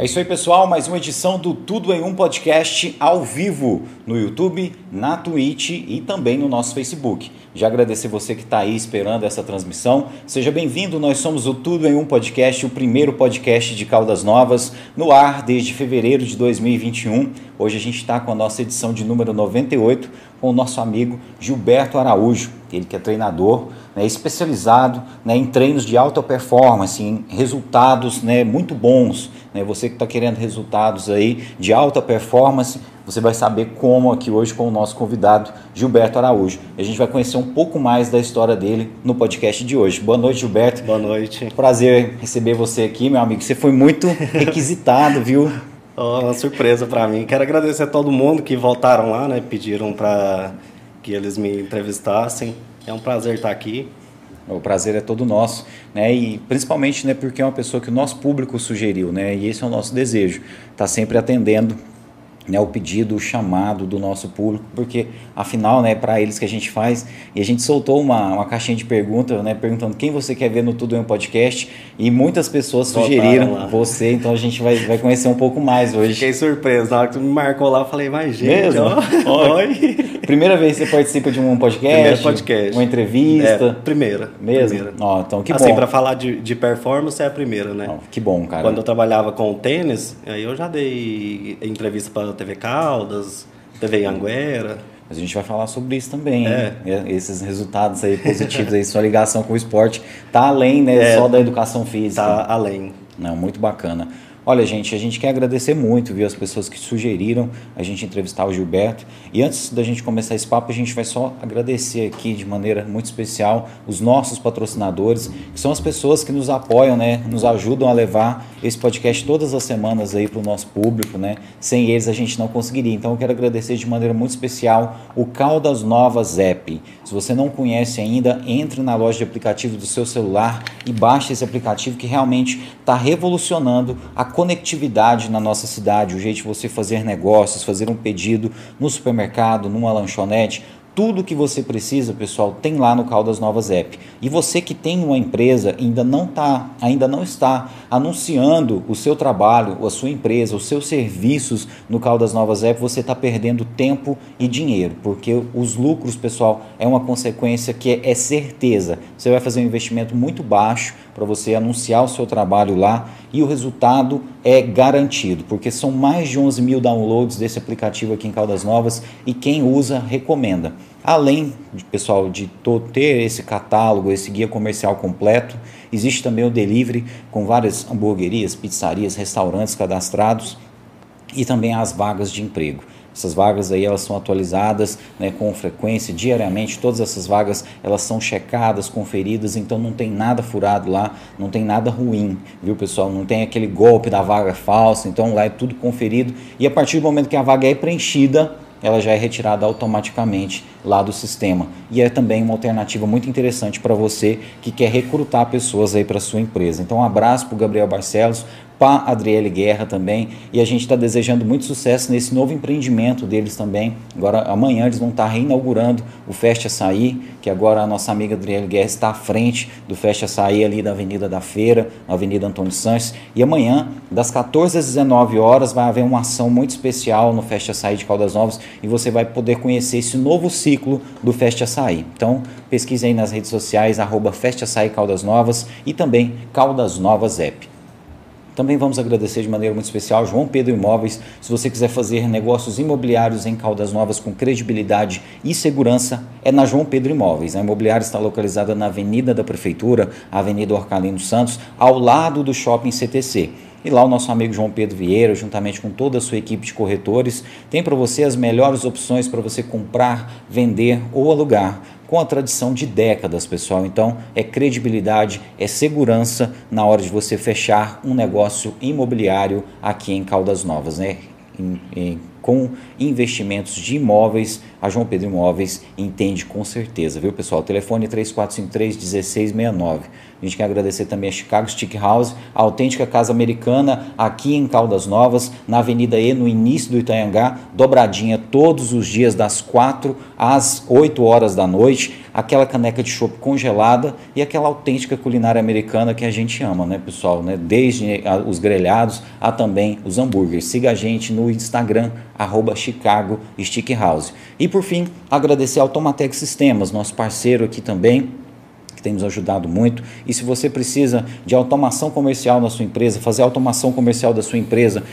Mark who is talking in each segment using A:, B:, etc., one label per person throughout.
A: É isso aí, pessoal. Mais uma edição do Tudo em Um Podcast ao vivo no YouTube, na Twitch e também no nosso Facebook. Já agradecer você que está aí esperando essa transmissão. Seja bem-vindo. Nós somos o Tudo em Um Podcast, o primeiro podcast de Caldas Novas, no ar desde fevereiro de 2021. Hoje a gente está com a nossa edição de número 98 com o nosso amigo Gilberto Araújo, ele que é treinador, né, especializado né, em treinos de alta performance, em resultados né, muito bons. Né, você que está querendo resultados aí de alta performance, você vai saber como aqui hoje com o nosso convidado Gilberto Araújo. A gente vai conhecer um pouco mais da história dele no podcast de hoje. Boa noite, Gilberto.
B: Boa noite.
A: Prazer receber você aqui, meu amigo. Você foi muito requisitado, viu?
B: Uma surpresa para mim. Quero agradecer a todo mundo que voltaram lá, né? Pediram para que eles me entrevistassem. É um prazer estar aqui.
A: O prazer é todo nosso, né? E principalmente, né, porque é uma pessoa que o nosso público sugeriu, né? E esse é o nosso desejo, tá sempre atendendo né, o pedido, o chamado do nosso público, porque afinal, né, para eles que a gente faz, e a gente soltou uma, uma caixinha de perguntas, né, perguntando quem você quer ver no Tudo em um Podcast, e muitas pessoas sugeriram você, então a gente vai, vai conhecer um pouco mais hoje.
B: Fiquei surpreso, na hora que tu me marcou lá, eu falei, vai gente,
A: Mesmo?
B: ó, oi.
A: Primeira vez que você participa de um podcast?
B: Primeiro podcast.
A: Uma entrevista?
B: É, primeira.
A: Mesmo?
B: Primeira.
A: Ó, então que
B: assim,
A: bom.
B: para falar de, de performance é a primeira, né?
A: Ó, que bom, cara.
B: Quando eu trabalhava com tênis, aí eu já dei entrevista para TV Caldas, TV Anguera.
A: Mas a gente vai falar sobre isso também,
B: É.
A: né? Esses resultados aí positivos aí, sua ligação com o esporte tá além, né,
B: É.
A: só da educação física.
B: Tá além.
A: Não, muito bacana. Olha, gente, a gente quer agradecer muito, viu, as pessoas que sugeriram a gente entrevistar o Gilberto. E antes da gente começar esse papo, a gente vai só agradecer aqui de maneira muito especial os nossos patrocinadores, que são as pessoas que nos apoiam, né, nos ajudam a levar esse podcast todas as semanas aí para o nosso público, né? Sem eles a gente não conseguiria. Então eu quero agradecer de maneira muito especial o Caldas Novas App. Se você não conhece ainda, entre na loja de aplicativo do seu celular e baixe esse aplicativo que realmente está revolucionando a conectividade na nossa cidade, o jeito de você fazer negócios, fazer um pedido no supermercado, numa lanchonete. Tudo que você precisa, pessoal, tem lá no Caldas Novas App. E você que tem uma empresa ainda não tá, ainda não está anunciando o seu trabalho, a sua empresa, os seus serviços no Caldas Novas App, você está perdendo tempo e dinheiro, porque os lucros, pessoal, é uma consequência que é, certeza. Você vai fazer um investimento muito baixo para você anunciar o seu trabalho lá e o resultado é garantido, porque são mais de 11 mil downloads desse aplicativo aqui em Caldas Novas e quem usa recomenda. Além, pessoal, de ter esse catálogo, esse guia comercial completo, existe também o delivery com várias hamburguerias, pizzarias, restaurantes cadastrados e também as vagas de emprego. Essas vagas aí elas são atualizadas né, com frequência, diariamente. Todas essas vagas elas são checadas, conferidas, então não tem nada furado lá, não tem nada ruim, viu pessoal? Não tem aquele golpe da vaga falsa, então lá é tudo conferido e a partir do momento que a vaga é preenchida, ela já é retirada automaticamente lá do sistema. E é também uma alternativa muito interessante para você que quer recrutar pessoas aí para sua empresa. Então, um abraço para o Gabriel Barcelos, a Adriele Guerra também. E a gente está desejando muito sucesso nesse novo empreendimento deles também. Agora, amanhã eles vão estar reinaugurando o Festa Açaí, que agora a nossa amiga Adriele Guerra está à frente do Festa Açaí ali da Avenida da Feira, na Avenida Antônio Santos. E amanhã, das 14 às 19 horas, vai haver uma ação muito especial no Festa Açaí de Caldas Novas e você vai poder conhecer esse novo ciclo do Festa Açaí. Então, pesquise aí nas redes sociais, arroba Festa Açaí Caldas Novas e também Caldas Novas App. Também vamos agradecer de maneira muito especial João Pedro Imóveis. Se você quiser fazer negócios imobiliários em Caldas Novas com credibilidade e segurança, é na João Pedro Imóveis. A imobiliária está localizada na Avenida da Prefeitura, Avenida Orcalino Santos, ao lado do Shopping CTC. E lá o nosso amigo João Pedro Vieira, juntamente com toda a sua equipe de corretores, tem para você as melhores opções para você comprar, vender ou alugar com a tradição de décadas, pessoal. Então, é credibilidade, é segurança na hora de você fechar um negócio imobiliário aqui em Caldas Novas, né? Em- em- com investimentos de imóveis, a João Pedro Imóveis entende com certeza, viu, pessoal? Telefone 3453 1669. A gente quer agradecer também a Chicago Stick House, a autêntica casa americana aqui em Caldas Novas, na Avenida E, no início do Itanhangá, dobradinha todos os dias das 4 às 8 horas da noite, aquela caneca de chopp congelada e aquela autêntica culinária americana que a gente ama, né, pessoal? Né? Desde os grelhados a também os hambúrgueres. Siga a gente no Instagram, arroba Chicago Stick House. E por fim, agradecer a Automatec Sistemas, nosso parceiro aqui também, que tem nos ajudado muito. E se você precisa de automação comercial na sua empresa, fazer automação comercial da sua empresa,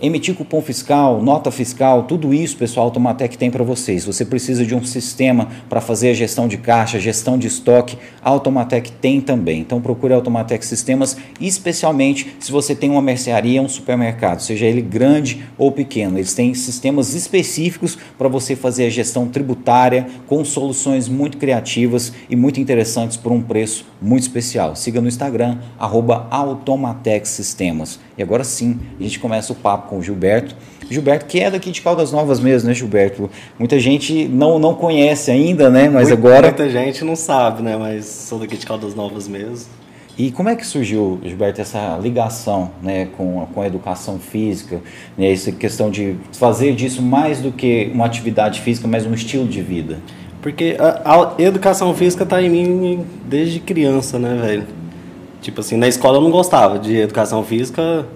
A: emitir cupom fiscal, nota fiscal, tudo isso, pessoal, a Automatec tem para vocês. Você precisa de um sistema para fazer a gestão de caixa, gestão de estoque, a Automatec tem também. Então procure a Automatec Sistemas, especialmente se você tem uma mercearia, um supermercado, seja ele grande ou pequeno. Eles têm sistemas específicos para você fazer a gestão tributária com soluções muito criativas e muito interessantes por um preço muito especial. Siga no Instagram, arroba Automatec Sistemas. E agora sim, a gente começa o papo com o Gilberto. Gilberto, que é daqui de Caldas Novas mesmo, né, Gilberto? Muita gente não, não conhece ainda, né? Mas
B: muita,
A: agora.
B: Muita gente não sabe, né? Mas sou daqui de Caldas Novas mesmo.
A: E como é que surgiu, Gilberto, essa ligação né, com, com a educação física, né, essa questão de fazer disso mais do que uma atividade física, mas um estilo de vida?
B: Porque a, a educação física está em mim desde criança, né, velho? Tipo assim, na escola eu não gostava de educação física,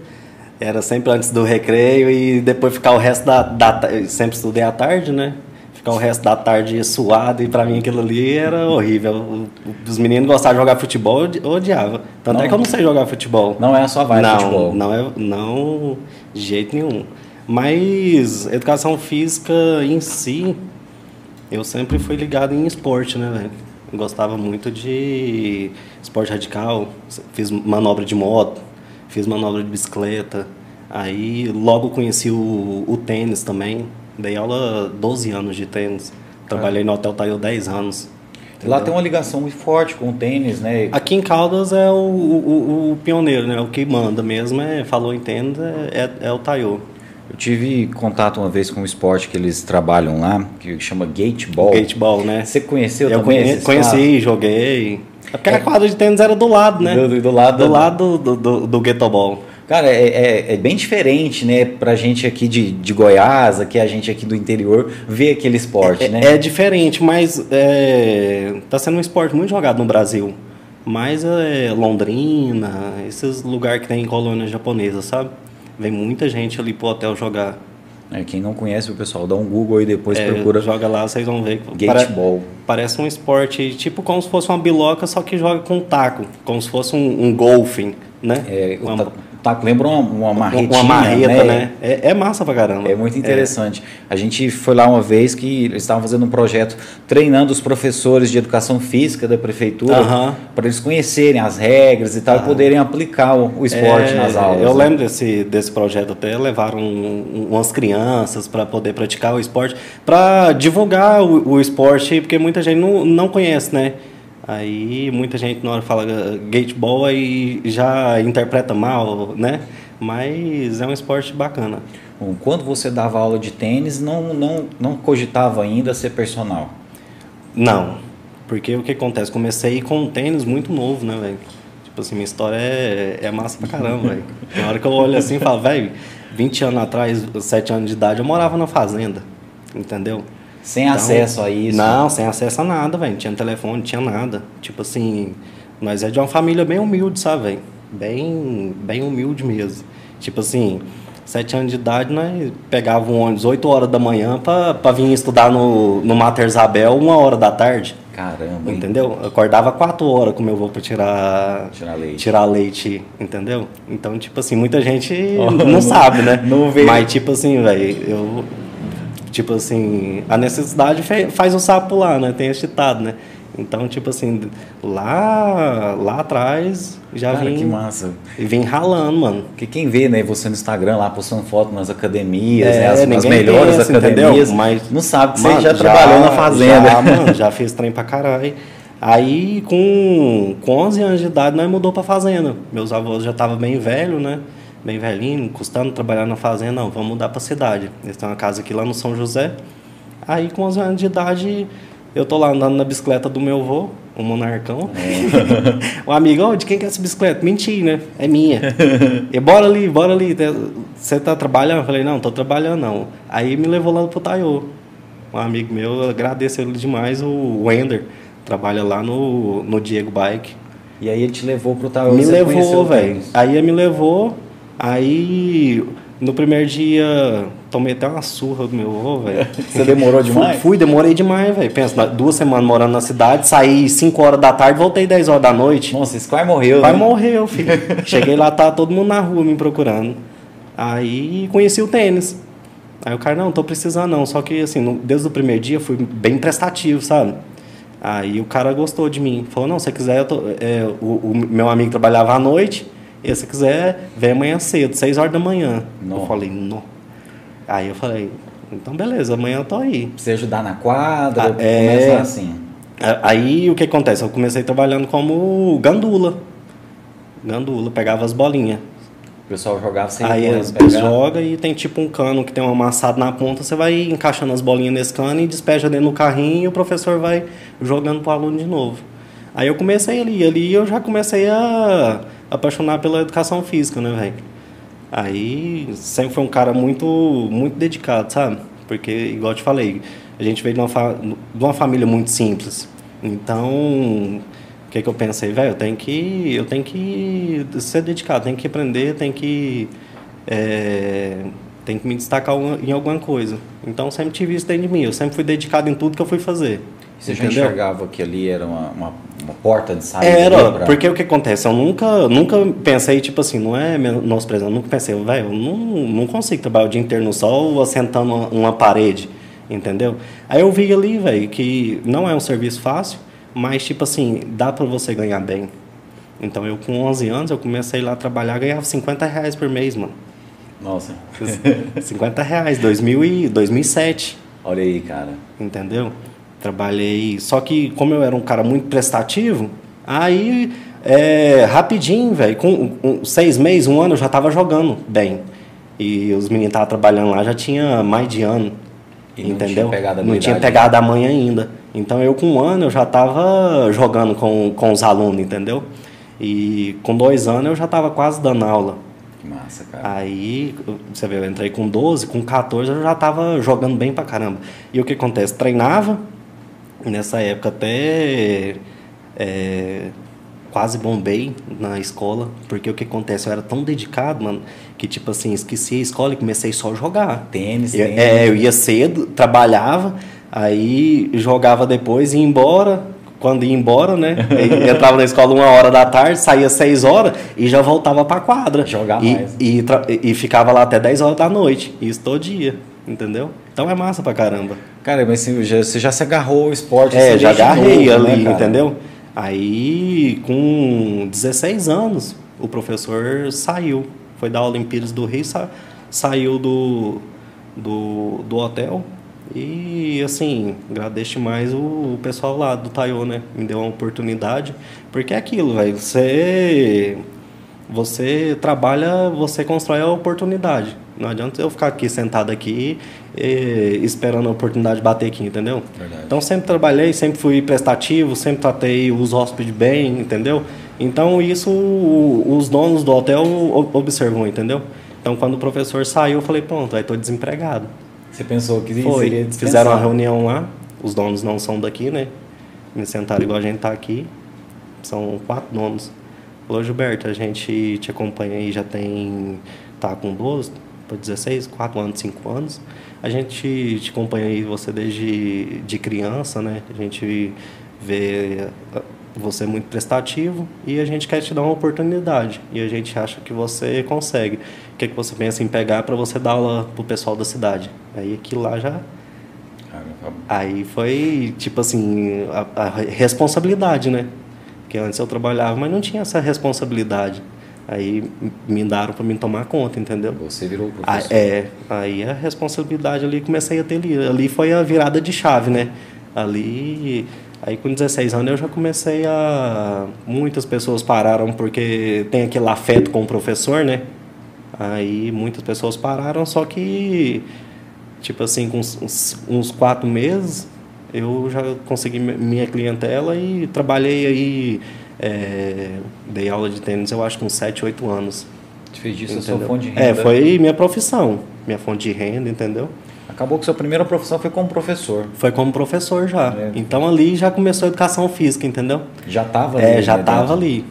B: era sempre antes do recreio e depois ficar o resto da, da sempre estudei à tarde, né? Ficar o resto da tarde suado e para mim aquilo ali era horrível. Os meninos gostavam de jogar futebol, eu odiava. Tanto não, é que eu não sei jogar futebol.
A: Não é a sua vibe
B: não,
A: futebol.
B: Não é, não de jeito nenhum. Mas educação física em si, eu sempre fui ligado em esporte, né, velho? Gostava muito de esporte radical, fiz manobra de moto, fiz manobra de bicicleta. Aí logo conheci o, o tênis também. Dei aula 12 anos de tênis. Trabalhei no Hotel Taio 10 anos.
A: Entendeu? Lá tem uma ligação muito forte com o tênis, né?
B: Aqui em Caldas é o, o, o pioneiro, né? O que manda mesmo é, falou em tênis, é, é, é o Taio.
A: Eu tive contato uma vez com um esporte que eles trabalham lá, que chama Gateball.
B: Gateball, né?
A: Você conheceu
B: Eu
A: também
B: conhe conheci, joguei. É porque é. a quadra de tênis era do lado, né?
A: Do, do lado,
B: do, lado do, do, do Gateball.
A: Cara, é, é, é, bem diferente, né? Pra gente aqui de, de Goiás, aqui a gente aqui do interior, ver aquele esporte,
B: é,
A: né?
B: É diferente, mas é, tá sendo um esporte muito jogado no Brasil. Mas é Londrina, esses lugares que tem colônia japonesa, sabe? Vem muita gente ali pro hotel jogar.
A: É, quem não conhece o pessoal, dá um Google e depois é, procura.
B: Joga lá, vocês vão ver.
A: Gateball.
B: Parece um esporte tipo como se fosse uma biloca, só que joga com taco, como se fosse um, um golfing, né?
A: É, uma, taco lembra uma, uma marretinha,
B: uma marreta, né? né? É, é, massa pra caramba.
A: É muito interessante. É. A gente foi lá uma vez que eles estavam fazendo um projeto treinando os professores de educação física da prefeitura uh -huh. para eles conhecerem as regras e tal uh -huh. e poderem aplicar o, o esporte é, nas aulas.
B: Eu
A: né?
B: lembro desse, desse projeto até levaram umas crianças para poder praticar o esporte, para divulgar o, o esporte, porque muita gente não, não conhece, né? Aí muita gente na hora fala gateball e já interpreta mal, né? Mas é um esporte bacana.
A: Bom, quando você dava aula de tênis, não, não, não cogitava ainda ser personal?
B: Não, porque o que acontece? Comecei com um tênis muito novo, né, velho? Tipo assim, minha história é, é massa pra caramba, velho. Na hora que eu olho assim e falo, velho, 20 anos atrás, 7 anos de idade, eu morava na fazenda, entendeu?
A: Sem então, acesso a isso?
B: Não, sem acesso a nada, velho. Não tinha telefone, não tinha nada. Tipo assim, nós é de uma família bem humilde, sabe, velho? Bem, bem humilde mesmo. Tipo assim, sete anos de idade, nós pegava um ônibus 8 horas da manhã pra, pra vir estudar no, no Mater Isabel uma hora da tarde.
A: Caramba.
B: Entendeu? Eu acordava quatro horas com meu avô pra tirar,
A: tirar leite.
B: tirar leite, entendeu? Então, tipo assim, muita gente oh, não, não, sabe, né?
A: Não vê.
B: Mas, tipo assim, velho, eu Tipo assim, a necessidade faz o sapo lá, né? Tem esse ditado, né? Então, tipo assim, lá, lá atrás já
A: Cara,
B: vim.
A: que massa.
B: E vim ralando, mano.
A: Porque quem vê, né, você no Instagram lá postando foto nas academias, é, né, as, as melhores pensa, academias,
B: mas
A: não sabe que mano, você já, já, trabalhou na fazenda.
B: Já, mano, já fiz trem pra caralho. Aí, com, com 11 anos de idade, nós mudou pra fazenda. Meus avós já estavam bem velhos, né? Bem velhinho, custando trabalhar na fazenda, não, vamos mudar para a cidade. Eles têm uma casa aqui lá no São José. Aí, com 11 anos de idade, eu tô lá andando na bicicleta do meu avô, um monarcão. o amigo, oh, de quem que é essa bicicleta? Menti, né? É minha. e bora ali, bora ali. Você tá trabalhando? Eu falei, não, tô trabalhando não. Aí me levou lá pro Taiô. Um amigo meu, agradeço ele demais, o Wender. Trabalha lá no, no Diego Bike.
A: E aí ele te levou pro Taiô?
B: Me levou, velho. Aí ele me levou, aí no primeiro dia, tomei até uma surra do meu avô, velho.
A: Você demorou demais?
B: Fui, fui demorei demais, velho. Pensa, duas semanas morando na cidade, saí 5 horas da tarde, voltei 10 horas da noite.
A: Nossa, esse quase morreu,
B: Quase né? morreu, filho. Cheguei lá, tá todo mundo na rua me procurando. Aí conheci o tênis. Aí o cara, não, tô precisando não. Só que, assim, desde o primeiro dia fui bem prestativo, sabe? Aí o cara gostou de mim. Falou, não, se você quiser, tô... é, o, o meu amigo trabalhava à noite e se quiser, vem amanhã cedo, 6 horas da manhã. Eu falei, não. Aí eu falei, então beleza, amanhã eu tô aí.
A: Pra você ajudar na quadra, ah, é... assim.
B: Aí o que acontece? Eu comecei trabalhando como gandula. Gandula, pegava as bolinhas.
A: O pessoal jogava sem
B: Aí pegar. joga e tem tipo um cano que tem um amassado na ponta, você vai encaixando as bolinhas nesse cano e despeja dentro do carrinho e o professor vai jogando pro aluno de novo. Aí eu comecei ali, ali eu já comecei a apaixonar pela educação física, né, velho? Aí sempre foi um cara muito, muito dedicado, sabe? Porque, igual eu te falei, a gente veio de uma, fa de uma família muito simples. Então, o que, que eu pensei, velho? Eu tenho que, eu tenho que ser dedicado, tenho que aprender, tenho que, é, tenho que me destacar em alguma coisa. Então, sempre tive isso dentro de mim. Eu sempre fui dedicado em tudo que eu fui fazer.
A: Você entendeu? já enxergava que ali era uma, uma uma porta de saída?
B: Era, pra... porque o que acontece? Eu nunca, nunca pensei, tipo assim, não é menosprezando, nunca pensei, velho, eu não, não consigo trabalhar o dia inteiro no sol assentando uma, uma parede, entendeu? Aí eu vi ali, velho, que não é um serviço fácil, mas, tipo assim, dá para você ganhar bem. Então, eu com 11 anos, eu comecei lá a trabalhar, ganhava 50 reais por mês, mano.
A: Nossa.
B: 50 reais, 2000 e 2007.
A: Olha aí, cara.
B: Entendeu? Trabalhei. Só que, como eu era um cara muito prestativo, aí é, rapidinho, velho, com um, seis meses, um ano, eu já estava jogando bem. E os meninos estavam trabalhando lá já tinha mais de ano. E entendeu? Não tinha pegado a, não tinha pegado a mãe ainda. Então eu com um ano eu já estava jogando com, com os alunos, entendeu? E com dois anos eu já estava quase dando aula.
A: Que massa, cara.
B: Aí, você vê, eu entrei com 12, com 14 eu já estava jogando bem pra caramba. E o que acontece? Treinava, Nessa época até é, quase bombei na escola, porque o que acontece? Eu era tão dedicado, mano, que tipo assim, esqueci a escola e comecei só a jogar.
A: Tênis,
B: eu, tênis. É, eu ia cedo, trabalhava, aí jogava depois, ia embora. Quando ia embora, né? entrava na escola uma hora da tarde, saía seis horas e já voltava pra quadra.
A: Jogar
B: e,
A: mais.
B: E, e, e ficava lá até 10 horas da noite. Isso todo dia, entendeu? Então é massa pra caramba.
A: Cara, mas você já, você já se agarrou ao esporte?
B: É, já agarrei novo, ali, né, entendeu? Aí, com 16 anos, o professor saiu. Foi dar Olimpíadas do Rio, sa saiu do, do, do hotel. E, assim, agradeço mais o, o pessoal lá do Taiô, né? Me deu uma oportunidade. Porque é aquilo, velho. Você, você trabalha, você constrói a oportunidade. Não adianta eu ficar aqui sentado aqui e, esperando a oportunidade de bater aqui, entendeu? Verdade. Então sempre trabalhei, sempre fui prestativo, sempre tratei os hóspedes bem, entendeu? Então isso os donos do hotel observam, entendeu? Então quando o professor saiu, eu falei, pronto, aí estou desempregado.
A: Você pensou que
B: Foi. seria Fizeram uma reunião lá, os donos não são daqui, né? Me sentaram igual a gente tá aqui. São quatro donos. Falou, Gilberto, a gente te acompanha aí, já tem. tá com 12, para 16, 4 anos, 5 anos. A gente te acompanha aí você desde de criança, né? A gente vê ah, você muito prestativo e a gente quer te dar uma oportunidade e a gente acha que você consegue. O que, é que você pensa em pegar para você dar aula pro pessoal da cidade? Aí aquilo lá já Aí foi tipo assim a, a responsabilidade, né? Porque antes eu trabalhava, mas não tinha essa responsabilidade. Aí me daram para me tomar conta, entendeu?
A: Você virou professor.
B: Ah, é, aí a responsabilidade ali comecei a ter ali. Ali foi a virada de chave, né? Ali, aí com 16 anos eu já comecei a... Muitas pessoas pararam porque tem aquele afeto com o professor, né? Aí muitas pessoas pararam, só que, tipo assim, com uns, uns quatro meses, eu já consegui minha clientela e trabalhei aí, é, dei aula de tênis, eu acho, com 7, 8 anos.
A: Você fez disso a sua
B: entendeu?
A: fonte de
B: É,
A: renda?
B: foi minha profissão, minha fonte de renda, entendeu?
A: Acabou que sua primeira profissão foi como professor.
B: Foi como professor já.
A: É.
B: Então ali já começou a educação física, entendeu?
A: Já estava ali.
B: É, já
A: né,
B: tava
A: dentro.
B: ali.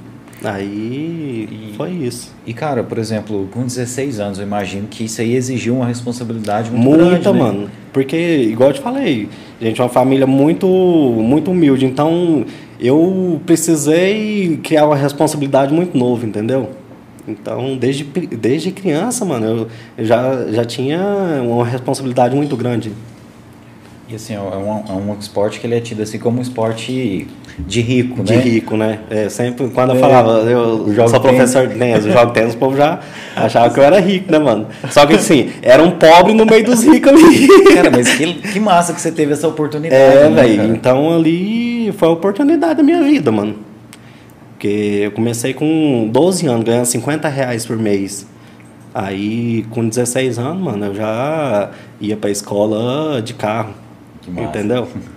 B: Aí foi isso.
A: E, cara, por exemplo, com 16 anos, eu imagino que isso aí exigiu uma responsabilidade muito
B: Muita,
A: grande, né?
B: mano. Porque, igual eu te falei, gente, é uma família muito, muito humilde. Então, eu precisei criar uma responsabilidade muito nova, entendeu? Então, desde, desde criança, mano, eu, eu já, já tinha uma responsabilidade muito grande.
A: E assim, é um, é um esporte que ele é tido assim como um esporte de rico,
B: De
A: né?
B: rico, né? É, sempre, quando eu
A: É,
B: falava, eu sou professor de tênis, eu jogo tênis, o povo já achava que eu era rico, né, mano? Só que assim, era um pobre no meio dos ricos ali.
A: Cara, mas que, que massa que você teve essa oportunidade.
B: É,
A: né,
B: velho. Então ali foi a oportunidade da minha vida, mano. Porque eu comecei com 12 anos, ganhando 50 reais por mês. Aí, com 16 anos, mano, eu já ia pra escola de carro.
A: Que massa.
B: Entendeu?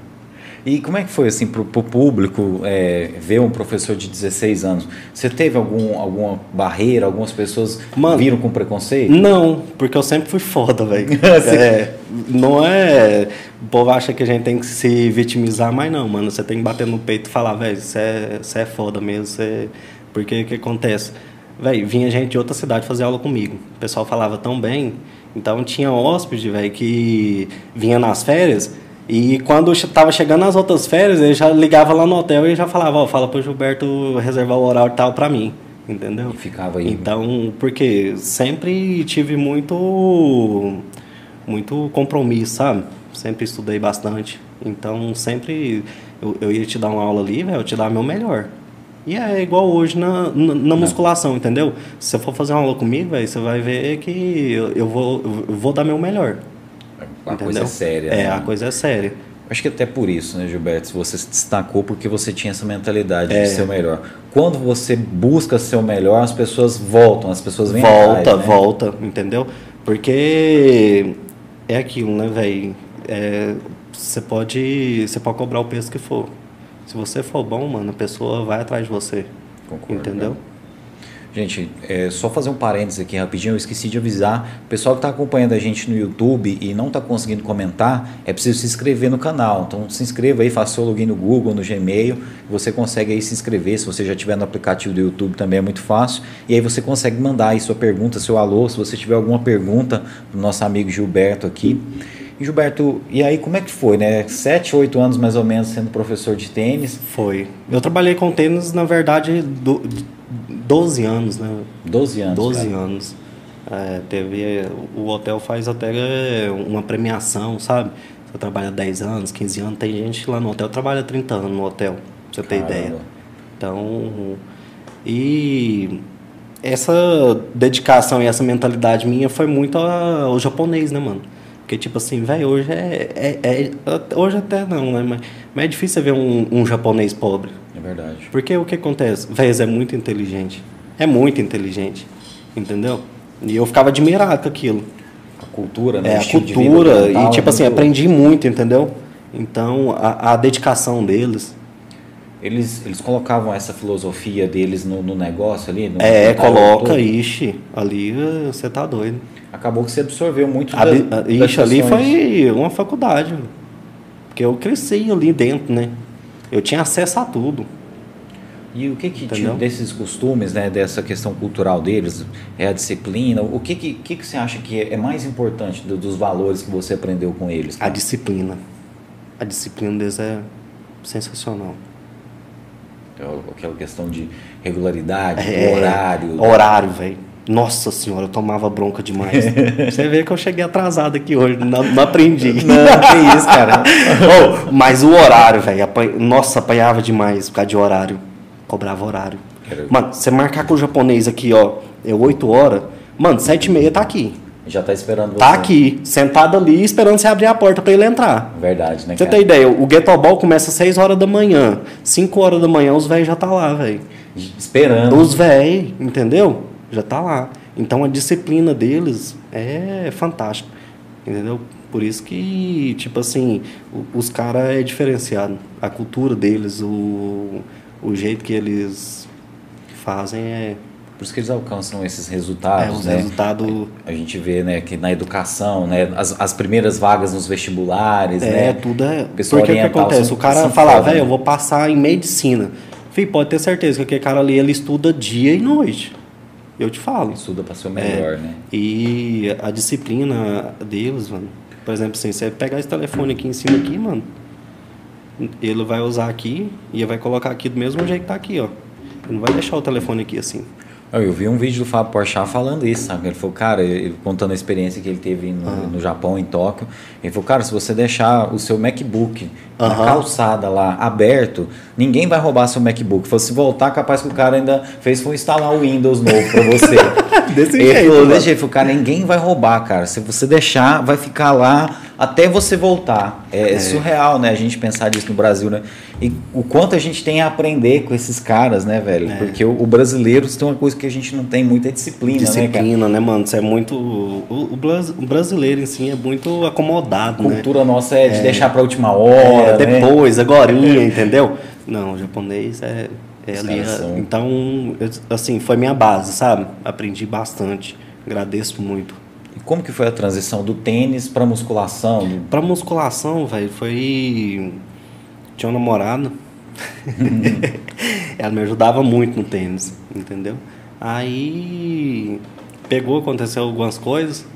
A: E como é que foi assim pro, pro público é, ver um professor de 16 anos? Você teve algum, alguma barreira? Algumas pessoas
B: Mano,
A: viram com preconceito?
B: Não, porque eu sempre fui foda, velho. É, não é. O povo acha que a gente tem que se vitimizar, mas não, mano. Você tem que bater no peito e falar, velho, você é, é foda mesmo. Você... Porque o que acontece? Velho, vinha gente de outra cidade fazer aula comigo. O pessoal falava tão bem. Então tinha hóspede, velho, que vinha nas férias. E quando che- tava chegando as outras férias, ele já ligava lá no hotel e já falava, ó, fala pro Gilberto reservar o horário tal pra mim. Entendeu?
A: E ficava aí.
B: Então, porque sempre tive muito muito compromisso, sabe? Sempre estudei bastante. Então, sempre eu, eu ia te dar uma aula ali, velho, eu te dar meu melhor. E é igual hoje na, na, na musculação, entendeu? Se você for fazer uma aula comigo, velho, você vai ver que eu, eu vou, eu vou dar meu melhor.
A: A coisa
B: entendeu?
A: é séria.
B: É,
A: né?
B: a coisa é séria.
A: Acho que até por isso, né, Gilberto? Você se destacou porque você tinha essa mentalidade
B: É.
A: de ser o melhor. Quando você busca ser o melhor, as pessoas voltam, as pessoas vêm
B: volta,
A: atrás, né?
B: volta, entendeu? Porque é aquilo, né, velho? Você pode, você pode cobrar o preço que for. Se você for bom, mano, a pessoa vai atrás de você.
A: Concordo,
B: entendeu?
A: cara. Gente, é, só fazer um parênteses aqui rapidinho, eu esqueci de avisar. O pessoal que está acompanhando a gente no YouTube e não está conseguindo comentar, é preciso se inscrever no canal. Então se inscreva aí, faça seu login no Google, no Gmail. Você consegue aí se inscrever. Se você já tiver no aplicativo do YouTube também é muito fácil. E aí você consegue mandar aí sua pergunta, seu alô, se você tiver alguma pergunta do nosso amigo Gilberto aqui. E Gilberto, e aí como é que foi, né? Sete, oito anos mais ou menos sendo professor de tênis,
B: Foi. Eu trabalhei com tênis, na verdade, do, 12 anos, né?
A: 12 anos.
B: 12
A: cara.
B: anos. É, teve, o hotel faz até uma premiação, sabe? Você trabalha 10 anos, 15 anos. Tem gente lá no hotel que trabalha 30 anos no hotel, pra você ter
A: Caramba.
B: ideia. Então, e essa dedicação e essa mentalidade minha foi muito ao japonês, né, mano? Porque, tipo assim, velho, hoje é, é, é- Hoje até não, né? Mas, mas é difícil ver um, um japonês pobre.
A: É verdade.
B: Porque o que acontece? Véi, é muito inteligente. É muito inteligente. Entendeu? E eu ficava admirado com aquilo.
A: A cultura, né?
B: É, a cultura. E,
A: é
B: tipo assim,
A: muito-
B: aprendi muito, entendeu? Então, a, a dedicação deles.
A: Eles, eles colocavam essa filosofia deles no, no negócio ali? No
B: É, coloca,
A: todo.
B: ixi, ali eh, você tá doido.
A: Acabou que você absorveu muito
B: A,
A: das-
B: bi- a-
A: das
B: ixi, ali foi uma faculdade. Porque eu cresci ali dentro, né? Eu tinha acesso a tudo.
A: E o que que
B: Entendeu?
A: desses costumes, né, dessa questão cultural deles, é a disciplina? O que que, que, que você acha que é mais importante do- dos valores que você aprendeu com eles?
B: A
A: cara?
B: disciplina. A disciplina deles é sensacional.
A: Então, Aquela questão de regularidade,
B: É,
A: horário.
B: Horário, velho. Nossa senhora, eu tomava bronca demais. Você vê que eu cheguei atrasado aqui hoje, não, não aprendi.
A: Não, que isso, cara.
B: Oh, mas o horário, velho, nossa, apanhava demais por causa de horário. Cobrava horário. Mano, você marcar com o japonês aqui, ó, é 8 horas, mano, 7 e meia tá aqui.
A: Já tá esperando você.
B: Tá aqui, sentado ali, esperando você abrir a porta pra ele entrar.
A: Verdade, né,
B: você
A: cara?
B: ter ideia, o Ghetto Ball começa às 6 horas da manhã. 5 horas da manhã os velhos já tá lá, velho.
A: Esperando.
B: Os véi, entendeu? Já tá lá. Então a disciplina deles é fantástica. Entendeu? Por isso que, tipo assim, os caras é diferenciado. A cultura deles, o, o jeito que eles fazem é,
A: Por isso que eles alcançam esses resultados,
B: é
A: né?
B: resultados.
A: A gente vê, né, que na educação, né, as, as primeiras vagas nos vestibulares,
B: É,
A: né?
B: tudo é.
A: pessoal
B: Porque o que acontece? O cara fala, velho,
A: né?
B: eu vou passar em medicina. Fih, pode ter certeza que aquele cara ali ele estuda dia e noite. Eu te falo.
A: Estuda para ser o melhor, né?
B: E a disciplina deles, mano. Por exemplo, assim, você pegar esse telefone aqui em cima aqui, mano. Ele vai usar aqui e vai colocar aqui do mesmo jeito que tá aqui, ó. Ele não vai deixar o telefone aqui assim.
A: Eu vi um vídeo do Fábio Porchat falando isso, sabe? Ele falou, cara, ele contando a experiência que ele teve no,
B: Ah.
A: no Japão, em Tóquio. Ele falou, cara, se você deixar o seu MacBook na
B: Aham.
A: calçada lá aberto, ninguém vai roubar seu MacBook. Falou, se voltar, capaz que o cara ainda fez foi instalar o Windows novo pra você.
B: Desse
A: ele
B: jeito,
A: falou, desse jeito, cara, ninguém vai roubar, cara. Se você deixar, vai ficar lá até você voltar. É, surreal, né? A gente pensar disso no Brasil, né? E o quanto a gente tem a aprender com esses caras, né, velho?
B: É.
A: Porque o, o brasileiro tem uma coisa que a gente não tem muita disciplina, né, cara?
B: Disciplina, né, mano? Isso é muito. O, o bras- o brasileiro em si é muito acomodado,
A: A
B: né?
A: cultura nossa é de deixar pra última hora,
B: É,
A: né?
B: depois, agorinha, entendeu? Não, o japonês é, é ali.
A: caras
B: é-
A: são-
B: Então, eu- assim, foi minha base, sabe? Aprendi bastante. Agradeço muito.
A: E como que foi a transição do tênis pra musculação? Do-
B: Pra musculação, velho, foi. Tinha uma namorada. Ela me ajudava muito no tênis, entendeu? Aí pegou, aconteceu algumas coisas,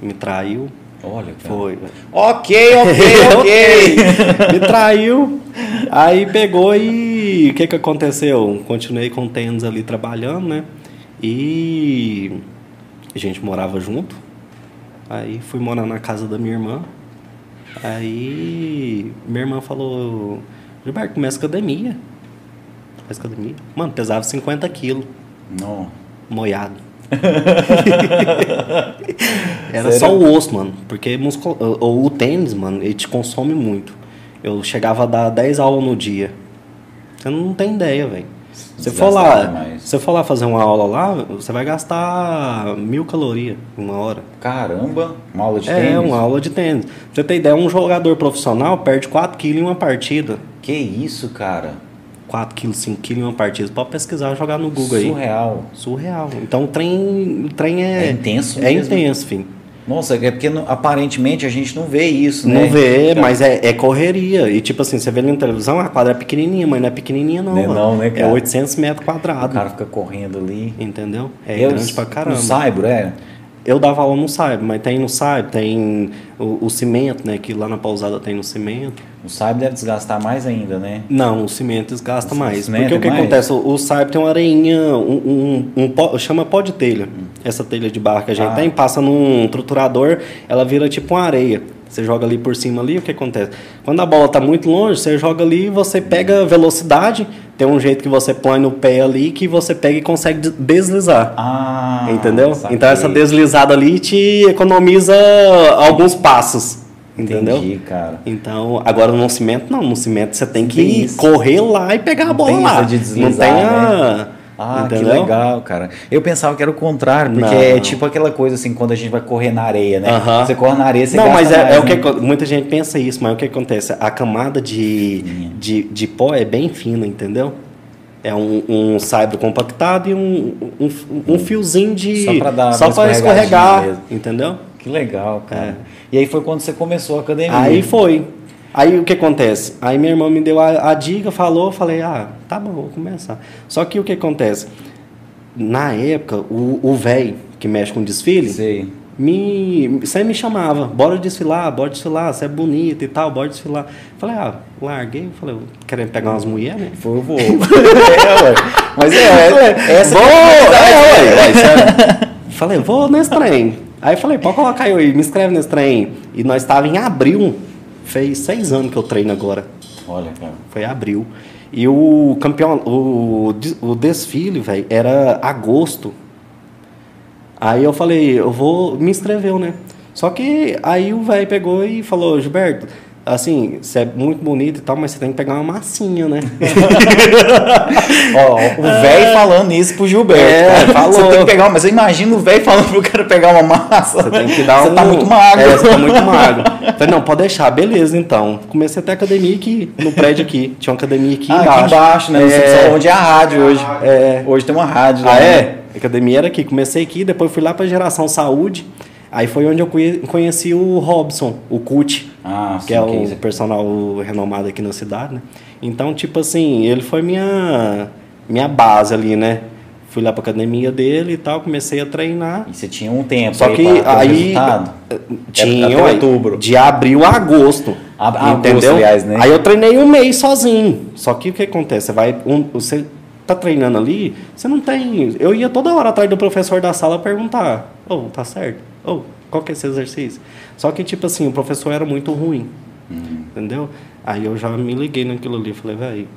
B: me traiu.
A: Olha, cara.
B: Foi.
A: Ok, ok, ok.
B: me traiu. Aí pegou e o que que aconteceu? Continuei com o tênis ali trabalhando, né? E a gente morava junto. Aí fui morar na casa da minha irmã. Aí minha irmã falou, Gilberto, começa academia. Faz academia. Mano, pesava 50 quilos,
A: Não.
B: moiado. Era
A: Sério?
B: só o osso, mano. Porque muscul... o, o tênis, mano, ele te consome muito. Eu chegava a dar 10 aulas no dia. Você não tem ideia, velho. Você for lá,
A: mais.
B: você for lá fazer uma aula lá, você vai gastar mil calorias uma hora.
A: Caramba, uma aula de
B: é,
A: tênis?
B: uma aula de tênis. Pra você ter ideia, um jogador profissional perde 4 quilos em uma partida.
A: Que isso, cara?
B: 4 quilos, 5 quilos em uma partida. Pode pesquisar, jogar no Google aí.
A: Surreal.
B: Surreal. Então o trem, o trem é...
A: É intenso
B: É
A: mesmo.
B: intenso, filho.
A: Nossa, é porque aparentemente a gente não vê isso, né?
B: Não vê, mas é, é correria. E tipo assim, você vê na televisão, a quadra é pequenininha, mas não é pequenininha não,
A: Não é
B: mano.
A: não, né,
B: É
A: cara?
B: 800 metros
A: O
B: quadrados.
A: cara fica correndo ali.
B: Entendeu? É
A: Eu-
B: grande pra caramba.
A: No Saibro, é?
B: Eu dava aula no SAIB, mas tem no SAIB, tem o, o cimento, né? Que lá na pousada tem no cimento.
A: O Saibro deve desgastar mais ainda, né?
B: Não, o cimento desgasta
A: O
B: mais.
A: cimento
B: Porque o que
A: é mais?
B: acontece? O, o SAIB tem uma areinha, um, um, um pó- chama pó de telha. Essa telha de barro que a gente
A: Ah.
B: tem, passa num triturador, ela vira tipo uma areia. Você joga ali por cima ali, o que acontece? Quando a bola tá muito longe, você joga ali, você pega velocidade, tem um jeito que você põe no pé ali que você pega e consegue des- deslizar.
A: Ah,
B: Entendeu?
A: saquei.
B: Então essa deslizada ali te economiza alguns passos. Entendeu?
A: Entendi, cara.
B: Então, agora no cimento não, no cimento você tem que
A: Tem
B: correr lá e pegar a bola lá.
A: de deslizar,
B: não tem a...
A: Ah,
B: entendeu?
A: que legal, cara. Eu pensava que era o contrário, porque
B: Não.
A: é tipo aquela coisa assim, quando a gente vai correr na areia, né?
B: Aham.
A: Você corre na areia, você
B: Não, mas é,
A: mais,
B: é o
A: né?
B: que muita gente pensa isso, mas o que acontece? A camada de, de, de pó é bem fina, entendeu? É um, um saibro compactado e um, um, um fiozinho de.
A: Só pra dar
B: só pra escorregar,
A: mesmo.
B: entendeu?
A: Que legal, cara.
B: É.
A: E aí foi quando você começou a academia.
B: Aí foi. Aí o que acontece? Aí minha irmã me deu a, a dica, falou, eu falei, ah, tá bom, vou começar. Só que o que acontece? Na época, o velho que mexe com desfile,
A: Sei.
B: me, sempre me chamava, bora desfilar, bora desfilar, você é bonita e tal, bora desfilar. Falei, ah, larguei, falei, querendo pegar umas mulheres, né?
A: Foi o voo. é, ué. Mas é, é essa
B: vou,
A: é a
B: é, ué. Falei, vou nesse trem. Aí falei, pode colocar eu aí, me inscreve nesse trem. E nós estávamos em abril, fez seis anos que eu treino agora.
A: Olha, cara.
B: Foi abril. E o campeão, o, o desfile, velho, era agosto. Aí eu falei, eu vou, me inscreveu, né? Só que aí o velho pegou e falou, Gilberto, assim, você é muito bonito e tal, mas você tem que pegar uma massinha, né?
A: Ó, o velho falando isso pro Gilberto.
B: É, falou.
A: Você tem que pegar, mas eu imagino o velho falando pro cara pegar uma massa.
B: Você tem que dar
A: Você
B: um...
A: tá muito magro.
B: É, você tá muito magro. Falei, não, pode deixar, beleza, então. Comecei até academia aqui, no prédio aqui. Tinha uma academia aqui
A: Ah,
B: embaixo.
A: aqui embaixo, né?
B: É.
A: onde é a rádio hoje.
B: É.
A: Hoje tem uma rádio.
B: Ah,
A: lá, né?
B: é? A academia era aqui. Comecei aqui, depois fui lá pra Geração Saúde. Aí foi onde eu conhe- conheci o Robson, o Cut,
A: Ah,
B: que é
A: sim,
B: o personal renomado aqui na cidade, né? Então, tipo assim, ele foi minha, minha base ali, né? Fui lá pra academia dele e tal, comecei a treinar.
A: E você tinha um tempo
B: Só
A: aí
B: que aí
A: resultado?
B: tinha
A: até outubro.
B: de abril a agosto.
A: A- a agosto,
B: entendeu?
A: aliás, né?
B: Aí eu treinei um mês sozinho. Só que o que acontece? Você vai. um- você tá treinando ali, você não tem. Eu ia toda hora atrás do professor da sala perguntar: Ô, tá certo? Ô, qual que é esse exercício? Só que, tipo assim, o professor era muito ruim.
A: Uhum.
B: Entendeu? Aí eu já me liguei naquilo ali. Falei, velho.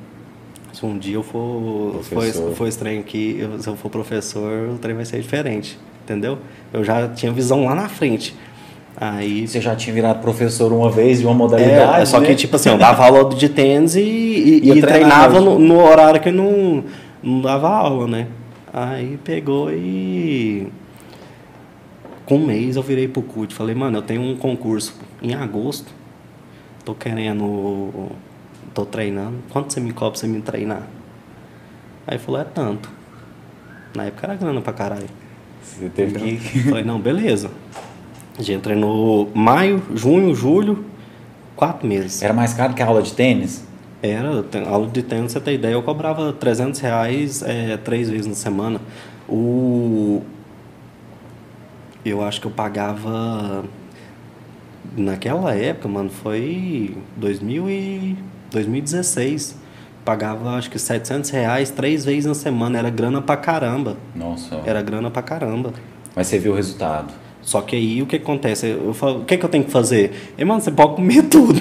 B: Se um dia eu for, for, for trem aqui, eu- se eu for professor, o trem vai ser diferente. Entendeu? Eu já tinha visão lá na frente. Aí.
A: Você já tinha virado professor uma vez de uma modalidade,
B: É, só
A: né?
B: que, tipo assim, eu dava aula de tênis e, e, e treinava no, no horário que eu não, não dava aula, né? Aí pegou e. Com um mês eu virei pro CUT. Falei, mano, eu tenho um concurso em agosto. Tô querendo. Tô treinando. Quanto você me cobra pra você me treinar? Aí falou, é tanto. Na época era grana pra caralho.
A: Você teve que...
B: Falei, não, beleza. A gente treinou maio, junho, julho, quatro meses.
A: Era mais caro que a aula de tênis?
B: Era, aula de tênis, você tem ideia, eu cobrava 300 reais é, três vezes na semana. O... Eu acho que eu pagava... Naquela época, mano, foi 2000 e 2016. Pagava, acho que 700 reais três vezes na semana. Era grana pra caramba.
A: Nossa.
B: Era grana pra caramba.
A: mas você viu o resultado.
B: Só que aí o que acontece? Eu falo, o que, que eu tenho que fazer? E, mano, você pode comer tudo.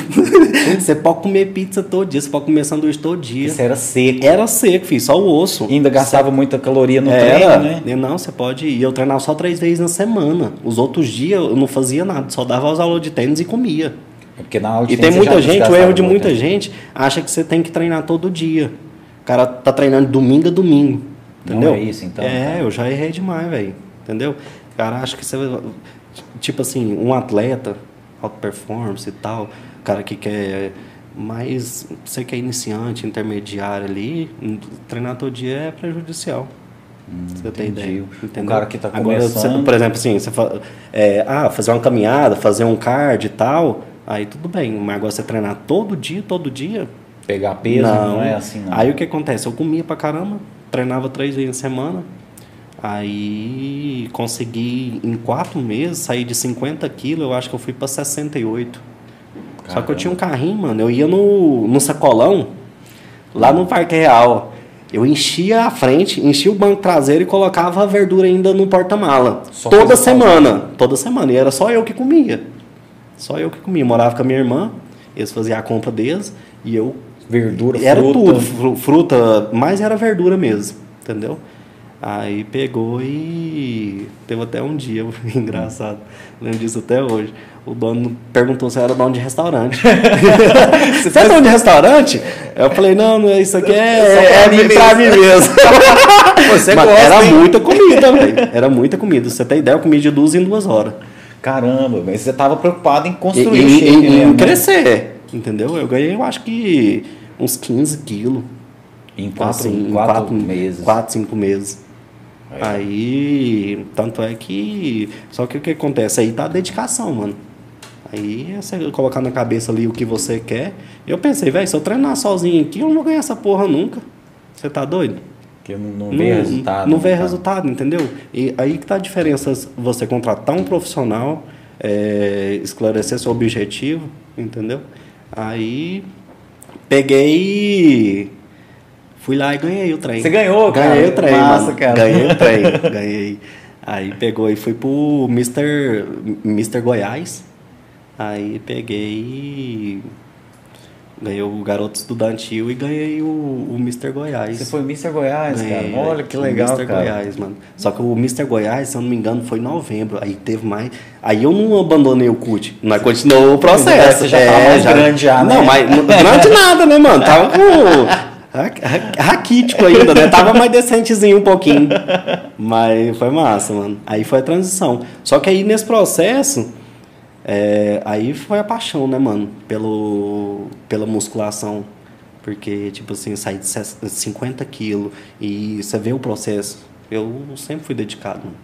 B: você pode comer pizza todo dia, você pode comer sanduíche todo dia.
A: Isso era seco.
B: Era seco, filho, só o osso.
A: E ainda gastava muita caloria no
B: Era,
A: treino, né?
B: E Não, você pode ir. Eu treinava só três vezes na semana. Os outros dias eu não fazia nada, só dava as aulas de tênis e comia.
A: É Porque na aula de
B: E tem
A: você
B: muita gente, o erro de muita
A: né?
B: gente acha que você tem que treinar todo dia. O cara tá treinando domingo a domingo.
A: Não
B: Entendeu?
A: é isso, então,
B: É,
A: cara.
B: eu já errei demais, velho. Entendeu? O cara acha que você. Tipo assim, um atleta, alta performance e tal, o cara que quer. Mas você que é iniciante, intermediário ali, treinar todo dia é prejudicial. Você tem ideia.
A: O
B: Entendeu?
A: cara que tá
B: Agora, você-
A: começando-
B: por exemplo, assim, você fa- é, ah, fazer uma caminhada, fazer um card e tal, aí tudo bem. Mas agora você treinar todo dia, todo dia.
A: Pegar peso não, é assim, não.
B: Aí o que acontece? Eu comia pra caramba, treinava três vezes na semana. Aí consegui, em quatro meses, sair de 50 quilos, eu acho que eu fui pra 68. Só que eu
A: Caramba.
B: tinha um carrinho, mano. Eu ia no, no sacolão, lá no Parque Real. Eu enchia a frente, enchia o banco traseiro e colocava a verdura ainda no porta-mala. Toda
A: coisa
B: semana. Toda semana. E era só eu que comia. Só eu que comia. Morava com a minha irmã, eles faziam a compra deles e eu.
A: Verdura,
B: Era
A: fruta.
B: tudo, fru- fruta, mas era verdura mesmo, entendeu? Aí pegou e teve até um dia engraçado, lembro disso até hoje. O dono perguntou se eu era dono de restaurante. Você é dono de restaurante? Eu falei, não, não é isso aqui, é, é
A: mim
B: pra mim mesmo.
A: Você
B: Mas
A: gosta,
B: Era
A: hein?
B: muita comida, velho. Era muita comida. Você tem ideia, eu comia de duas em duas horas.
A: Caramba, mas você tava preocupado em construir
B: e-
A: o shape
B: e- e
A: mesmo, né?
B: crescer, entendeu? Eu ganhei, eu acho que uns 15 quilos.
A: Em quatro,
B: Assim, em
A: quatro, meses.
B: Quatro, cinco meses.
A: É.
B: Aí, tanto é que. Só que o que acontece? Aí tá a dedicação, mano. Aí você colocar na cabeça ali o que você quer. Eu pensei, velho, se eu treinar sozinho aqui, eu não vou ganhar essa porra nunca. Você tá doido?
A: Porque não, não vê resultado.
B: Não vê
A: cara?
B: resultado, entendeu? E aí que tá a diferença você contratar um profissional, é, esclarecer seu objetivo, entendeu? Aí peguei e fui lá e ganhei o trem.
A: Você ganhou, cara?
B: Ganhei o trem,
A: Massa,
B: mano.
A: cara.
B: Ganhei o trem, ganhei. Aí pegou e fui pro Mr. Mr. Goiás. Aí peguei Ganhei o Garoto Estudantil e ganhei o, o Mr. Goiás.
A: Você foi Mr. Goiás,
B: Ganhei,
A: cara? Olha que legal,
B: Mr.
A: cara.
B: Goiás, mano. Só que o Mr. Goiás, se eu não me engano, foi em novembro. Aí teve mais. Aí eu não abandonei o CUT. Mas continuou o processo.
A: Você já tava mais grande já, né?
B: Não, mas não- grande nada, né, mano? Tava com. ra- ra- Raquítico ainda, né? Tava mais decentezinho um pouquinho. Mas foi massa, mano. Aí foi a transição. Só que aí nesse processo. é, aí foi a paixão, né, mano? Pelo, pela musculação. Porque, tipo assim, sair de 50 quilos e você vê o processo. Eu sempre fui dedicado. mano.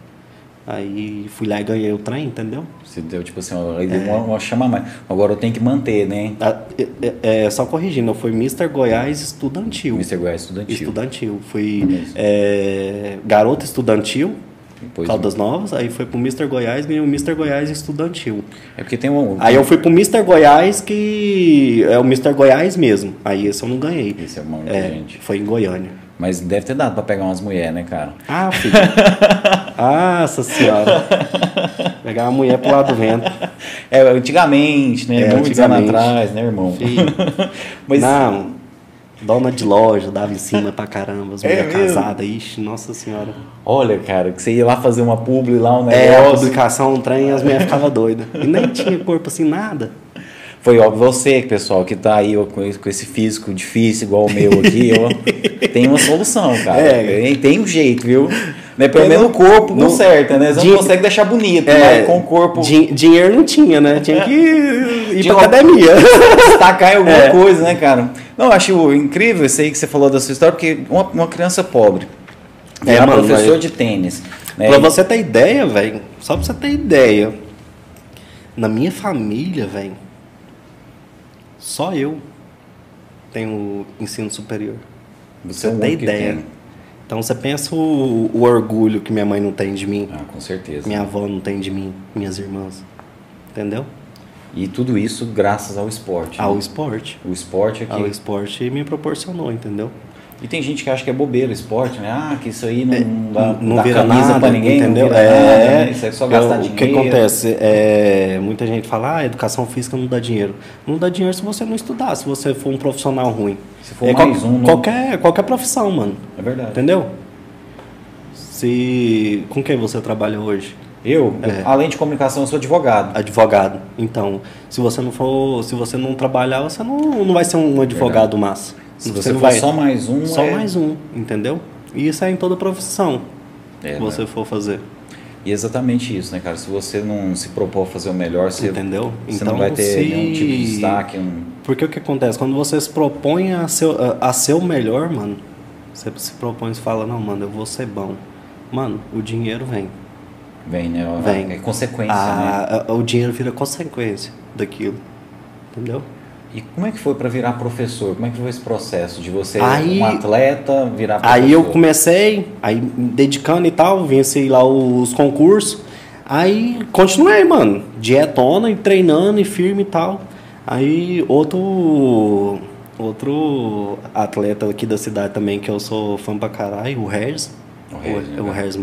B: Aí fui lá e ganhei o trem, entendeu?
A: Você deu, tipo assim, aí deu uma, uma chama a mais. Agora eu tenho que manter, né?
B: Ah, é- é- é, só corrigindo, eu fui Mr. Goiás estudantil.
A: Mr. Goiás estudantil.
B: Estudantil. Fui é, garota estudantil,
A: Depois,
B: Caldas Novas, aí foi pro Mr. Goiás, ganhei o Mr. Goiás estudantil.
A: É porque tem um.
B: Aí eu fui pro Mr. Goiás, que é o Mr. Goiás mesmo. Aí esse eu não ganhei.
A: Esse é monte de
B: É,
A: gente.
B: foi em Goiânia.
A: Mas deve ter dado pra pegar umas mulheres, né, cara?
B: Ah, filho. Nossa senhora. Pegar uma mulher pro lado do vento.
A: É, antigamente, né?
B: É,
A: Muitos anos atrás, né, irmão?
B: Filho.
A: Mas
B: Não, dona de loja, dava em cima pra caramba, as
A: É
B: mulheres casadas, ixi, nossa senhora.
A: olha, cara, que você ia lá fazer uma publi lá, um
B: É, a
A: negócio.
B: publicação, um trem, as mulheres ficavam doidas. E nem tinha corpo assim, nada.
A: Foi óbvio você, pessoal, que tá aí ó, com esse- físico difícil igual o meu aqui, ó, tem uma solução, cara.
B: É.
A: Tem, tem um jeito, viu? Né, pelo menos o corpo
B: Não-
A: conserta, né? Você não consegue deixar bonito,
B: É,
A: com o corpo
B: Din- dinheiro não tinha, né? Tinha que ir
A: Tinha
B: pra academia.
A: destacar em alguma
B: É.
A: coisa, né, cara? Não, eu acho incrível isso aí que você falou da sua história, porque uma, uma criança pobre,
B: É,
A: virar
B: mano,
A: professor
B: mas-
A: de tênis, né?
B: Pra você ter ideia, velho, só pra você ter ideia, na minha família, velho, só eu tenho ensino superior.
A: Você é o
B: Você tem ideia.
A: tem.
B: Então você pensa o, o orgulho que minha mãe não tem de mim,
A: Ah, com certeza.
B: minha avó não tem de mim, minhas irmãs. Entendeu?
A: E tudo isso graças ao esporte.
B: Ao
A: né?
B: esporte.
A: O esporte aqui.
B: Ao esporte me proporcionou, entendeu?
A: E tem gente que acha que é bobeira o esporte, né? Ah, que isso aí não, dá,
B: não
A: dá
B: vira nada,
A: pra ninguém,
B: entendeu?
A: não vira
B: é,
A: nada, né? Isso é só gastar
B: o
A: dinheiro.
B: que acontece? É, muita gente fala, ah, educação física não dá dinheiro. Não dá dinheiro se você não estudar, se você for um profissional ruim.
A: Se for
B: é,
A: mais um, né?
B: qualquer, qualquer profissão, mano.
A: É verdade.
B: Entendeu? Se. Com quem você trabalha hoje?
A: Eu,
B: É.
A: além de comunicação, eu sou advogado.
B: Advogado. Então, se você não for. Se você não trabalhar, você não, não vai ser um advogado massa.
A: Se você,
B: vai-
A: só mais um,
B: Só
A: é-
B: mais um, entendeu? E isso é em toda profissão
A: É,
B: que
A: né?
B: você for fazer.
A: E é exatamente isso, né, cara? Se você não se propor a fazer o melhor, você,
B: Entendeu?
A: você
B: Então,
A: não vai ter
B: se-
A: nenhum tipo de destaque. Um...
B: Porque o que acontece? Quando você se propõe a ser, a, a ser o melhor, mano, você se propõe e fala, não, mano, eu vou ser bom. Mano, o dinheiro vem.
A: Vem, né?
B: Vem.
A: É consequência, né?
B: A- a- o dinheiro vira consequência daquilo. Entendeu?
A: E como é que foi para virar professor? Como é que foi esse processo de você,
B: Aí-
A: um atleta, virar professor?
B: Aí eu comecei, aí me dedicando e tal, venci lá os concursos. Aí continuei, mano, dietona e treinando e firme e tal. Aí outro outro atleta aqui da cidade também que eu sou fã pra caralho, o Regis.
A: O Regis,
B: o,
A: né?
B: o Regis.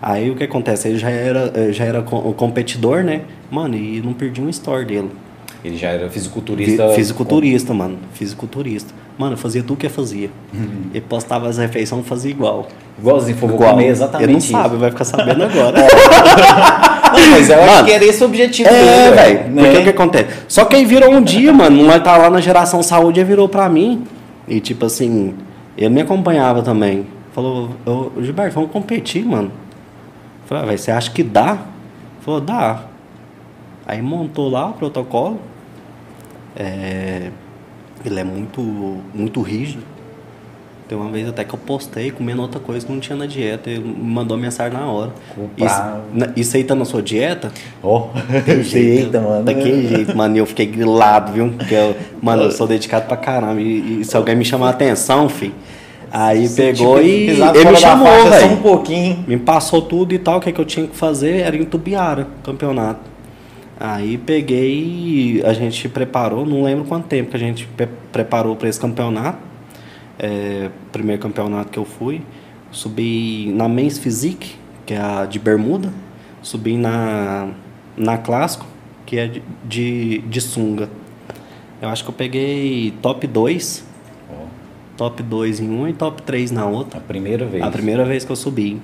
B: Aí o que acontece? Ele já era, já era com- competidor, né? Mano, e não perdi um story dele.
A: Ele já era fisiculturista.
B: Fisiculturista, mano. Fisiculturista. Mano, eu fazia tudo que eu fazia.
A: Uhum.
B: Ele postava as refeições e fazia igual.
A: Igualzinho, foi
B: igual.
A: comer exatamente
B: Ele não
A: isso.
B: sabe, vai ficar sabendo agora.
A: Não, mas eu acho
B: Mano,
A: que era esse o objetivo
B: É,
A: dele,
B: velho.
A: né?
B: Porque o que acontece? Só que aí virou um dia, mano, nós tá lá na geração saúde, ele virou pra mim. E tipo assim, ele me acompanhava também. Falou, ô Gilberto, vamos competir, mano. Falei, ah, velho, você acha que dá? Falou, dá. Aí montou lá o protocolo. É, ele é muito, muito rígido. Tem uma vez até que eu postei comendo outra coisa que não tinha na dieta. Ele me mandou mensagem na hora. Isso, na- isso aí tá na sua dieta?
A: Ó, eita, mano.
B: Daquele jeito, mano. E eu fiquei grilado, viu? Porque eu, mano, eu sou dedicado pra caramba. E, e se alguém me chamar a atenção, fi, aí pegou
A: Tipo,
B: e ele me chamou,
A: Só um
B: velho.
A: pouquinho.
B: Me passou tudo e tal. O que, que eu tinha que fazer era em Tubiara, campeonato. Aí peguei, a gente preparou, não lembro quanto tempo que a gente pre- preparou para esse campeonato. É, primeiro campeonato que eu fui. Subi na Men's Physique, que é a de bermuda. Subi na, na Clássico, que é de, de, de sunga. Eu acho que eu peguei top 2.
A: Ó,
B: Top 2 em um e top 3 na outra.
A: a primeira vez.
B: A primeira vez que eu subi.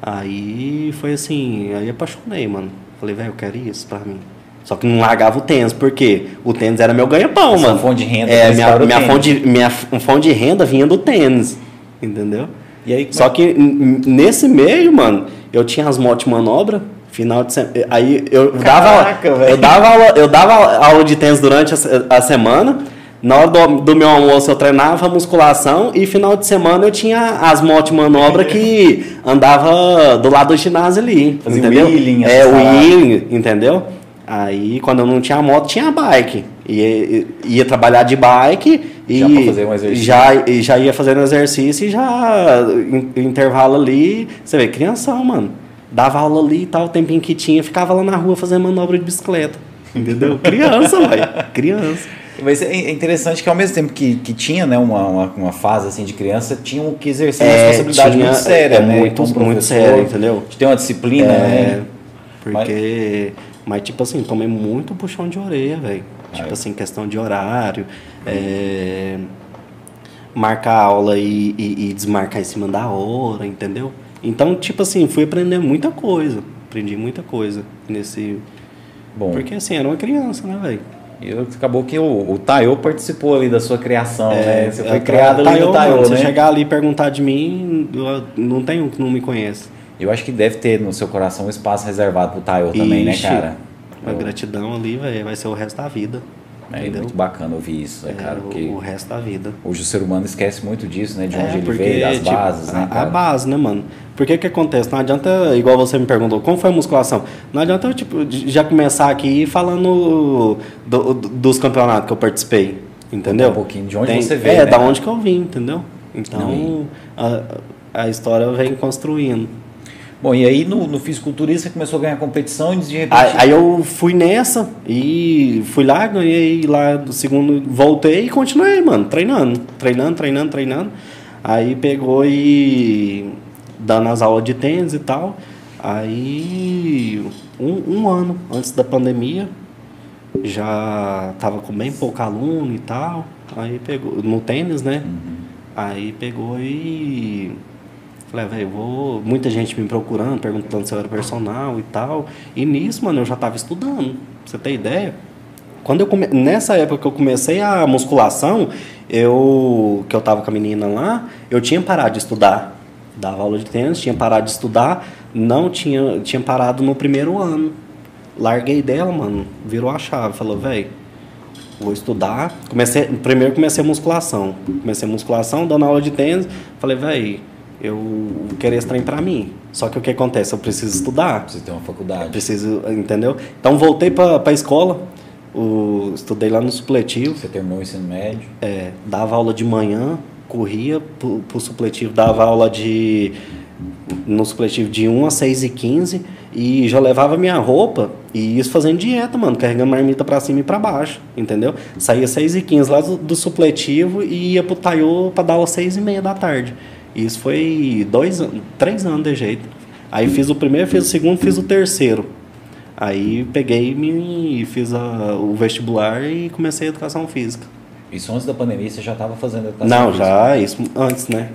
B: Aí foi assim, aí apaixonei, mano. Falei, velho, eu quero isso pra mim. Só que não largava o tênis, porque o tênis era meu ganha-pão, mano.
A: fonte de renda
B: É, minha, minha,
A: tênis.
B: fonte, de- minha fonte de renda vinha do tênis. Entendeu?
A: E aí,
B: Só
A: é-
B: que nesse meio, mano, eu tinha as motos de manobra, final de semana. Aí eu
A: Caraca,
B: dava.
A: velho.
B: Eu dava, aula, eu dava aula de tênis durante a, a semana. Na hora do, do meu almoço eu treinava musculação e final de semana eu tinha as motos de manobra que andava do lado do ginásio ali.
A: Fazia
B: entendeu?
A: wheeling,
B: É, wheeling, entendeu? Aí quando eu não tinha moto, tinha bike. Ia, ia trabalhar de bike e
A: Já fazer um exercício.
B: já, e já ia fazendo exercício e já in- intervalo ali. Você vê, crianção, mano. Dava aula ali e tal, o tempinho que tinha, ficava lá na rua fazendo manobra de bicicleta. Entendeu? Criança, velho. Criança.
A: Mas é é interessante que ao mesmo tempo que, que tinha né, uma, uma, uma fase assim de criança, tinha que exercer uma
B: É,
A: responsabilidade
B: tinha-
A: muito séria,
B: é
A: né?
B: muito- muito séria, entendeu?
A: De ter uma disciplina,
B: É,
A: né?
B: porque. Mas, tipo assim, tomei muito puxão de orelha, velho. Tipo
A: é?
B: assim, questão de horário. é, marcar aula e, e- e desmarcar em cima da hora, entendeu? Então, tipo assim, fui aprender muita coisa. Aprendi muita coisa nesse.
A: Bom,
B: Porque assim, era uma criança, né, velho?
A: E acabou que o, o Tayo participou ali da sua criação, né? Você foi
B: é,
A: criado ali
B: Tayo,
A: no Tayo,
B: mano,
A: né?
B: Se chegar ali e perguntar de mim, não tem um que não me conhece.
A: Eu acho que deve ter no seu coração um espaço reservado pro Tayo também, né, cara?
B: A gratidão ali, velho, vai ser o resto da vida.
A: É muito bacana ouvir isso, né,
B: É,
A: cara?
B: o-
A: Porque
B: o, resto da vida.
A: hoje o ser humano esquece muito disso, né? De onde
B: É,
A: ele veio, as
B: tipo,
A: bases, né,
B: a, a
A: cara?
B: base, né, mano? Porque que acontece? Não adianta, igual você me perguntou, como foi a musculação? Não adianta eu, tipo, já começar aqui falando do- do- dos campeonatos que eu participei, entendeu?
A: Um pouquinho de onde você veio,
B: É,
A: né,
B: da
A: cara?
B: onde que eu vim, entendeu? Então, a, a história vem construindo.
A: Bom, e aí no, no fisiculturismo você começou a ganhar competição e de repente...
B: Aí, aí eu fui nessa e fui lá, ganhei lá do segundo, voltei e continuei, mano, treinando, treinando, treinando, treinando. Aí pegou e dando as aulas de tênis e tal. Aí um, um ano antes da pandemia já tava com bem pouco aluno e tal. Aí pegou no tênis, né? Aí pegou e Falei, "Ah, velho, vou. Muita gente me procurando, perguntando se eu era personal e tal. E nisso, mano, eu já tava estudando. Pra você ter ideia? Quando eu come... Nessa época que eu comecei a musculação, eu. que eu tava com a menina lá, eu tinha parado de estudar. Dava aula de tênis, tinha parado de estudar, não tinha, tinha parado no primeiro ano. Larguei dela, mano, virou a chave. Falou, velho, vou estudar. Comecei, primeiro comecei a musculação. Comecei a musculação, dando aula de tênis. Falei, velho, eu queria esse trem pra mim. Só que o que acontece? Eu preciso estudar.
A: Você tem uma faculdade.
B: Preciso, entendeu? Então voltei pra, pra escola. O, estudei lá no supletivo.
A: Você terminou o ensino médio.
B: É, dava aula de manhã, corria pro, pro supletivo, dava aula de no supletivo de 1 a 6 e 15 e já levava minha roupa e ia fazendo dieta, mano, carregando marmita pra cima e pra baixo, entendeu? Saía 6 e 15 lá do, do supletivo e ia pro Taiô pra dar aula 6 e meia da tarde. Isso foi dois, três anos de jeito. Aí fiz o primeiro, fiz o segundo, fiz o terceiro. Aí peguei e fiz a- o vestibular e comecei a educação física.
A: Isso antes da pandemia você já estava fazendo educação
B: Não,
A: física?
B: já, isso antes, né?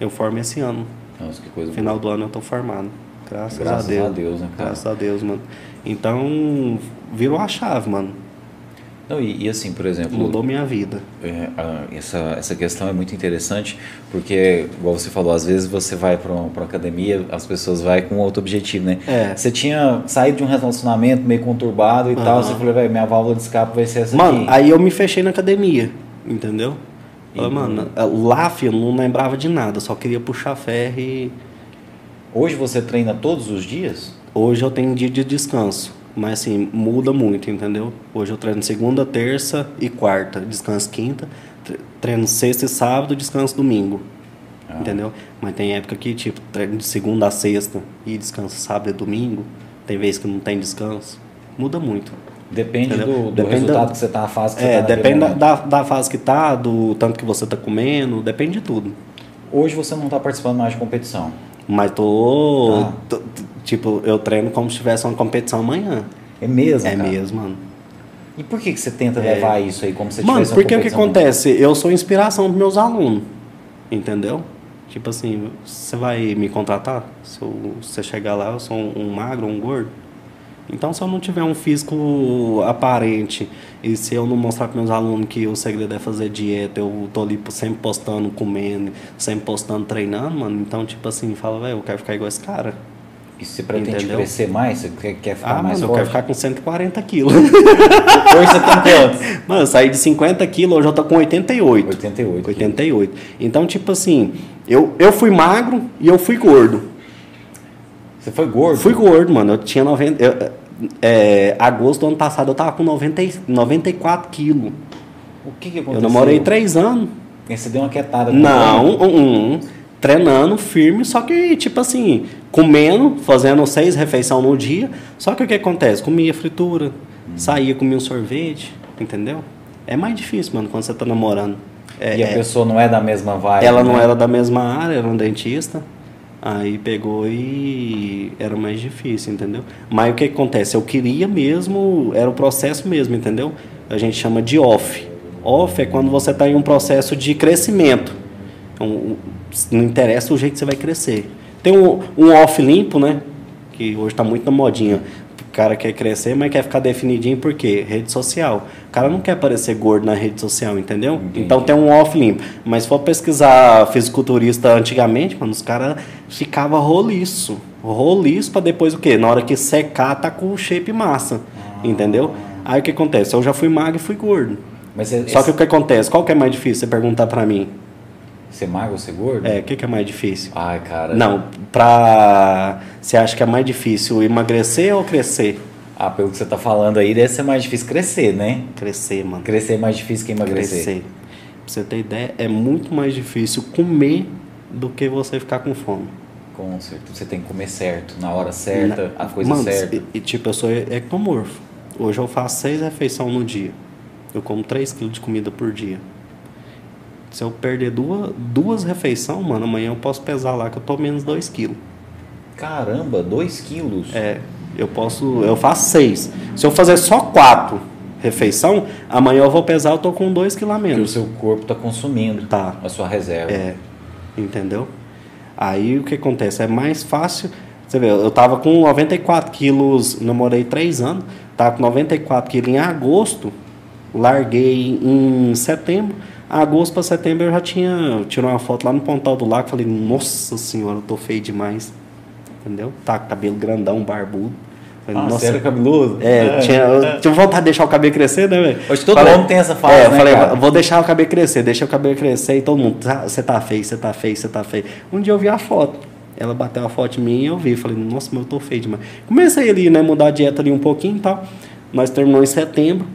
B: Eu formo esse ano.
A: Nossa, que coisa
B: final do ano eu tô formado. Graças,
A: Graças
B: a Deus.
A: a Deus, né?
B: Graças a Deus, mano. Então, virou a chave, mano.
A: Não, e, e assim, por exemplo,
B: Mudou minha vida.
A: é, a- essa, essa questão é muito interessante, porque, igual você falou, às vezes você vai para uma academia, as pessoas vão com outro objetivo, né?
B: É.
A: Você tinha saído de um relacionamento meio conturbado e tal,
B: Aham.
A: você falou, velho, minha válvula de escape vai ser essa
B: Mano,
A: aqui.
B: aí eu me fechei na academia, entendeu? Falei, mano, lá, filho, eu não lembrava de nada, só queria puxar ferro e
A: Hoje você treina todos os dias?
B: Hoje eu tenho dia de descanso, mas assim, muda muito, entendeu? Hoje eu treino segunda, terça e quarta, descanso quinta, tre- treino sexta e sábado, descanso domingo.
A: Ah.
B: Entendeu? Mas tem época que, tipo, treino de segunda a sexta e descanso sábado e domingo. Tem vezes que não tem descanso. Muda muito.
A: Depende
B: Entendeu?
A: do, do
B: Depende
A: resultado
B: da-
A: que você tá, a fase que
B: É,
A: você tá naquele
B: depende da, da fase que tá, do tanto que você tá comendo, depende de tudo.
A: Hoje você não está participando mais de competição.
B: Mas tô,
A: Ah.
B: tô- Tipo, eu treino como se tivesse uma competição amanhã.
A: É mesmo,
B: é
A: cara?
B: mesmo, mano.
A: E por que, que você tenta levar isso aí como se
B: Mano,
A: tivesse uma
B: porque o que acontece? Eu sou inspiração dos meus alunos. Entendeu? Tipo assim, você vai me contratar? Se você chegar lá, eu sou um, um magro, um gordo? Então, se eu não tiver um físico aparente e se eu não mostrar para meus alunos que o segredo é fazer dieta, eu tô ali sempre postando, comendo, sempre postando, treinando, mano. Então, tipo assim, fala, velho, eu quero ficar igual esse cara.
A: E você pretende
B: Entendeu?
A: crescer mais? Você quer, quer ficar
B: Ah,
A: mais
B: mano, eu
A: forte?
B: quero ficar com 140 quilos.
A: Força tem quantos?
B: mano, eu saí de 50 quilos, hoje eu tô com 88.
A: 88.
B: 88. Então, tipo assim, eu, eu fui magro e eu fui gordo.
A: Você foi gordo?
B: Fui gordo, mano. Eu tinha 90. eu- é, agosto do ano passado eu tava com 90, e- 94 quilos.
A: O que, que aconteceu?
B: Eu namorei três anos.
A: E você deu uma quietada.
B: Não, um, um, treinando firme, só que, tipo assim, comendo, fazendo seis refeições no dia. Só que o que acontece? Comia fritura,
A: Hum.
B: saía, comia um sorvete, entendeu? É mais difícil, mano, quando você tá namorando. É,
A: E a
B: é-
A: pessoa não é da mesma vibe.
B: ela não
A: né?
B: era da mesma área, era um dentista. Aí pegou e era mais difícil, entendeu? Mas o que acontece? Eu queria mesmo, era o processo mesmo, entendeu? A gente chama de off. Off é quando você está em um processo de crescimento. Então, não interessa o jeito que você vai crescer. Tem um, um off limpo, né? Que hoje está muito na modinha. O cara quer crescer, mas quer ficar definidinho por quê? Rede social. O cara não quer parecer gordo na rede social, entendeu?
A: Entendi.
B: Então tem um off limpo. Mas se for pesquisar fisiculturista antigamente, mano, os caras ficavam roliço. Roliço pra depois o quê? Na hora que secar, tá com shape massa. Entendeu? Aí o que acontece? Eu já fui magro e fui gordo.
A: Mas é,
B: Só que o que acontece? Qual que é mais difícil? Você perguntar pra mim.
A: Ser magro ou ser gordo?
B: É, o que, que é mais difícil?
A: Ai, cara.
B: Não, pra. Você acha que é mais difícil emagrecer ou crescer?
A: Ah, pelo que você tá falando aí, deve ser mais difícil crescer, né?
B: Crescer, mano.
A: Crescer é mais difícil que emagrecer.
B: Crescer. Pra você ter ideia, é muito mais difícil comer do que você ficar com fome.
A: Com certeza. Você tem que comer certo, na hora certa,
B: Na-
A: a coisa
B: Mano,
A: certa.
B: E, e, tipo, eu sou ectomorfo. Hoje eu faço seis refeições no dia. Eu como 3 quilos de comida por dia. Se eu perder duas, duas refeições, mano, amanhã eu posso pesar lá que eu tô menos 2 quilos.
A: Caramba, 2 quilos.
B: É, eu posso. Eu faço seis. Se eu fazer só quatro refeição, amanhã eu vou pesar, eu tô com 2 quilos a
A: Que o
B: menos.
A: seu corpo tá consumindo
B: Tá.
A: a sua reserva.
B: É, entendeu? Aí o que acontece? É mais fácil. Você vê, eu tava com 94 quilos, namorei 3 anos, tava com 94 quilos em agosto, larguei em setembro. Agosto para setembro eu já tinha. Tirei uma foto lá no Pontal do Lago, falei, nossa senhora, eu tô feio demais. Entendeu? Tá cabelo grandão, barbudo. Falei,
A: Ah, você era cabeludo?
B: é, tinha, eu tinha vontade de deixar o cabelo crescer, né, velho?
A: Hoje todo
B: Falei-
A: homem tem essa fase,
B: É, eu
A: né,
B: falei,
A: cara?
B: vou deixar o cabelo crescer, deixa o cabelo crescer e todo mundo, "Ah, você tá feio, você tá feio, você tá feio. Um dia eu vi a foto. Ela bateu a foto em mim e eu vi. Falei, nossa, mas eu tô feio demais. Comecei ali, né, mudar a dieta ali um pouquinho e tal. Nós terminamos em setembro.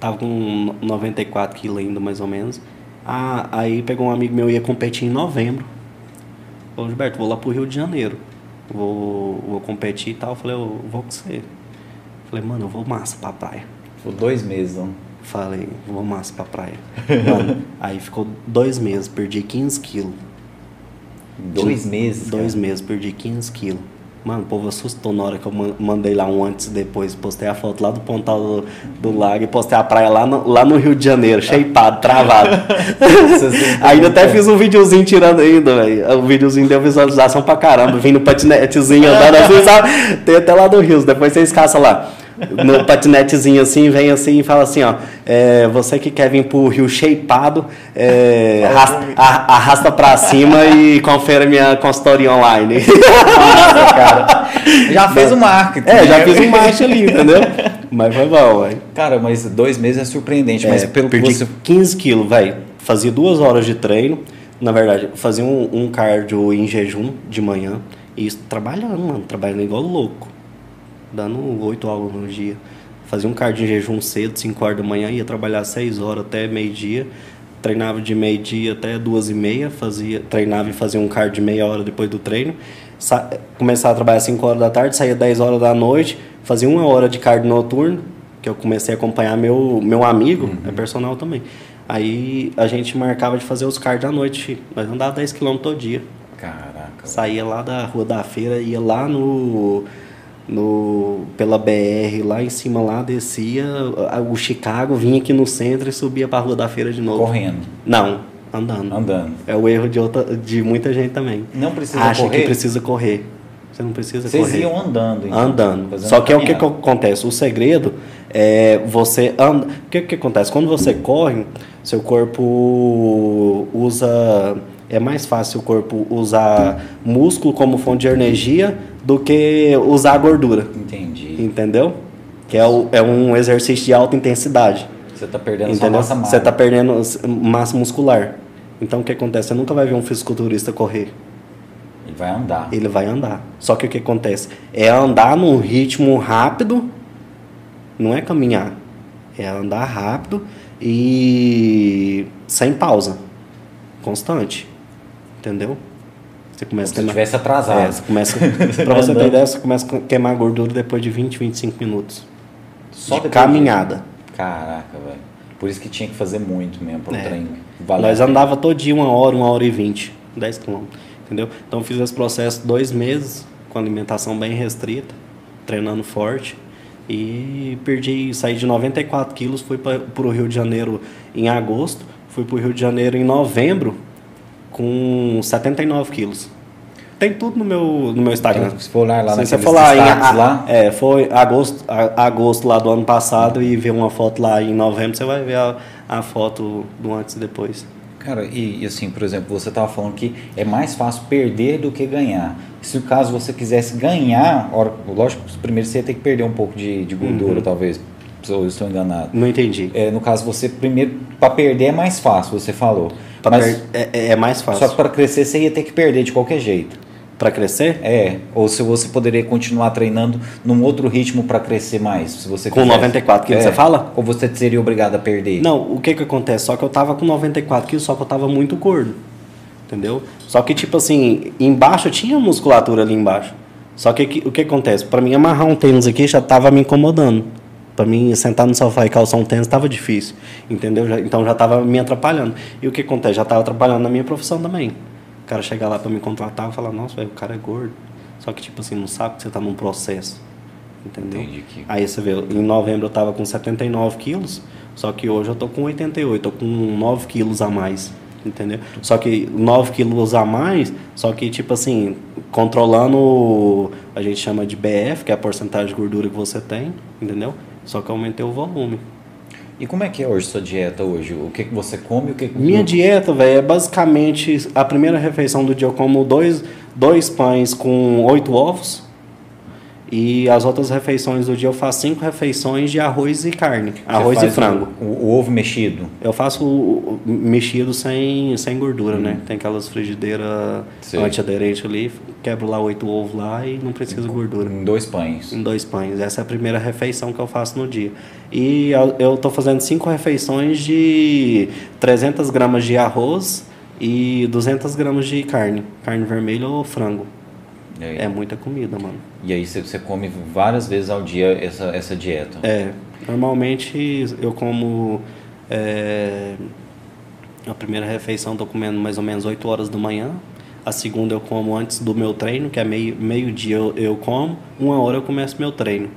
B: Tava com 94 quilos ainda, mais ou menos. Ah, aí pegou um amigo meu ia competir em novembro. Falou, Gilberto, vou lá pro Rio de Janeiro. Vou, vou competir e tal. Eu falei, eu vou com você. Falei, mano, eu vou massa pra praia.
A: Ficou dois meses, não?
B: Falei, vou massa pra praia. Mano, aí ficou dois meses, perdi 15 quilos.
A: Dois meses.
B: Dois
A: cara.
B: meses, perdi 15 quilos. Mano, o povo assustou na hora que eu man- mandei lá um antes e depois. Postei a foto lá do Pontal do, do Lago e postei a praia lá no, lá no Rio de Janeiro, shapeado, travado. Ainda até fiz um videozinho tirando ainda, velho. O videozinho deu visualização pra caramba. Vim no patinetezinho andando assim, sabe? Tem até lá do Rio, depois vocês caçam lá. No patinetezinho assim, vem assim e fala assim, ó. é, você que quer vir pro Rio shapeado, é, arrasta, a- arrasta pra cima e confere minha consultoria online.
A: Nossa, cara. Já fez o marketing.
B: É, já
A: né?
B: fiz um marcha ali, entendeu? Mas foi bom, velho.
A: Cara, mas dois meses é surpreendente. mas
B: É,
A: pelo que
B: perdi
A: você.
B: 15 quilos, velho. Fazia duas horas de treino. Na verdade, fazia um, um cardio em jejum de manhã. E isso trabalhando, mano. Trabalhando igual louco. Dando oito aulas no dia. Fazia um cardio em jejum cedo, 5 horas da manhã. Ia trabalhar 6 horas até meio-dia. Treinava de meio-dia até duas e meia. Fazia, treinava e fazia um cardio de meia hora depois do treino. Sa começava a trabalhar 5 horas da tarde, saía 10 horas da noite. Fazia uma hora de cardio noturno. Que eu comecei a acompanhar meu, meu amigo, é personal também. Aí a gente marcava de fazer os cardio à noite. Nós andava 10 km todo dia.
A: Caraca.
B: Saía lá da Rua da Feira, ia lá no no, pela BR lá em cima lá, descia o Chicago, vinha aqui no centro e subia para a Rua da Feira de novo.
A: Correndo.
B: Não, andando.
A: Andando.
B: É o erro de, outra, de muita gente também.
A: Não precisa
B: Acha
A: correr?
B: que precisa correr. Você não precisa
A: Vocês
B: correr.
A: iam andando, então,
B: andando. Só que é o que, que acontece? O segredo é você anda. O que, que acontece? Quando você corre, seu corpo usa. É mais fácil o corpo usar músculo como fonte de energia do que usar a gordura.
A: Entendi.
B: Entendeu? Que é, o- é um exercício de alta intensidade.
A: Você tá perdendo
B: Entendeu?
A: massa magra.
B: Você está perdendo massa muscular. Então o que acontece? Você nunca vai ver um fisiculturista correr.
A: Ele vai andar.
B: Ele vai andar. Só que o que acontece? É andar num ritmo rápido, não é caminhar. É andar rápido e sem pausa. Constante. Entendeu? Você começa
A: Como se tivesse atrasado.
B: É, você começa. Pra você ter ideia, você começa a queimar gordura depois de 20, 25 minutos.
A: Só
B: de caminhada.
A: disso. Caraca, velho. Por isso que tinha que fazer muito mesmo para o
B: É. Nós
A: a
B: andava todo dia uma hora, uma hora e vinte, 10 quilômetros, entendeu? Então fiz esse processo dois meses, com alimentação bem restrita, treinando forte. E perdi, saí de 94 quilos, fui para o Rio de Janeiro em agosto, fui para o Rio de Janeiro em novembro com 79 quilos. Tem tudo no meu, no meu Instagram.
A: Então, se for olhar lá
B: Se você for lá, em, a-
A: lá,
B: é, foi agosto, a- agosto lá do ano passado e ver uma foto lá em novembro, você vai ver a, a foto do antes e depois.
A: Cara, e, e assim, por exemplo, você estava falando que é mais fácil perder do que ganhar. Se o caso você quisesse ganhar, ora, lógico, primeiro você ia ter que perder um pouco de, de gordura,
B: Uhum.
A: talvez. Eu estou enganado.
B: Não entendi.
A: É, no caso, você primeiro, para perder é mais fácil, você falou. Mas
B: é, é- é mais fácil.
A: só que para crescer você ia ter que perder de qualquer jeito.
B: Pra crescer?
A: É, ou se você poderia continuar treinando num outro ritmo para crescer mais, se você
B: Com
A: quisesse.
B: 94 quilos,
A: É.
B: você fala?
A: Ou você seria obrigado a perder?
B: Não, o que que acontece? Só que eu tava com 94 quilos, só que eu tava muito gordo. Entendeu? Só que, tipo assim, embaixo tinha musculatura ali embaixo. Só que o que acontece? Pra mim amarrar um tênis aqui já tava me incomodando. Pra mim sentar no sofá e calçar um tênis tava difícil. Entendeu? Já- então já tava me atrapalhando. E o que acontece? Já tava atrapalhando na minha profissão também. O cara chegar lá pra me contratar e falar, nossa, velho, o cara é gordo. Só que, tipo assim, não sabe que você tá num processo. Entendeu?
A: Entendi que-
B: Aí você vê, em novembro eu tava com 79 quilos, só que hoje eu tô com 88, tô com 9 quilos a mais, entendeu? Só que 9 quilos a mais, só que tipo assim, controlando, a gente chama de BF, que é a porcentagem de gordura que você tem, entendeu? Só que eu aumentei o volume.
A: E como é que é hoje sua dieta hoje? O que, que você come e o que que
B: Minha dieta, velho, é basicamente a primeira refeição do dia eu como dois, dois pães com oito ovos. E as outras refeições do dia eu faço cinco refeições de arroz e carne.
A: Você
B: Arroz e frango.
A: O, o ovo mexido.
B: Eu faço o- o mexido sem, sem gordura, né? Tem aquelas frigideiras
A: Sei.
B: antiaderentes ali, quebro lá oito ovos lá e não precisa de gordura.
A: Em dois pães.
B: Em dois pães. Essa é a primeira refeição que eu faço no dia. E eu- tô fazendo cinco refeições de 300 gramas de arroz e 200 gramas de carne. Carne vermelha ou frango.
A: Aí,
B: É muita comida, mano.
A: e aí você, come várias vezes ao dia essa, essa dieta.
B: É, normalmente eu como. é, a primeira refeição tô comendo mais ou menos 8 horas da manhã. A segunda eu como antes do meu treino, que é meio- meio-dia eu, eu como. Uma hora eu começo meu treino.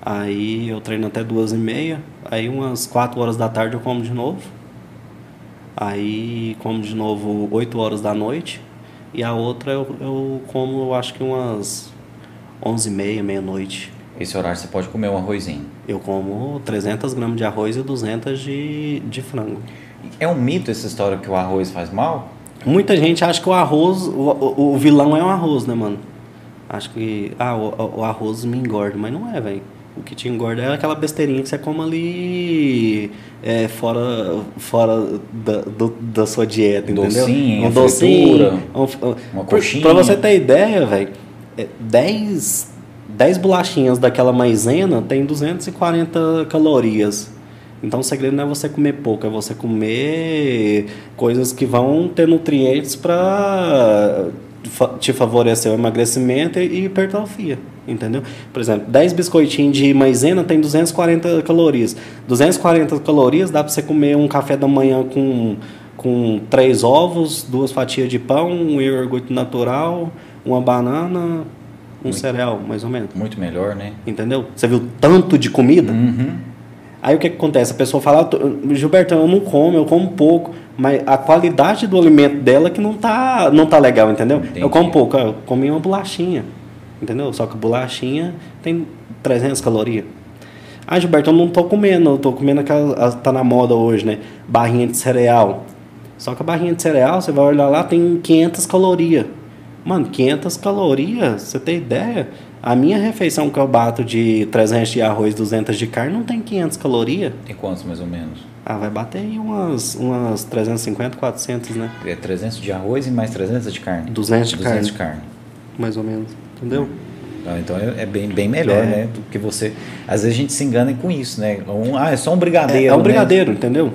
B: Aí eu treino até duas e meia. Aí umas 4 horas da tarde eu como de novo. Aí como de novo 8 horas da noite. E a outra eu, eu como, eu acho que umas 11 e meia, meia-noite.
A: Esse horário você pode comer um arrozinho.
B: Eu como 300 gramas de arroz e 200 de, de frango.
A: É um mito essa história que o arroz faz mal?
B: Muita gente acha que o arroz, o, o, vilão é o arroz, né, mano? Acho que, ah, o, o arroz me engorda, mas não é, velho. O que te engorda é aquela besteirinha que você come ali é, fora, fora da, do- da sua dieta, entendeu? um docinho,
A: fritura,
B: um- um-
A: uma coxinha.
B: Pra você ter ideia, velho, é, 10, 10 bolachinhas daquela maisena tem 240 calorias. Então o segredo não é você comer pouco, é você comer coisas que vão ter nutrientes para te favorecer o emagrecimento e hipertrofia, entendeu? Por exemplo, 10 biscoitinhos de maisena tem 240 calorias. 240 calorias dá para você comer um café da manhã com com três ovos, duas fatias de pão, um iogurte natural, uma banana, um cereal, mais ou menos.
A: Muito melhor, né?
B: Entendeu? Você viu tanto de comida?
A: Uhum.
B: Aí o que, que acontece? A pessoa fala, "Ah, Gilberto, eu não como, eu como pouco, mas a qualidade do alimento dela que não tá, não tá legal, entendeu?
A: Entendi.
B: Eu como pouco, eu comi uma bolachinha, entendeu? Só que a bolachinha tem 300 calorias. Ah, Gilberto, eu não tô comendo, eu tô comendo aquela, a- tá na moda hoje, né? Barrinha de cereal. Só que a barrinha de cereal, você vai olhar lá, tem 500 calorias. Mano, 500 calorias, você tem ideia? A minha refeição que eu bato de 300 de arroz, 200 de carne, não tem 500 calorias.
A: Tem quantos mais ou menos?
B: Ah, vai bater aí umas, umas 350, 400, né?
A: É 300 de arroz e mais 300 de carne?
B: 200 de
A: 200
B: carne,
A: de carne.
B: mais ou menos. Entendeu?
A: Ah, Então é, é bem, bem melhor,
B: É.
A: né? Do que você. Às vezes a gente se engana com isso, né? Um, ah, é só um
B: É,
A: brigadeiro.
B: é um
A: né?
B: brigadeiro, entendeu?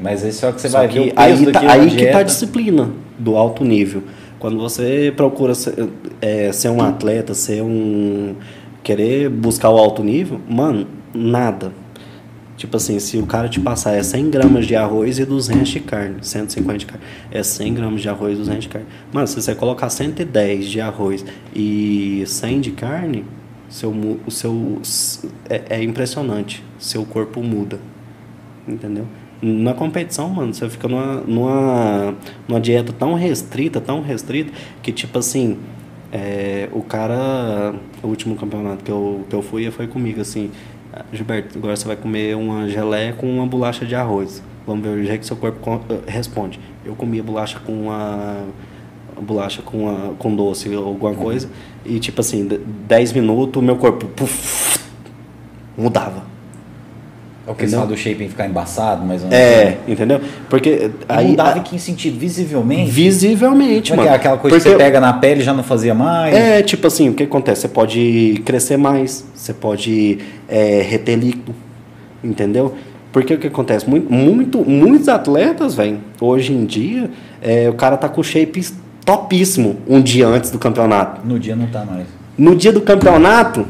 A: Mas aí só que você
B: Só
A: vai
B: que
A: ver
B: aí, tá, aí que tá a disciplina do alto nível. Quando você procura ser, é, ser um atleta, ser um. querer buscar o alto nível, mano, nada. Tipo assim, se o cara te passar é 100 gramas de arroz e 200 de carne, 150 de carne, é 100 gramas de arroz e 200 de carne. Mano, se você colocar 110 de arroz e 100 de carne, seu, o seu, é, é impressionante. Seu corpo muda. Entendeu? Na competição, mano, você fica numa, numa, numa dieta tão restrita, tão restrita, que tipo assim, é, o cara, o último campeonato que eu, que eu fui, foi comigo assim, "Ah, Gilberto, agora você vai comer uma geleia com uma bolacha de arroz. Vamos ver o jeito que seu corpo eh, responde. Eu comia bolacha com uma bolacha com, a, com doce ou alguma coisa, e tipo assim, de- 10 minutos, o meu corpo puf, mudava.
A: É o questão
B: Entendeu?
A: do shaping ficar embaçado, ou menos.
B: É, entendeu? Porque
A: Aí mudava em que sentido? Visivelmente?
B: visivelmente,
A: Como é que
B: mano.
A: é? Aquela coisa
B: Porque
A: que você pega na pele e já não fazia mais?
B: É, tipo assim, o que acontece? Você pode crescer mais, você pode é, reter líquido, entendeu? Porque o que acontece? Muito, muito, muitos atletas, velho, hoje em dia, é, o cara tá com shape topíssimo um dia antes do campeonato.
A: No dia não tá mais.
B: No dia do campeonato, o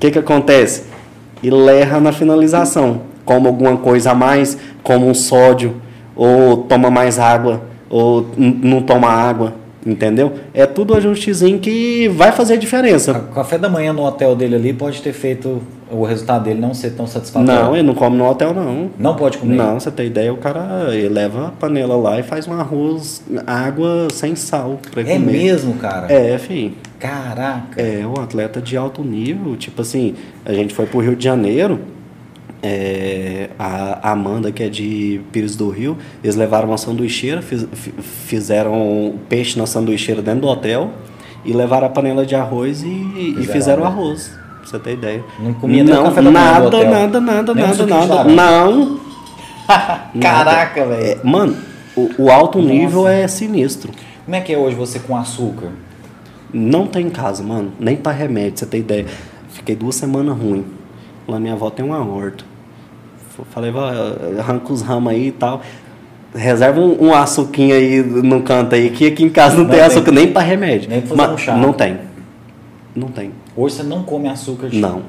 B: que, que acontece? Ele erra na finalização. Come alguma coisa a mais, como um sódio, ou toma mais água, ou não toma água, entendeu? É tudo ajustezinho que vai fazer
A: O
B: diferença.
A: café da manhã no hotel dele ali pode ter feito o resultado dele não ser tão satisfatório.
B: Não, ele não come no hotel, não.
A: Não pode comer?
B: Não, você tem ideia, o cara ele leva a panela lá e faz um arroz, água sem sal pra
A: É
B: comer.
A: mesmo, cara?
B: É, filho.
A: Caraca.
B: É, um atleta de alto nível. Tipo assim, a gente foi pro Rio de Janeiro. É, a Amanda, que é de Pires do Rio, eles levaram uma sanduicheira, fiz- fi- fizeram peixe na sanduicheira dentro do hotel e levaram a panela de arroz e, e
A: Fizeram
B: fizeram
A: arroz.
B: Pra você ter ideia.
A: Não comia
B: não,
A: café da
B: nada,
A: hotel.
B: nada, nada,
A: Nem
B: nada, nada. Não.
A: Caraca,
B: É,
A: velho.
B: mano, o, o alto
A: Nossa.
B: nível é sinistro.
A: Como é que é hoje você com açúcar?
B: Não tem em casa, mano. Nem pra remédio, você tem ideia. Fiquei duas semanas ruim. Lá minha avó tem uma horta. Falei, arranca os ramos aí e tal. Reserva um, um açuquinho aí no canto aí, que aqui em casa não,
A: Não
B: tem,
A: tem.
B: açúcar nem pra remédio.
A: Nem pra fazer um chá.
B: Não tem. Não tem.
A: Hoje você não come açúcar de
B: Não.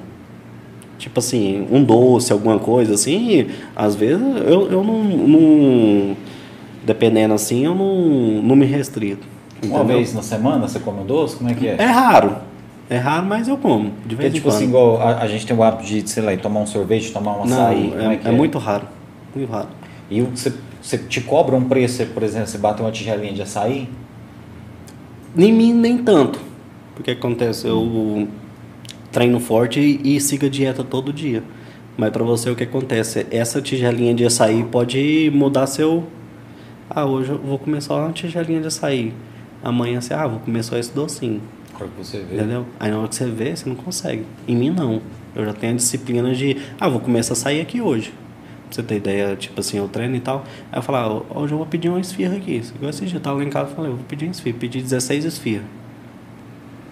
B: Tipo assim, um doce, alguma coisa assim, às vezes eu, eu não, não. Dependendo assim, eu não, não me restrito.
A: Uma
B: entendeu?
A: vez na semana você come um doce? Como é que é?
B: É raro. É raro, mas eu como. De vez em
A: tipo
B: quando.
A: assim, igual a, a gente tem o hábito de, sei lá, tomar um sorvete, tomar um
B: Não,
A: açaí. como
B: é,
A: é, que
B: é muito raro. Muito raro.
A: E você, você te cobra um preço, por exemplo, você bate uma tigelinha de açaí?
B: Nem mim, nem tanto. Porque acontece, eu treino forte e, e sigo a dieta todo dia. Mas pra você o que acontece? Essa tigelinha de açaí pode mudar seu. Ah, hoje eu vou comer só uma tigelinha de açaí. Amanhã você, ah, vou comer só esse docinho.
A: Pra você ver.
B: Entendeu? Aí na hora que você vê, você não consegue. Em mim não. Eu já tenho a disciplina de, ah, vou começar a sair aqui hoje. Pra você ter ideia, tipo assim, eu treino e tal. Aí eu falo, ah, hoje eu vou pedir uma esfirra aqui. Esse dia, eu tava lá em casa e falei, eu vou pedir uma esfirra. Pedi 16 esfirras.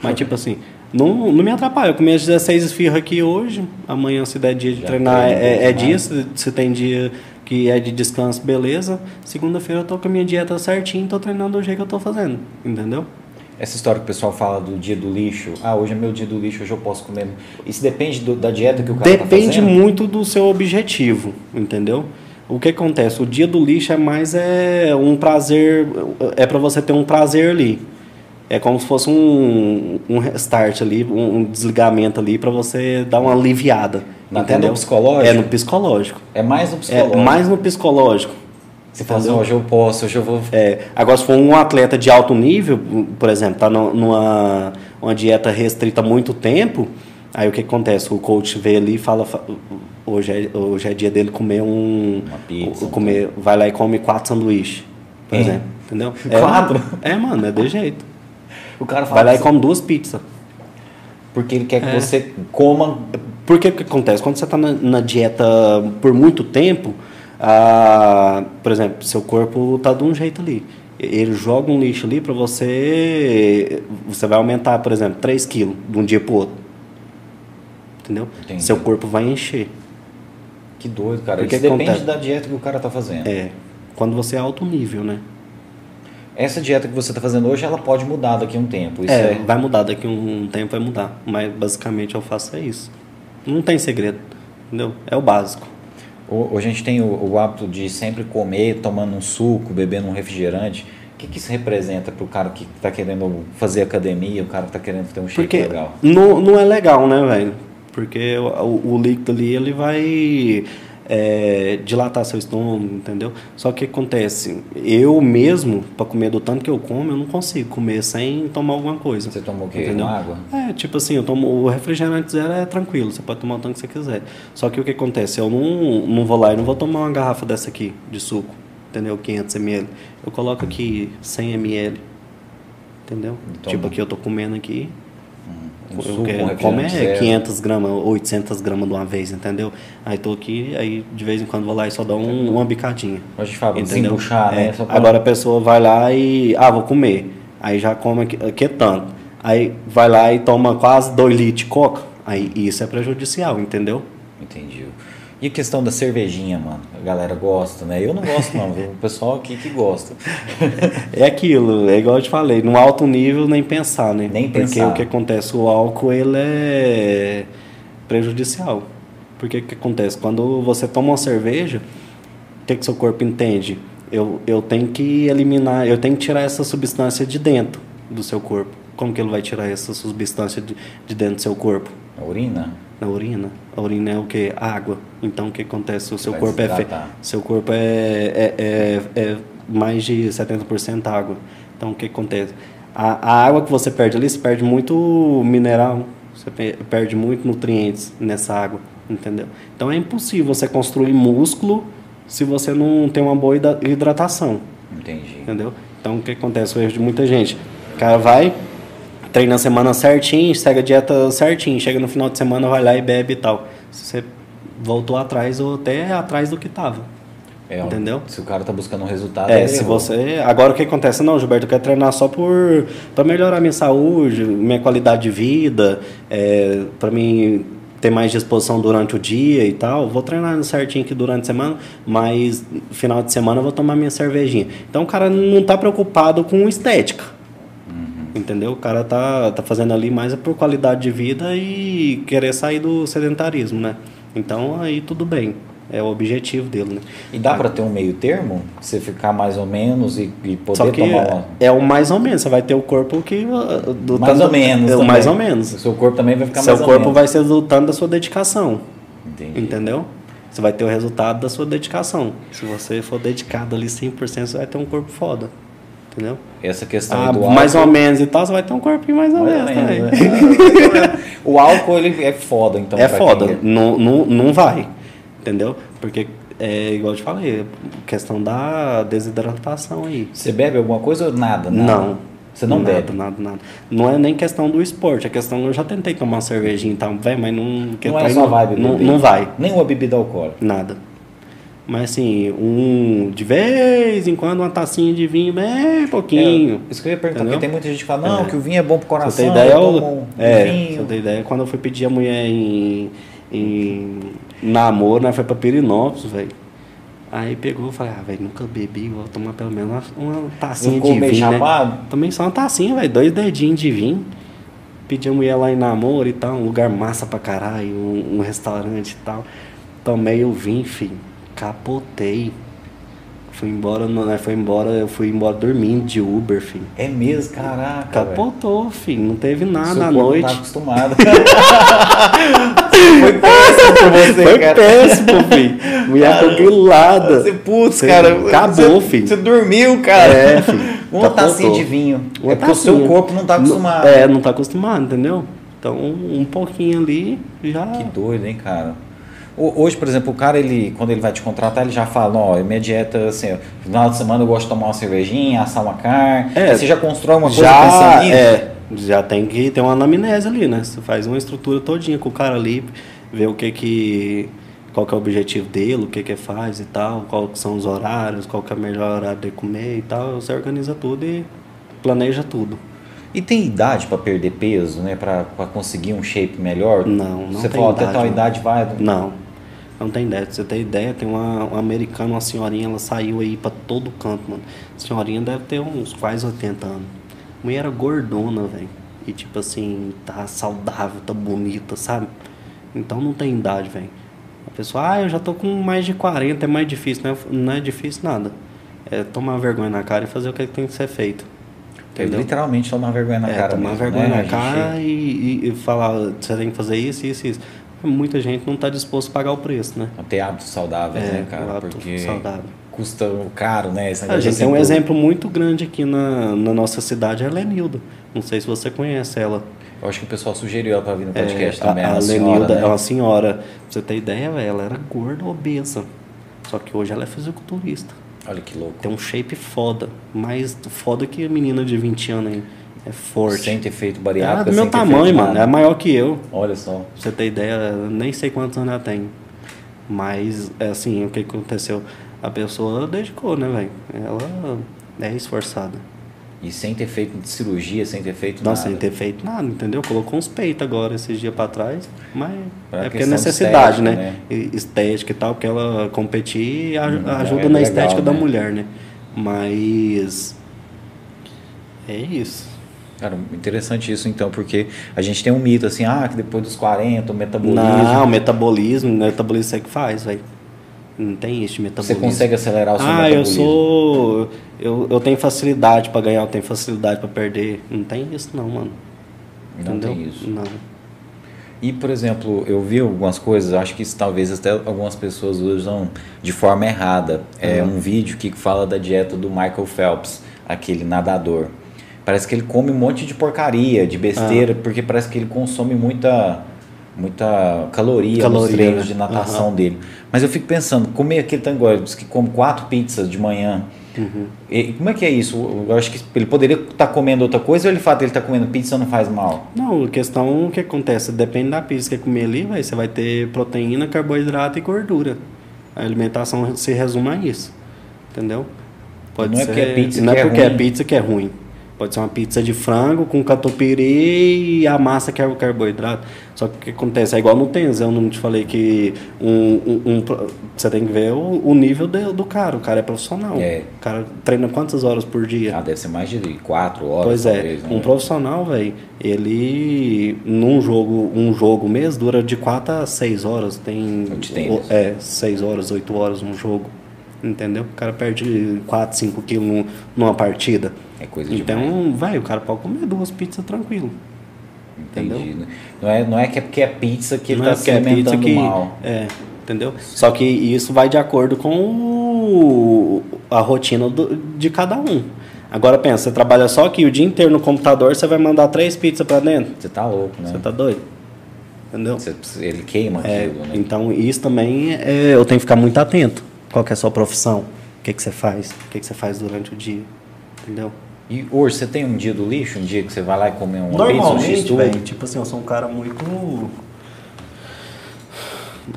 B: Mas tipo assim, não, não me atrapalha. Eu comi as 16 esfirras aqui hoje. Amanhã, se der dia de
A: Já
B: treinar,
A: treina
B: é, é dia. Se, se tem dia que é de descanso, beleza. Segunda-feira eu tô com a minha dieta certinho, tô treinando do jeito que eu tô fazendo. Entendeu?
A: Essa história que o pessoal fala do dia do lixo. Ah, hoje é meu dia do lixo, hoje eu posso comer. Isso depende do- da dieta que o cara tá
B: Depende
A: fazendo?
B: muito do seu objetivo, entendeu? O que acontece? O dia do lixo é mais é um prazer, é para você ter um prazer ali. é como se fosse um, um restart ali, um, um desligamento ali para você dar uma aliviada. Entendeu?
A: no psicológico?
B: É no psicológico.
A: É mais no psicológico.
B: É mais no psicológico.
A: Você fala assim, hoje eu posso, hoje eu vou.
B: É, agora, se for um atleta de alto nível, por exemplo, tá numa uma dieta restrita há muito tempo, aí o que acontece? O coach vê ali e fala, hoje é, hoje é dia dele comer um.
A: Uma pizza.
B: Comer, vai lá e come quatro sanduíches, por
A: É.
B: exemplo. Entendeu?
A: Quatro?
B: É, mano, é de jeito.
A: O cara fala
B: Vai lá e come duas pizzas.
A: porque ele quer que
B: É.
A: você coma.
B: Porque o que acontece? Quando você está na, na dieta por muito tempo, ah, por exemplo, seu corpo está de um jeito ali. Ele joga um lixo ali para você. Você vai aumentar, por exemplo, 3 quilos de um dia para o outro. Entendeu?
A: Entendi.
B: Seu corpo vai encher.
A: Que doido, cara.
B: Porque
A: Isso depende
B: acontece?
A: da dieta que o cara tá fazendo.
B: É. Quando você é alto nível, né?
A: Essa dieta que você tá fazendo hoje, ela pode mudar daqui a um tempo. Isso
B: É,
A: é.
B: vai mudar daqui a um tempo, vai mudar. Mas basicamente eu faço é isso. Não tem segredo. Entendeu? É o básico.
A: O- Hoje a gente tem o, o hábito de sempre comer, tomando um suco, bebendo um refrigerante. O que, que isso representa pro cara que tá querendo fazer academia, o cara que tá querendo ter um shape
B: Porque
A: legal?
B: não, não é legal, né, velho? Porque o, o- o líquido ali, ele vai é, dilatar seu estômago, entendeu? Só que o que acontece? Eu mesmo, para comer do tanto que eu como, eu não consigo comer sem tomar alguma coisa.
A: Você tomou o quê?
B: Entendeu?
A: Uma água?
B: É, tipo assim, eu tomo o refrigerante zero é tranquilo, você pode tomar o tanto que você quiser. Só que o que acontece? Eu não, não vou lá e não vou tomar uma garrafa dessa aqui de suco, entendeu? 500 ml. Eu coloco aqui 100 ml, entendeu?
A: Toma.
B: Tipo aqui eu tô comendo aqui,
A: Um
B: eu
A: suco, um
B: comer
A: refrigerante zero.
B: 500 gramas, 800 gramas de uma vez, entendeu? Aí tô aqui, aí de vez em quando vou lá e só dou um- uma bicadinha.
A: A gente fala,
B: Entendeu?
A: desembuchar, né?
B: É.
A: Só pra-
B: Agora a pessoa vai lá e, ah, vou comer. Aí já come aqui, aqui é tanto. Aí vai lá e toma quase 2 litros de coca. Aí isso é prejudicial, entendeu?
A: Entendi. E a questão da cervejinha, mano? A galera gosta, né? Eu não gosto, não. viu? O pessoal aqui que gosta.
B: É aquilo, é igual eu te falei, no alto nível nem pensar, né?
A: Nem
B: Porque
A: pensar.
B: o que acontece, o álcool ele é prejudicial. Porque o que acontece? Quando você toma uma cerveja, o que, que seu corpo entende? Eu, eu tenho que eliminar, eu tenho que tirar essa substância de dentro do seu corpo. Como que ele vai tirar essa substância de, de dentro do seu corpo?
A: A urina?
B: Na urina. A urina é o que? Água. Então o que acontece? O seu
A: Vai
B: corpo é, fe... seu corpo é, é, é, é mais de 70% água. Então o que acontece? A, a água que você perde ali, você perde muito mineral, você pe- perde muito nutrientes nessa água, entendeu? Então é impossível você construir músculo se você não tem uma boa hidratação.
A: Entendi.
B: Entendeu? Então o que acontece? Eu vejo de muita gente. O cara vai, treina a semana certinho, segue a dieta certinho, chega no final de semana, vai lá e bebe e tal. Se você voltou atrás ou até atrás do que tava.
A: É,
B: Entendeu?
A: Se o cara tá buscando um resultado,
B: É, se
A: errou.
B: você. Agora o que acontece? Não, Gilberto, eu quero treinar só por. para melhorar minha saúde, minha qualidade de vida, é, para mim ter mais disposição durante o dia e tal. Vou treinar certinho aqui durante a semana, mas final de semana eu vou tomar minha cervejinha. Então o cara não tá preocupado com estética. Entendeu? O cara tá, tá fazendo ali mais é por qualidade de vida e querer sair do sedentarismo, né? Então aí tudo bem. É o objetivo dele, né?
A: E dá pra ter um meio termo? Você ficar mais ou menos e, e poder
B: Só que
A: tomar uma...
B: é o mais ou menos. Você vai ter o corpo que. uh, Do
A: Mais
B: tanto-
A: ou menos
B: É mais ou menos.
A: O seu corpo também vai ficar
B: Seu
A: mais ou
B: corpo
A: menos.
B: vai ser tanto da sua dedicação.
A: Entendi.
B: Entendeu? Você vai ter o resultado da sua dedicação. Se você for dedicado ali 100%, você vai ter um corpo foda. Entendeu?
A: Essa questão
B: Ah,
A: do
B: mais ou
A: álcool-
B: menos e tal, você vai ter um corpinho mais ou menos também.
A: né? o álcool, ele é foda, então.
B: é foda,
A: quem
B: não, não, não vai. Entendeu? Porque, é igual eu te falei, questão da desidratação aí.
A: Você bebe alguma coisa ou nada? nada?
B: Não.
A: Você não
B: nada,
A: bebe?
B: Nada, nada. Não é nem questão do esporte, é questão. Eu já tentei tomar uma cervejinha e tal, velho, mas não.
A: Não é só vibe
B: não, não vai.
A: Nenhuma bebida alcoólica.
B: Nada. Mas assim, um. De vez em quando uma tacinha de vinho, bem pouquinho.
A: É, isso que eu ia perguntar,
B: Entendeu?
A: porque tem muita gente que fala, não,
B: É.
A: que o vinho é bom pro coração,
B: você ter ideia,
A: eu
B: eu,
A: tomo
B: é, pra
A: vinho.
B: você ter ideia, quando eu fui pedir a mulher em, em namoro, né, foi pra Pirinópolis, velho. Aí pegou e falei, ah, velho, nunca bebi, vou tomar pelo menos uma, uma tacinha de vinho, né?
A: chapado?
B: Também só uma tacinha, velho, dois dedinhos de vinho. Pedi a mulher lá em namoro e tal, um lugar massa pra caralho, um, um restaurante e tal. Tomei o vinho, filho, capotei. Fui embora, né? Foi embora, eu fui embora dormindo de Uber, filho.
A: É mesmo, caraca.
B: Capotou, filho. Não teve nada à noite.
A: Não tá acostumado. Foi péssimo pra você,
B: Foi
A: cara.
B: péssimo, filho. Mulher congelada.
A: Você, putz,
B: Você-
A: cara.
B: acabou,
A: você,
B: filho.
A: Você dormiu, cara.
B: É, filho.
A: Uma
B: Capotou.
A: tacinha de vinho.
B: Uma
A: é porque o seu corpo não tá acostumado.
B: É, não tá acostumado, entendeu? Então, um pouquinho ali já.
A: Que doido, hein, cara? Hoje, por exemplo, o cara, ele, quando ele vai te contratar, ele já fala, ó, minha dieta, assim, final de semana eu gosto de tomar uma cervejinha, assar uma carne.
B: É,
A: você já constrói uma coisa
B: já,
A: pensando nisso?
B: é, já tem que ter uma anamnese ali, né? Você faz uma estrutura todinha com o cara ali, ver o que que qual que é o objetivo dele, o que que faz e tal, qual que são os horários, qual que é o melhor horário de comer e tal, você organiza tudo e planeja tudo.
A: E tem idade pra perder peso, né? Pra, pra conseguir um shape melhor?
B: Não, não
A: Você
B: tem
A: falou até
B: idade,
A: tal
B: não.
A: idade vai.
B: Não, não tem ideia. Pra você ter ideia, tem uma, uma americana, uma senhorinha, ela saiu aí pra todo canto, mano. A senhorinha deve ter uns quase 80 anos. A mulher era gordona, velho. E tipo assim, tá saudável, tá bonita, sabe? Então não tem idade, velho. A pessoa, ah, eu já tô com mais de 40, é mais difícil. Não é, não é difícil nada. É tomar vergonha na cara e fazer o que tem que ser feito.
A: É literalmente tomar vergonha na
B: É,
A: cara.
B: tomar
A: mesmo,
B: vergonha
A: né?
B: Na
A: gente-
B: cara e, e- e falar, você tem que fazer isso, isso, isso. Muita gente não está disposto a pagar o preço, né?
A: Ter hábitos saudáveis,
B: É,
A: né, cara?
B: hábito
A: Porque
B: saudável.
A: custa caro, né? Esse
B: A gente tem um
A: assim,
B: exemplo muito grande aqui na, na nossa cidade, é a Lenilda. Não sei se você conhece ela.
A: Eu acho que o pessoal sugeriu ela pra vir no
B: É,
A: podcast
B: a,
A: também.
B: a
A: uma senhora,
B: Lenilda
A: né?
B: é uma senhora. Pra você ter ideia, ela era gorda, obesa. Só que hoje ela é fisiculturista.
A: Olha que louco.
B: Tem um shape foda. Mais foda que a menina de 20 anos aí. É forte.
A: Sem ter feito
B: É
A: bariátrica.
B: do meu tamanho, mano.
A: nada.
B: É maior que eu.
A: Olha só.
B: Pra você ter ideia, nem sei quantos anos ela tem. Mas, é assim, o que aconteceu? A pessoa dedicou, né, velho? Ela é esforçada.
A: E sem ter feito cirurgia, sem ter feito
B: Não,
A: nada.
B: sem ter feito nada, entendeu? Colocou uns peitos agora esses dias pra trás, mas
A: Pra
B: é porque é necessidade,
A: estética,
B: né? E- Estética e tal, porque ela competir aj-
A: Hum,
B: ajuda
A: é
B: na
A: legal,
B: estética da
A: né?
B: mulher, né? Mas. É isso.
A: Cara, interessante isso então, porque a gente tem um mito assim, ah, que depois dos 40, o metabolismo.
B: Não, metabolismo, metabolismo você que faz, velho. Não tem isso de
A: Você
B: metabolismo.
A: consegue acelerar o seu
B: Ah, eu
A: metabolismo.
B: sou. Eu, eu tenho facilidade pra ganhar, eu tenho facilidade pra perder. Não tem isso, não, mano.
A: Não
B: Entendeu?
A: tem isso.
B: Não.
A: E, por exemplo, eu vi algumas coisas, acho que isso talvez até algumas pessoas usam de forma errada. É
B: Uhum.
A: um vídeo que fala da dieta do Michael Phelps, aquele nadador. Parece que ele come um monte de porcaria, de
B: Ah.
A: besteira, porque parece que ele consome muita muita caloria, nos
B: Caloria,
A: treinos
B: né?
A: de natação
B: Aham.
A: dele. Mas eu fico pensando, comer aquele tango, que come quatro pizzas de manhã.
B: Uhum.
A: E como é que é isso? Eu acho que ele poderia estar comendo outra coisa ou ele fato ele estar comendo pizza não faz mal?
B: Não, a questão o que acontece, depende da pizza que você comer ali, véio, você vai ter proteína, carboidrato e gordura. A alimentação se resume a isso. Entendeu?
A: Não é porque é pizza
B: não
A: que
B: é
A: é
B: porque é
A: ruim.
B: pizza que é ruim. Pode ser uma pizza de frango com catupiry e a massa que é o carboidrato. Só que o que acontece? É igual no tênis, eu não te falei que um, um- um você tem que ver o, o nível do, do cara. O cara é profissional.
A: É.
B: O cara treina quantas horas por dia?
A: Ah, deve ser mais de quatro horas.
B: Pois é,
A: né?
B: um profissional, velho, ele num jogo, um jogo mês dura de 4 a 6 horas, tem
A: O de tênis.
B: é, 6 horas, 8 horas um jogo. Entendeu? O cara perde 4, 5 quilos num- numa partida.
A: É coisa demais.
B: Então, vai, o cara pode comer duas pizzas tranquilo.
A: Entendi.
B: entendeu?
A: Não é, não é que é porque é pizza que ele
B: Não é
A: está se
B: porque é
A: alimentando
B: que-
A: mal.
B: É, entendeu? Só que isso vai de acordo com o- a rotina do- de cada um. Agora pensa, você trabalha só aqui o dia inteiro no computador, você vai mandar três pizzas pra dentro?
A: Você tá louco, né?
B: Você tá doido? Entendeu?
A: Você ele queima
B: É,
A: aquilo, né?
B: então isso também é, eu tenho que ficar muito atento. Qual que é a sua profissão? O que, que você faz? O que, que você faz durante o dia? Entendeu?
A: E hoje, você tem um dia do lixo? Um dia que você vai lá e come uma pizza, um
B: Normalmente, velho, tipo assim, eu sou um cara muito.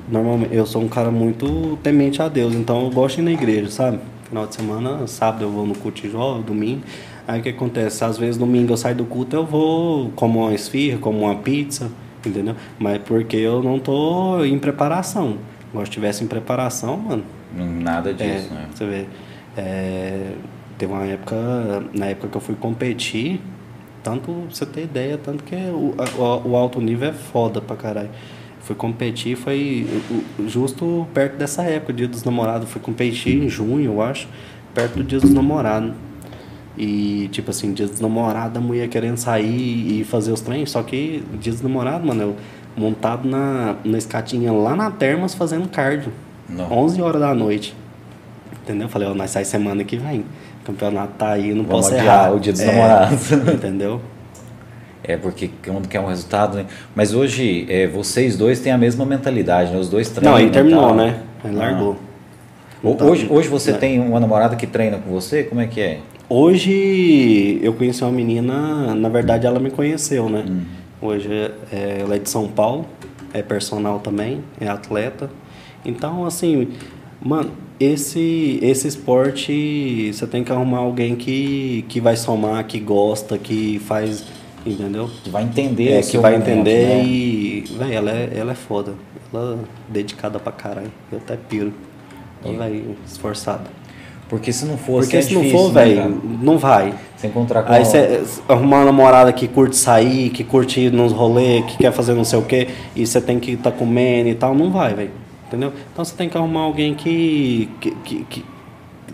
B: Normalmente, eu sou um cara muito temente a Deus, então eu gosto de ir na igreja, sabe? Final de semana, sábado eu vou no culto de jovem, domingo. Aí o que acontece? Às vezes domingo eu saio do culto, eu vou como uma esfirra, como uma pizza, entendeu? Mas porque eu não tô em preparação. Se tivesse em preparação, mano,
A: Nada disso,
B: é,
A: né?
B: Você vê. é, teve uma época, na época que eu fui competir, tanto você ter ideia, tanto que o, a- o, alto nível é foda pra caralho. Fui competir, foi justo perto dessa época, dia dos namorados. Fui competir em junho, eu acho, perto do dia dos namorados. E, tipo assim, dia dos namorados, a mulher querendo sair e fazer os treinos. Só que dia dos namorados, mano, eu montado na, na escatinha lá na Termas fazendo cardio. Não. 11 horas da noite. Entendeu? Falei, ó, oh, nós sai semana que vem. O campeonato tá aí, não Vamos posso errar.
A: o dia dos é, namorados.
B: Entendeu?
A: É, porque quando quer um resultado, né? Mas hoje, é, vocês dois têm a mesma mentalidade, né? Os dois treinam.
B: Não, ele terminou, né? Ele largou.
A: Ah. Hoje, hoje você né? tem uma namorada que treina com você? Como é que é?
B: Hoje eu conheci uma menina, na verdade ela me conheceu, né? Hum. Hoje é, ela é de São Paulo, é personal também, é atleta. Então, assim, mano, esse, esse esporte você tem que arrumar alguém que, que vai somar, que gosta, que faz Entendeu?
A: Que vai entender.
B: É, que vai momento, entender né? e. Véi, ela é, ela é foda. Ela é dedicada pra caralho. Eu até piro. Ela vai esforçada.
A: Porque se não for,
B: Porque
A: é
B: se
A: difícil,
B: não for,
A: né,
B: velho, não vai.
A: Você encontrar com
B: Aí você arrumar uma namorada que curte sair, que curte ir nos rolês, que quer fazer não sei o quê, e você tem que estar tá comendo e tal, não vai, velho. Entendeu? Então você tem que arrumar alguém que, que, que, que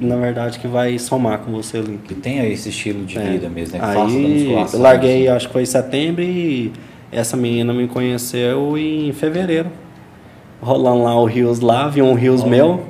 B: na verdade, que vai somar com você ali.
A: Que tenha esse estilo de é. vida mesmo, né?
B: Aí, eu larguei, acho que foi em setembro e essa menina me conheceu em fevereiro. Rolando lá o Rios lá, vi um Rios oh, meu.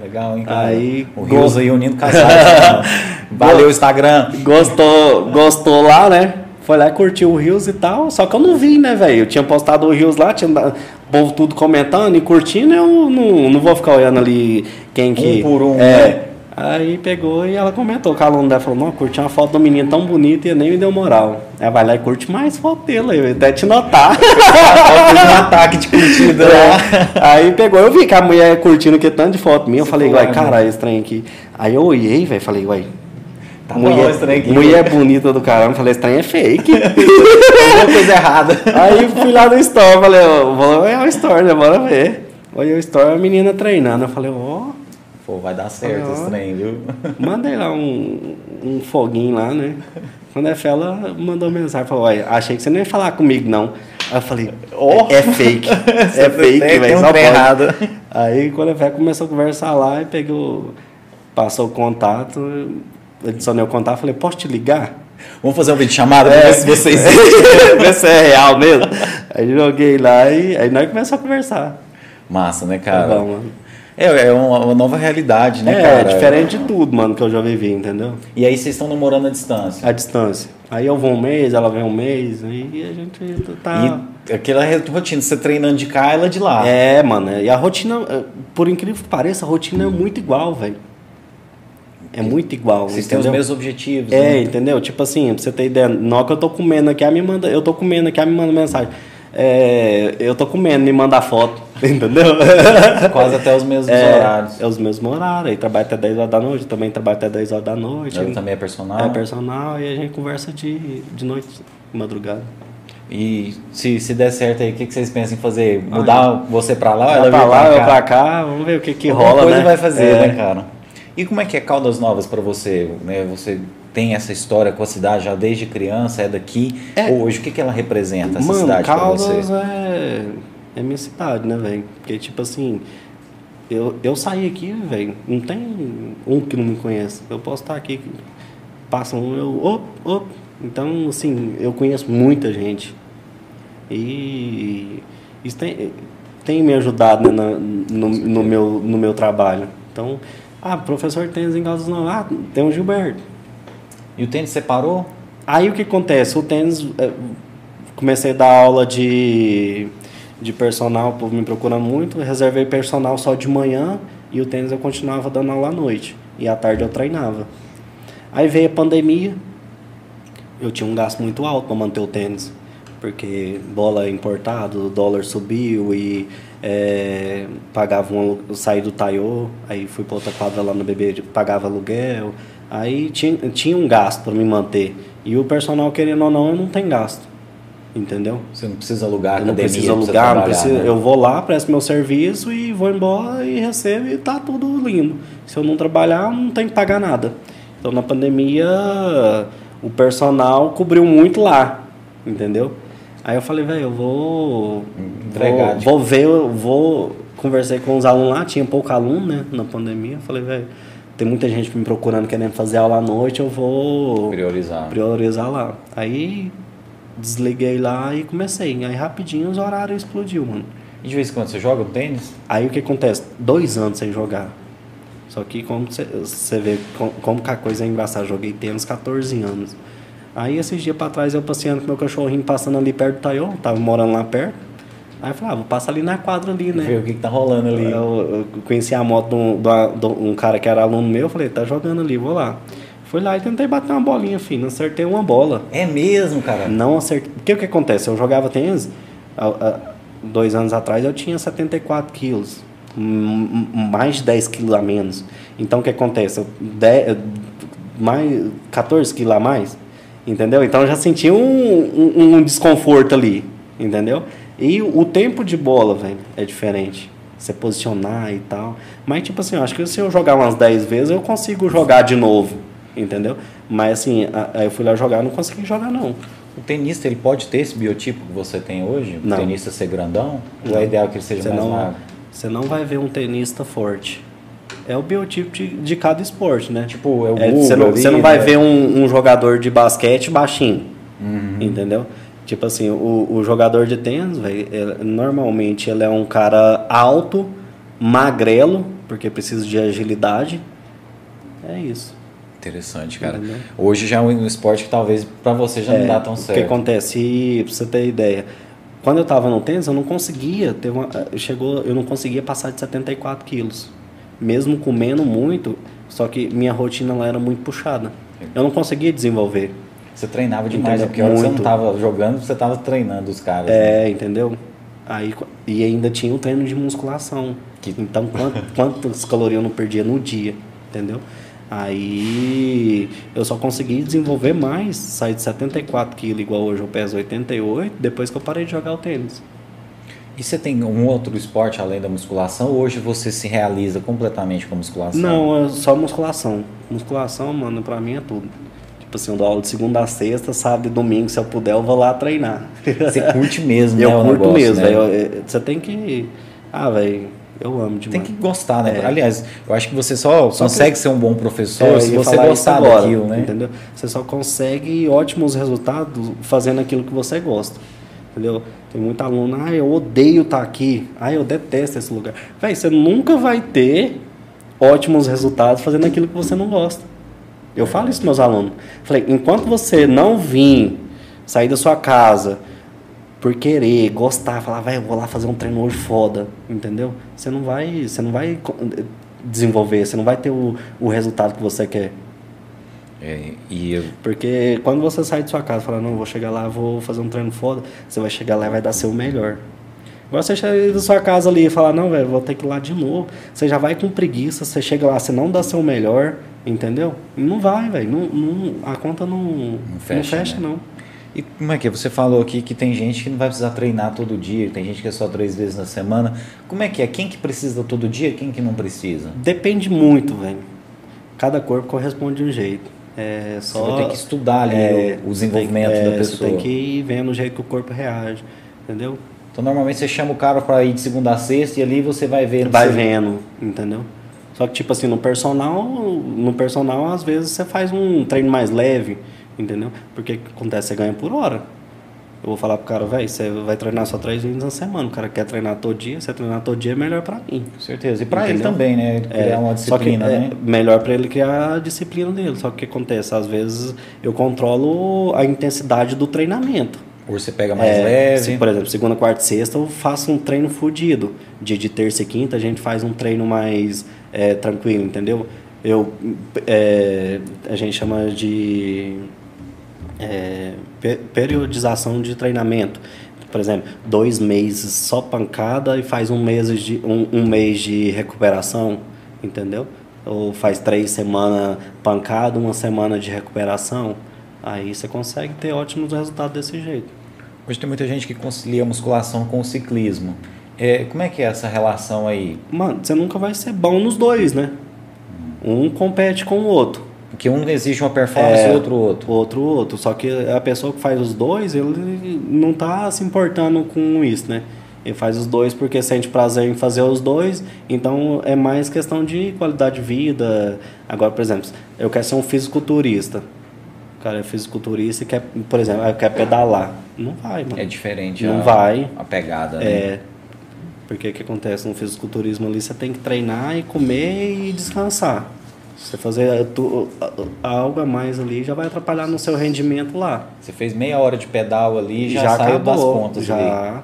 A: Legal, hein?
B: Aí,
A: o Rios aí unindo casais. Valeu, Instagram.
B: Gostou, gostou lá, né? Foi lá e curtiu o Rios e tal. Só que eu não vi, né, velho? Eu tinha postado o Rios lá, tinha o povo tudo comentando e curtindo. Eu não, não vou ficar olhando ali quem que.
A: Um por um,
B: é, né? Aí pegou e ela comentou, o aluno dela falou, não, curti uma foto do menino tão bonita e nem me deu moral. Ela vai lá e curte mais foto dele, eu até te notar.
A: um ataque de curtida
B: é. Aí pegou, eu vi que a mulher curtindo que tanto de foto minha, eu falei, uai, cara, esse trem aqui. Aí eu olhei, velho, falei, uai,
A: Tá mulher, bom, aqui,
B: mulher bonita do caramba, falei, esse trem é fake.
A: Alguma coisa errada.
B: Aí fui lá no store, falei, vou olhar o store, né, bora ver. Olhei o store, a menina treinando, eu falei, ó... Oh,
A: Pô, vai dar certo esse trem, viu?
B: Mandei lá um, um foguinho lá, né? Quando a fé, ela mandou mensagem, falou, olha, achei que você não ia falar comigo, não. Aí eu falei, oh. é, é fake, é fake, velho,
A: só errado.
B: Aí quando a fé começou a conversar lá, e pegou, passou o contato, adicionei o contato, falei, posso te ligar?
A: Vamos fazer um vídeo chamada é, ver se vocês...
B: ver se é real mesmo. Aí joguei lá e aí nós começamos a conversar.
A: Massa, né, cara? Tá bom, mano. É, é uma, uma nova realidade, né,
B: é,
A: cara?
B: É diferente de tudo, mano, que eu já vivi, entendeu?
A: E aí vocês estão namorando à distância?
B: À distância. Aí eu vou um mês, ela vem um mês, aí a gente tá.
A: E aquela rotina, você treinando de cá, ela de lá.
B: É, mano. E a rotina, por incrível que pareça, a rotina é muito igual, velho. É muito igual.
A: Vocês entendeu? têm os mesmos objetivos.
B: É, né? entendeu? Tipo assim, pra você ter ideia, na hora que eu tô comendo aqui, ela me manda, eu tô comendo aqui, ela me manda mensagem. É, eu tô comendo, me manda foto. Entendeu?
A: Quase até os mesmos
B: é,
A: horários.
B: É os mesmos horários. Aí trabalha até 10 horas da noite, também trabalha até 10 horas da noite.
A: Ele também é personal?
B: É personal e a gente conversa de, de noite, de madrugada.
A: E se, se der certo aí, o que, que vocês pensam em fazer? Mudar ah, você pra lá
B: ela pra lá, pra, pra cá? Vamos ver o que que rola,
A: coisa
B: né?
A: vai fazer, é. né, cara? E como é que é Caldas Novas para você? Né? Você tem essa história com a cidade já desde criança, é daqui? É. Hoje, o que, que ela representa, essa
B: Mano,
A: cidade para você?
B: Caldas é é minha cidade, né, velho? Porque, tipo assim, eu, eu saí aqui, velho, não tem um que não me conhece. Eu posso estar aqui, passa um, eu, op, op. Então, assim, eu conheço muita gente. E isso tem, tem me ajudado né, no, no, meu, no meu trabalho. Então, ah, professor tênis em Caldas não, ah, tem o Gilberto.
A: E o tênis separou?
B: Aí o que acontece? O tênis, é, comecei a dar aula de de personal, o povo me procura muito. Reservei personal só de manhã e o tênis eu continuava dando aula à noite. E à tarde eu treinava. Aí veio a pandemia, eu tinha um gasto muito alto para manter o tênis. Porque bola importado, o dólar subiu e é, pagava um, saí do Taiô, aí fui para outra quadra lá no BB, pagava aluguel. Aí tinha, tinha um gasto para me manter. E o personal, querendo ou não, eu não tem gasto. Entendeu?
A: Você não precisa alugar
B: eu não precisa alugar, não precisa, né? eu vou lá, presto meu serviço e vou embora e recebo e tá tudo lindo. Se eu não trabalhar, não tenho que pagar nada. Então na pandemia o personal cobriu muito lá, entendeu? Aí eu falei, velho, eu vou.
A: Entregar,
B: Vou, vou ver, eu vou. Conversei com os alunos lá, tinha pouco aluno, né? Na pandemia. Eu falei, velho, tem muita gente me procurando querendo fazer aula à noite, eu vou
A: Priorizar.
B: priorizar lá. Aí desliguei lá e comecei. Aí rapidinho os horários explodiu, mano.
A: E de vez em quando você joga um tênis?
B: Aí o que acontece? Dois anos sem jogar. Só que como você vê com- como que a coisa é engraçada, joguei tênis 14 anos. Aí esses dias pra trás eu passeando com meu cachorrinho passando ali perto do Taiô, tava morando lá perto. Aí eu falei, ah, vou passar ali na quadra ali, né?
A: Ver o que, que tá rolando ali.
B: Eu, eu conheci a moto de um, de um cara que era aluno meu, eu falei, tá jogando ali, vou lá. Fui lá e tentei bater uma bolinha, filho. Não acertei uma bola.
A: É mesmo, cara.
B: Não acertei. Porque o que acontece? Eu jogava tênis, dois anos atrás eu tinha 74 quilos. Mais de 10 quilos a menos. Então o que acontece? Eu de- mais, 14 quilos a mais. Entendeu? Então eu já senti um, um, um desconforto ali. Entendeu? E o tempo de bola, velho, é diferente. Você posicionar e tal. Mas, tipo assim, eu acho que se eu jogar umas 10 vezes, eu consigo jogar de novo. Entendeu? Mas, assim, aí eu fui lá jogar, não consegui jogar, não.
A: O tenista, ele pode ter esse biotipo que você tem hoje?
B: Não.
A: O tenista ser grandão? Ou
B: Não.
A: é ideal que ele seja
B: Você
A: mais
B: não,
A: magro?
B: você não vai ver um tenista forte. É o biotipo de, de cada esporte, né?
A: Tipo, é o
B: É, você, não,
A: ali,
B: você não vai
A: né?
B: ver um, um jogador de basquete baixinho.
A: Uhum.
B: Entendeu? Tipo assim, o, o jogador de tênis, ele- normalmente ele é um cara alto, magrelo, porque precisa de agilidade. É isso.
A: Interessante, cara.
B: Entendeu?
A: Hoje já é um esporte que talvez pra você já não dá tão
B: É, O que
A: certo.
B: acontece? E, pra você ter ideia, quando eu tava no tênis, eu não conseguia ter uma, chegou, eu não conseguia passar de 74 quilos. Mesmo comendo muito, só que minha rotina lá era muito puxada. Eu não conseguia desenvolver.
A: Você treinava demais,
B: Entendeu?
A: porque a hora que você não
B: Muito.
A: tava jogando, você tava treinando os caras. né?
B: É, entendeu? Aí, e ainda tinha o treino de musculação.
A: Que-
B: Então, quant- quantas calorias eu não perdia no dia, entendeu? Aí eu só consegui desenvolver mais, sair de 74 quilos, igual hoje eu peso 88, depois que eu parei de jogar o tênis.
A: E você tem um outro esporte além da musculação? Ou hoje você se realiza completamente com a musculação?
B: Não, é só musculação. Musculação, mano, pra mim é tudo. Tipo assim, eu dou aula de segunda a sexta, sábado e domingo, se eu puder, eu vou lá treinar.
A: Você curte mesmo,
B: eu
A: né? o
B: curto
A: negócio,
B: mesmo,
A: né?
B: velho. Eu- eu- Você tem que. Ah, velho, eu amo demais.
A: Tem que gostar, né?
B: É.
A: Aliás, eu acho que você só,
B: Só
A: consegue
B: que-
A: ser um bom professor
B: É, eu
A: se você gostar
B: agora,
A: daquilo, né?
B: Entendeu? Você só consegue ótimos resultados fazendo aquilo que você gosta. Entendeu? Tem muito aluno, ah, eu odeio estar aqui. Ah, eu detesto esse lugar. Véi, você nunca vai ter ótimos resultados fazendo aquilo que você não gosta. Eu falo isso para meus alunos. Falei, enquanto você não vir sair da sua casa por querer, gostar, falar, vai, eu vou lá fazer um treino hoje foda, entendeu? Você não vai, você não vai desenvolver, você não vai ter o, o resultado que você quer.
A: É, e eu-
B: Porque quando você sai de sua casa e fala, não, vou chegar lá, vou fazer um treino foda, você vai chegar lá e vai dar seu melhor. Agora você chega da sua casa ali e fala, não, velho, vou ter que ir lá de novo. Você já vai com preguiça, você chega lá, você não dá seu melhor, entendeu? Não vai, velho. Não, não- a conta não, não
A: fecha,
B: fecha,
A: né?
B: não.
A: E como é que é? Você falou aqui que tem gente que não vai precisar treinar todo dia, tem gente que é só três vezes na semana. Como é que é? Quem que precisa todo dia, quem que não precisa?
B: Depende muito, velho. Cada corpo corresponde de um jeito. É
A: Você
B: só
A: vai ter que estudar ali
B: é,
A: o, o
B: você tem
A: desenvolvimento
B: é,
A: da
B: Você
A: pessoa.
B: tem que ir vendo o jeito que o corpo reage, entendeu?
A: Então normalmente você chama o cara para ir de segunda a sexta e ali você vai ver.
B: Vai
A: você-
B: vendo, entendeu? Só que, tipo assim, no personal, no personal, às vezes você faz um treino mais leve, entendeu? Porque o que acontece? Você ganha por hora. Eu vou falar pro cara, velho, você vai treinar só três vezes na semana. O cara quer treinar todo dia, você treinar todo dia é melhor pra mim.
A: Com certeza. E para ele também, né? Ele criar uma
B: só que
A: disciplina,
B: é
A: né?
B: melhor pra ele criar a disciplina dele. Só que o que acontece? Às vezes eu controlo a intensidade do treinamento.
A: Ou você pega mais
B: É,
A: leve.
B: se, por exemplo, segunda, quarta e sexta eu faço um treino fudido. Dia de terça e quinta a gente faz um treino mais é, tranquilo, entendeu? Eu, é, a gente chama de é, pe- periodização de treinamento. Por exemplo, dois meses só pancada e faz um mês de, um, um mês de recuperação, entendeu? Ou faz três semanas pancada, uma semana de recuperação. Aí você consegue ter ótimos resultados desse jeito.
A: Hoje tem muita gente que concilia a musculação com o ciclismo. É, como é que é essa relação aí?
B: Mano, você nunca vai ser bom nos dois, né? Um compete com o outro.
A: Porque um exige uma performance
B: É.
A: e outro outro.
B: outro outro. Só que a pessoa que faz os dois, ele não tá se importando com isso, né? Ele faz os dois porque sente prazer em fazer os dois, então é mais questão de qualidade de vida. Agora, por exemplo, eu quero ser um fisiculturista. O cara é fisiculturista e quer, por exemplo, quer pedalar. Não vai, mano.
A: É diferente
B: Não
A: a,
B: vai.
A: a pegada, né?
B: É. Porque o que acontece no fisiculturismo ali, você tem que treinar e comer e descansar. Se você fazer tu- algo a mais ali, já vai atrapalhar no seu rendimento lá.
A: Você fez meia hora de pedal ali e já, saiu das contas
B: já,
A: ali. Já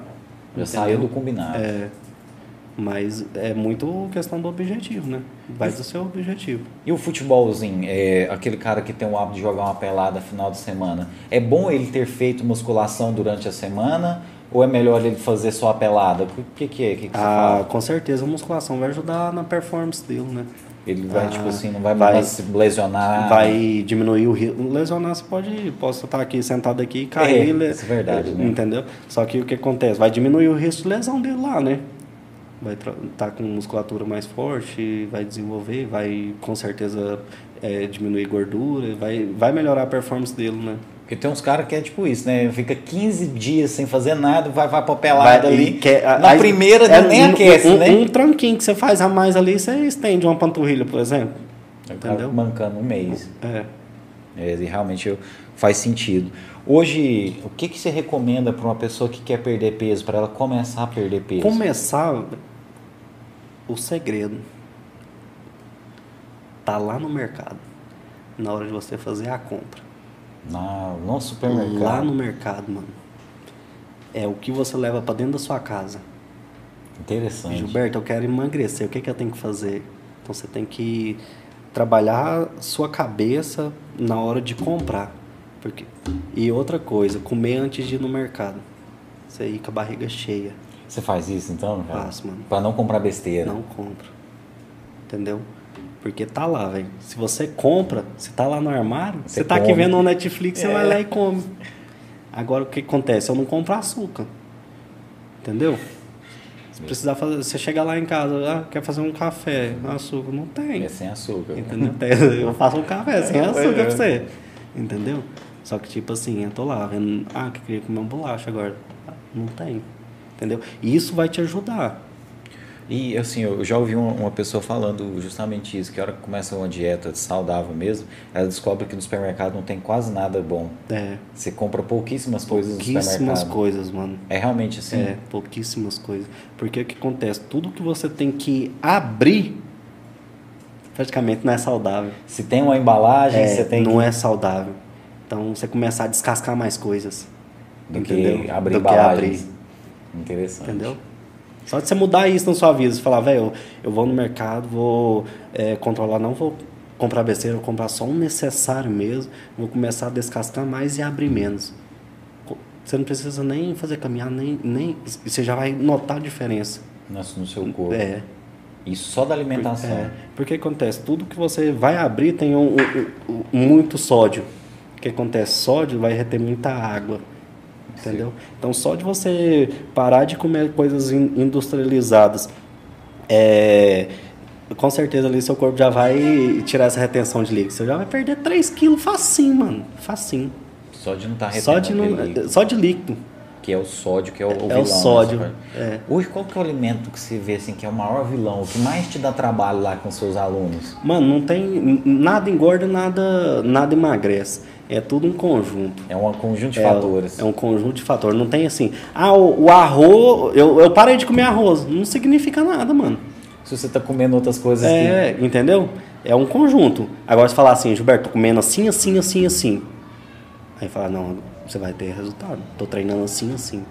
B: entendeu?
A: saiu do combinado.
B: É. Mas é muito questão do objetivo, né? Vai do seu objetivo.
A: E o futebolzinho, é, aquele cara que tem o hábito de jogar uma pelada final de semana, é bom ele ter feito musculação durante a semana ou é melhor ele fazer só a pelada? O que, que é? Que, que
B: Ah,
A: fala?
B: com certeza a musculação vai ajudar na performance dele, né?
A: Ele vai,
B: ah,
A: tipo assim, não vai,
B: vai-
A: se lesionar.
B: vai diminuir o risco. Lesionar, você pode. Posso estar aqui sentado aqui e cair.
A: É,
B: le-
A: isso é verdade, né?
B: Entendeu? Só que o que acontece? Vai diminuir o risco de lesão dele lá, né? Vai estar com musculatura mais forte, vai desenvolver, vai com certeza é, diminuir gordura, vai, vai melhorar a performance dele, né?
A: Porque tem uns caras que é tipo isso, né? Fica 15 dias sem fazer nada, vai, vai pra pelada
B: Vai-
A: ali.
B: e quer-
A: Na
B: aí-
A: primeira
B: é,
A: nem
B: um-
A: aquece,
B: um,
A: né?
B: Um tranquinho que você faz a mais ali, você estende uma panturrilha, por exemplo.
A: Entendeu? Mancando um mês.
B: É.
A: É, e realmente eu- faz sentido. Hoje, o que, que você recomenda para uma pessoa que quer perder peso, para ela começar a perder peso?
B: Começar, o segredo tá lá no mercado, na hora de você fazer a compra.
A: Na, no supermercado.
B: Lá no mercado, mano. É o que você leva pra dentro da sua casa.
A: Interessante.
B: Gilberto, eu quero emagrecer, o que, que eu tenho que fazer? Então você tem que trabalhar sua cabeça na hora de comprar. Porque... E outra coisa, comer antes de ir no mercado. Você ir com a barriga cheia.
A: Você faz isso então, cara?
B: Faço, mano.
A: Para não comprar besteira.
B: Não compra. Entendeu? Porque tá lá, velho. Se você compra, se tá lá no armário,
A: Você
B: você, tá aqui
A: come.
B: vendo no Netflix, você
A: É.
B: vai lá e come. Agora o que acontece? Eu não compro açúcar. Entendeu? Se precisar fazer, você chega lá em casa, ah, quer fazer um café, açúcar, não tem.
A: É sem açúcar.
B: Entendeu? Eu faço um café sem açúcar pra você. Entendeu? Só que tipo assim, eu tô lá vendo, ah, que queria comer uma bolacha agora. Não tem. Entendeu? E isso vai te ajudar.
A: E assim, eu já ouvi uma, pessoa falando justamente isso, que a hora que começa uma dieta saudável mesmo, ela descobre que no supermercado não tem quase nada bom.
B: É.
A: Você compra pouquíssimas coisas no
B: Pouquíssimas
A: supermercado.
B: coisas, mano.
A: É realmente assim.
B: É, pouquíssimas coisas. Porque o que acontece? Tudo que você tem que abrir, praticamente não é saudável.
A: Se tem uma embalagem,
B: É,
A: você tem
B: não
A: que...
B: é saudável. Então você começar a descascar mais coisas.
A: do
B: entendeu?
A: que abrir
B: Do que
A: embalagens. Interessante.
B: Entendeu? Só de você mudar isso na sua vida, você falar, velho, eu, eu vou no mercado, vou é, controlar, não vou comprar besteira, vou comprar só o necessário mesmo, vou começar a descascar mais e abrir menos. Você não precisa nem fazer caminhar, nem, nem. Você já vai notar a diferença.
A: Nossa, no seu corpo.
B: É.
A: Isso só da alimentação.
B: É, porque acontece, tudo que você vai abrir tem um, um- um- muito sódio. O que acontece? Sódio vai reter muita água. Entendeu? Então só de você parar de comer coisas in- industrializadas, é, com certeza ali seu corpo já vai tirar essa retenção de líquido. Você já vai perder 3 quilos facinho, mano. Facinho.
A: Só de não estar tá
B: Só de,
A: retendo
B: não, só de líquido.
A: Que é o sódio, que é o,
B: É
A: vilão.
B: o sódio,
A: nessa parte.
B: é.
A: Hoje, qual que é o alimento que você vê assim que é o maior vilão, o que mais te dá trabalho lá com seus alunos?
B: Mano, não tem. Nada engorda, nada, nada emagrece. É tudo um conjunto.
A: É um conjunto de
B: É,
A: fatores.
B: É um conjunto de fatores. Não tem assim, ah, o, o arroz, eu, eu parei de comer arroz. Não significa nada, mano.
A: Se você está comendo outras coisas
B: É, entendeu? É um conjunto. Agora você falar assim, Gilberto, tô comendo assim, assim, assim, assim. Aí fala, não, você vai ter resultado. Tô treinando assim, assim.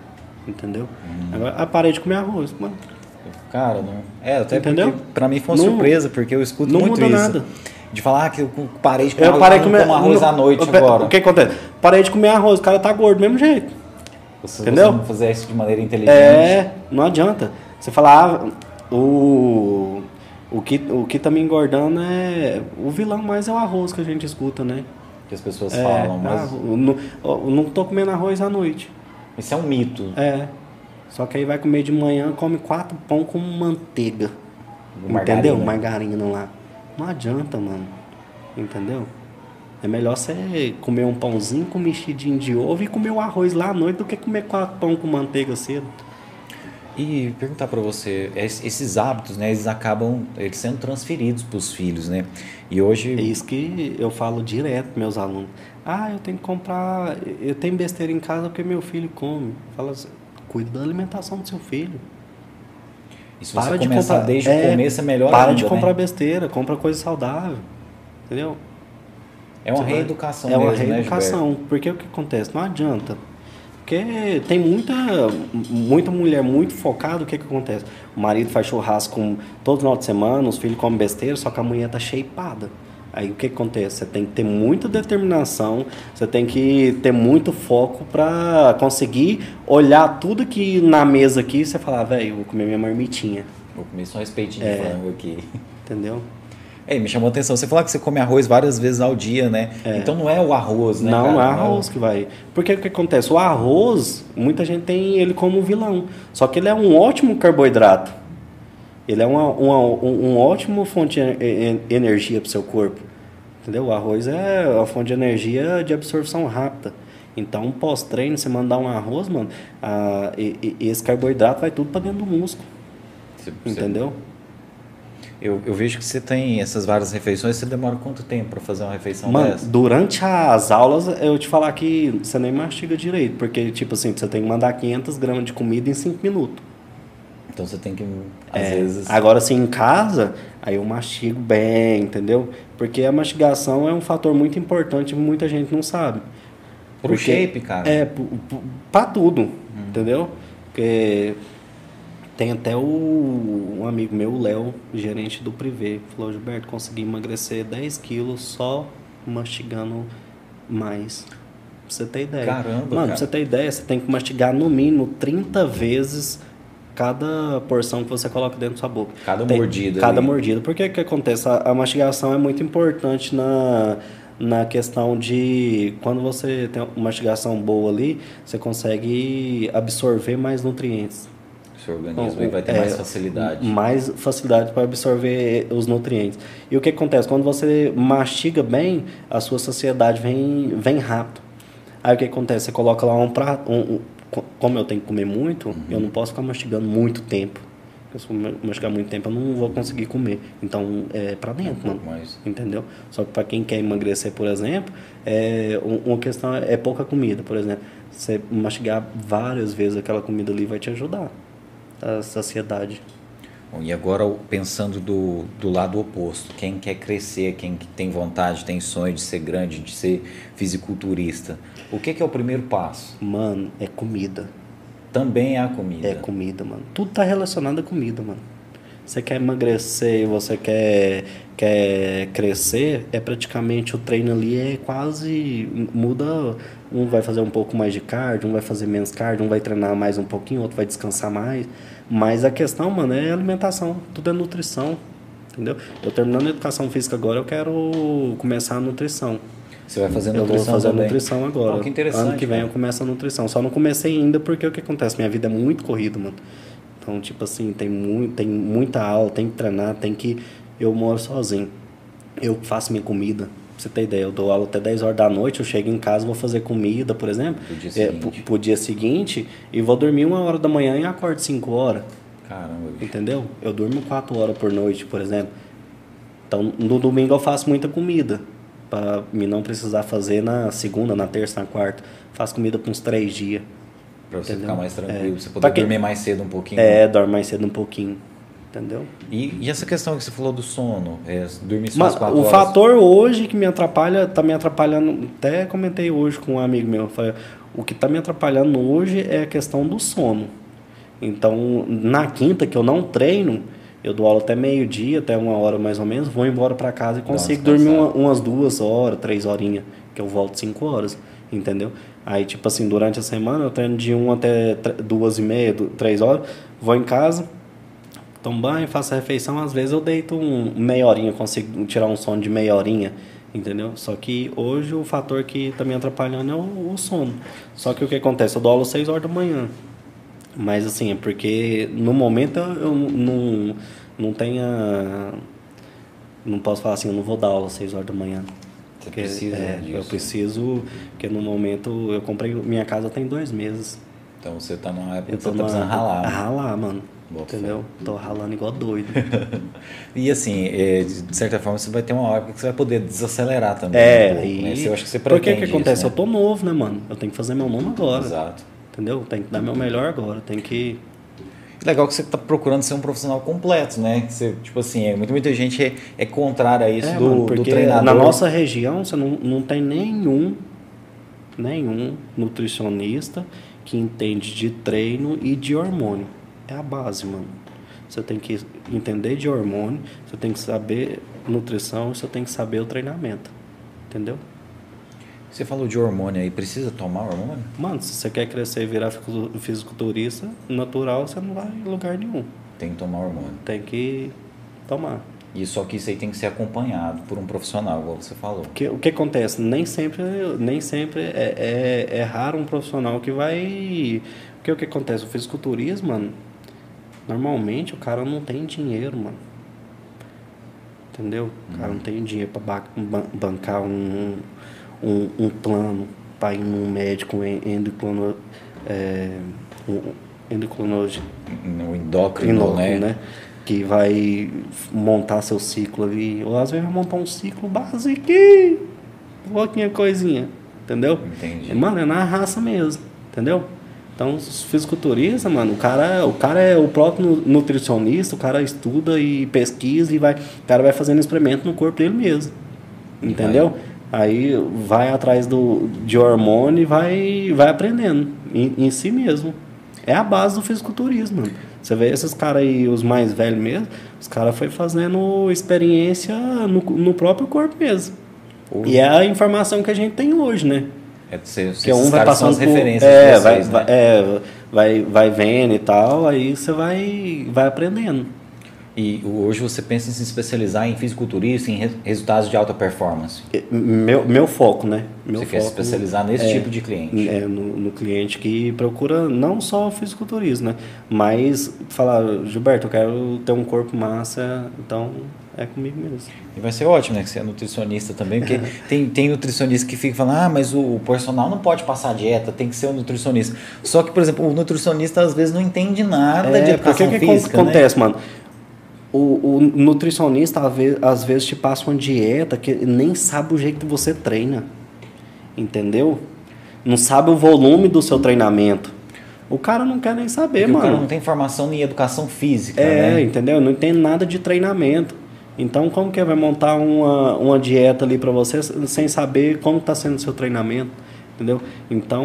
B: Entendeu?
A: Hum.
B: Agora, ah, parei de comer arroz. Mano,
A: cara, não. É, até
B: Entendeu?
A: porque pra mim foi uma
B: Não-
A: surpresa, porque eu escuto
B: não
A: muito
B: muda
A: isso.
B: nada.
A: De falar que eu parei de comer
B: eu
A: arroz,
B: parei de comer
A: arroz
B: não-
A: à noite
B: eu
A: agora.
B: O que acontece? Parei de comer arroz, o cara tá gordo do mesmo jeito.
A: Se
B: entendeu?
A: você não fizer isso de maneira inteligente,
B: É, não adianta. Você falar, ah, o, o, que, o que tá me engordando é. O vilão mais é o arroz que a gente escuta, né?
A: Que as pessoas
B: É,
A: falam, mas
B: ah, eu não, tô comendo arroz à noite.
A: isso é um mito.
B: É. Só que aí vai comer de manhã, come quatro pão com manteiga.
A: Margarina.
B: Entendeu? Margarina lá. Não adianta, mano. Entendeu? É melhor você comer um pãozinho com mexidinho de ovo e comer o arroz lá à noite do que comer pão com manteiga cedo.
A: E perguntar para você, esses hábitos, né, eles acabam eles sendo transferidos para os filhos, né? E hoje
B: é isso que eu falo direto meus alunos. Ah, eu tenho que comprar, eu tenho besteira em casa porque meu filho come. Fala assim, cuide da alimentação do seu filho.
A: E se para você de começar comprar, desde é, o começo é melhor
B: Para
A: ainda,
B: de comprar
A: né?
B: besteira, compra coisa saudável. Entendeu?
A: É uma reeducação
B: É uma né, reeducação. Né, porque o que acontece? Não adianta. Porque tem muita, muita mulher muito focada, o que, que acontece? O marido faz churrasco todo final de semana, os filhos comem besteira, só que a mulher tá shapeada. Aí o que, que acontece? Você tem que ter muita determinação, você tem que ter muito foco para conseguir olhar tudo que na mesa aqui você falar, velho, vou comer minha marmitinha.
A: Vou comer só um respeitinho é, de frango aqui.
B: Entendeu?
A: É, me chamou a atenção. Você falou que você come arroz várias vezes ao dia, né? É. Então não é o arroz, né?
B: Não, cara? não é arroz que vai. Porque o que acontece? O arroz, muita gente tem ele como vilão. Só que ele é um ótimo carboidrato. Ele é uma, uma, um, um ótimo fonte de energia para o seu corpo. Entendeu? O arroz é uma fonte de energia de absorção rápida. Então, pós-treino, você mandar um arroz, mano, a, e, e esse carboidrato vai tudo para dentro do músculo. Você, entendeu?
A: Eu, eu vejo que você tem essas várias refeições, você demora quanto tempo para fazer uma refeição
B: Mano,
A: dessa?
B: durante as aulas, eu te falar que você nem mastiga direito, porque, tipo assim, você tem que mandar 500 gramas de comida em 5 minutos.
A: Então você tem que, às
B: é,
A: vezes...
B: Agora, assim, em casa, aí eu mastigo bem, entendeu? Porque a mastigação é um fator muito importante e muita gente não sabe.
A: Pro porque, shape, cara?
B: É, para tudo, hum. entendeu? Porque tem até o, um amigo meu, o Léo, gerente do Privé, falou, Gilberto, consegui emagrecer 10 quilos só mastigando mais. Pra você ter ideia.
A: Caramba, Mano,
B: cara.
A: pra
B: você ter ideia, você tem que mastigar no mínimo 30 vezes cada porção que você coloca dentro da sua boca.
A: Cada
B: tem,
A: mordida.
B: Cada ali. mordida. Por que que acontece? A, a mastigação é muito importante na na questão de quando você tem uma mastigação boa ali, você consegue absorver mais nutrientes
A: seu organismo e vai ter é, mais facilidade.
B: Mais facilidade para absorver os nutrientes. E o que acontece? Quando você mastiga bem, a sua saciedade vem, vem rápido. Aí o que acontece? Você coloca lá um prato. Um, um, como eu tenho que comer muito, uhum. eu não posso ficar mastigando muito tempo. Se eu mastigar muito tempo, eu não vou conseguir comer. Então, é para dentro, um mais. Entendeu? Só que para quem quer emagrecer, por exemplo, é, uma questão é pouca comida, por exemplo. Você mastigar várias vezes aquela comida ali vai te ajudar a saciedade.
A: Bom, e agora pensando do, do lado oposto, quem quer crescer, quem tem vontade, tem sonho de ser grande, de ser fisiculturista, o que, que é o primeiro passo?
B: Mano, é comida.
A: Também é a comida.
B: É comida, mano. Tudo tá relacionado à comida, mano. Você quer emagrecer, você quer, quer crescer, é praticamente o treino ali é quase muda. Um vai fazer um pouco mais de cardio, um vai fazer menos cardio, um vai treinar mais um pouquinho, outro vai descansar mais. Mas a questão, mano, é alimentação, tudo é nutrição. Entendeu? Eu terminando a educação física agora, eu quero começar a nutrição.
A: Você vai fazer
B: nutrição? Eu vou fazer
A: também.
B: nutrição agora.
A: Oh, que interessante.
B: Ano que vem
A: cara.
B: eu começo a nutrição. Só não comecei ainda porque o que acontece? Minha vida é muito corrida, mano. Então, tipo assim, tem, muito, tem muita aula, tem que treinar, tem que. Eu moro sozinho. Eu faço minha comida. Pra você ter ideia, eu dou aula até 10 horas da noite, eu chego em casa, vou fazer comida, por exemplo.
A: Pro dia
B: é,
A: seguinte.
B: pro, pro dia seguinte e vou dormir uma hora da manhã e acordo 5 horas.
A: Caramba, bicho.
B: Entendeu? Eu durmo 4 horas por noite, por exemplo. Então, no domingo eu faço muita comida. Pra me não precisar fazer na segunda, na terça, na quarta. Faço comida por uns 3 dias.
A: Pra você
B: Entendeu?
A: ficar mais tranquilo,
B: É.
A: você poder dormir mais cedo um pouquinho.
B: É, dorme mais cedo um pouquinho. Entendeu?
A: E, e essa questão que você falou do sono, é, dormir só
B: Mas
A: as quatro
B: o
A: horas.
B: fator hoje que me atrapalha, tá me atrapalhando, até comentei hoje com um amigo meu, eu falei, o que tá me atrapalhando hoje é a questão do sono. Então, na quinta que eu não treino, eu dou aula até meio-dia, até uma hora mais ou menos, vou embora para casa e consigo dormir uma- umas duas horas, três horinhas, que eu volto cinco horas, entendeu? Aí, tipo assim, durante a semana eu treino de uma até tre- duas e meia, três horas, vou em casa, tomo banho, faço a refeição, às vezes eu deito um meia horinha, consigo tirar um sono de meia horinha, entendeu? Só que hoje o fator que tá me atrapalhando é o, o sono. Só que o que acontece? Eu dou aula às 6 horas da manhã. Mas assim, é porque no momento eu, não, não tenho a- Não posso falar assim, eu não vou dar aula às 6 horas da manhã.
A: Você precisa
B: é,
A: disso.
B: Eu preciso, porque no momento eu comprei minha casa tem dois meses.
A: Então você tá numa época
B: Eu
A: que você tá precisando ralar. né?
B: Ralar, mano.
A: Bota
B: entendeu? Tô ralando igual doido.
A: E assim, é, de certa forma, você vai ter uma hora que você vai poder desacelerar também.
B: É,
A: um pouco,
B: e...
A: né? Eu acho que você
B: Porque
A: pretende
B: que acontece?
A: isso,
B: Eu tô novo, né, mano? Eu tenho que fazer meu nome agora.
A: né? Exato.
B: Entendeu? Tem que dar meu melhor agora. Tem que.
A: Legal que você está procurando ser um profissional completo, né? Que você, tipo assim, é, muita, muita gente é, é contrária a isso
B: É,
A: do,
B: mano,
A: do treinador.
B: na nossa região você não, não tem nenhum, nenhum nutricionista que entende de treino e de hormônio. É a base, mano. Você tem que entender de hormônio, você tem que saber nutrição, você tem que saber o treinamento. Entendeu?
A: Você falou de hormônio aí, precisa tomar hormônio?
B: Mano, se você quer crescer e virar fisiculturista, natural, você não vai em lugar nenhum.
A: Tem que tomar hormônio.
B: Tem que tomar.
A: E só que isso aí tem que ser acompanhado por um profissional, igual você falou.
B: O que, o que acontece? Nem sempre, nem sempre é, é, é raro um profissional que vai. Porque o que acontece? O fisiculturismo, mano, normalmente o cara não tem dinheiro, mano. Entendeu? O cara não tem dinheiro ban- bancar um, um, um plano para ir num médico en- endocrino, é, um endocrinologista
A: No endócrino,
B: endócrino,
A: né?
B: né? Que vai montar seu ciclo ali. Ou às vezes vai montar um ciclo básico, pouquinha coisinha, entendeu?
A: Entendi.
B: Mano, é na raça mesmo, entendeu? Então, os fisiculturistas, mano, o cara, o cara é o próprio nu- nutricionista, o cara estuda e pesquisa e vai, o cara vai fazendo experimento no corpo dele mesmo. Entendeu? Aí vai atrás do, de hormônio e vai, vai aprendendo em, em si mesmo. É a base do fisiculturismo. mano. Você vê esses caras aí, os mais velhos mesmo, os caras foi fazendo experiência no, no próprio corpo mesmo. E é a informação que a gente tem hoje, né?
A: É, você,
B: Que um vai passando
A: as
B: por-
A: referências
B: é,
A: de vocês,
B: vai,
A: né?
B: vai, é, vai, vai vendo e tal, aí você vai, vai aprendendo.
A: E hoje você pensa em se especializar em fisiculturista, em re- resultados de alta performance.
B: Meu, meu foco, né? Meu
A: você quer se
B: foco
A: especializar nesse
B: é,
A: tipo de cliente.
B: É, no, no cliente que procura não só fisiculturismo, né? Mas falar, Gilberto, eu quero ter um corpo massa, então é comigo mesmo.
A: E vai ser ótimo, né? Que você é nutricionista também, porque tem, tem nutricionista que fica falando, ah, mas o, o personal não pode passar dieta, tem que ser o nutricionista. Só que, por exemplo, o nutricionista às vezes não entende nada de
B: É, porque
A: educação
B: o que
A: física, né?
B: acontece, mano? O, o nutricionista às vezes, às vezes te passa uma dieta que nem sabe o jeito que você treina. Entendeu? Não sabe o volume do seu treinamento. O cara não quer nem saber,
A: Porque o cara
B: mano.
A: não tem formação em educação física,
B: É,
A: né?
B: entendeu? Não tem nada de treinamento. Então, como que vai montar uma, uma dieta ali para você sem saber como está sendo o seu treinamento? Entendeu? Então,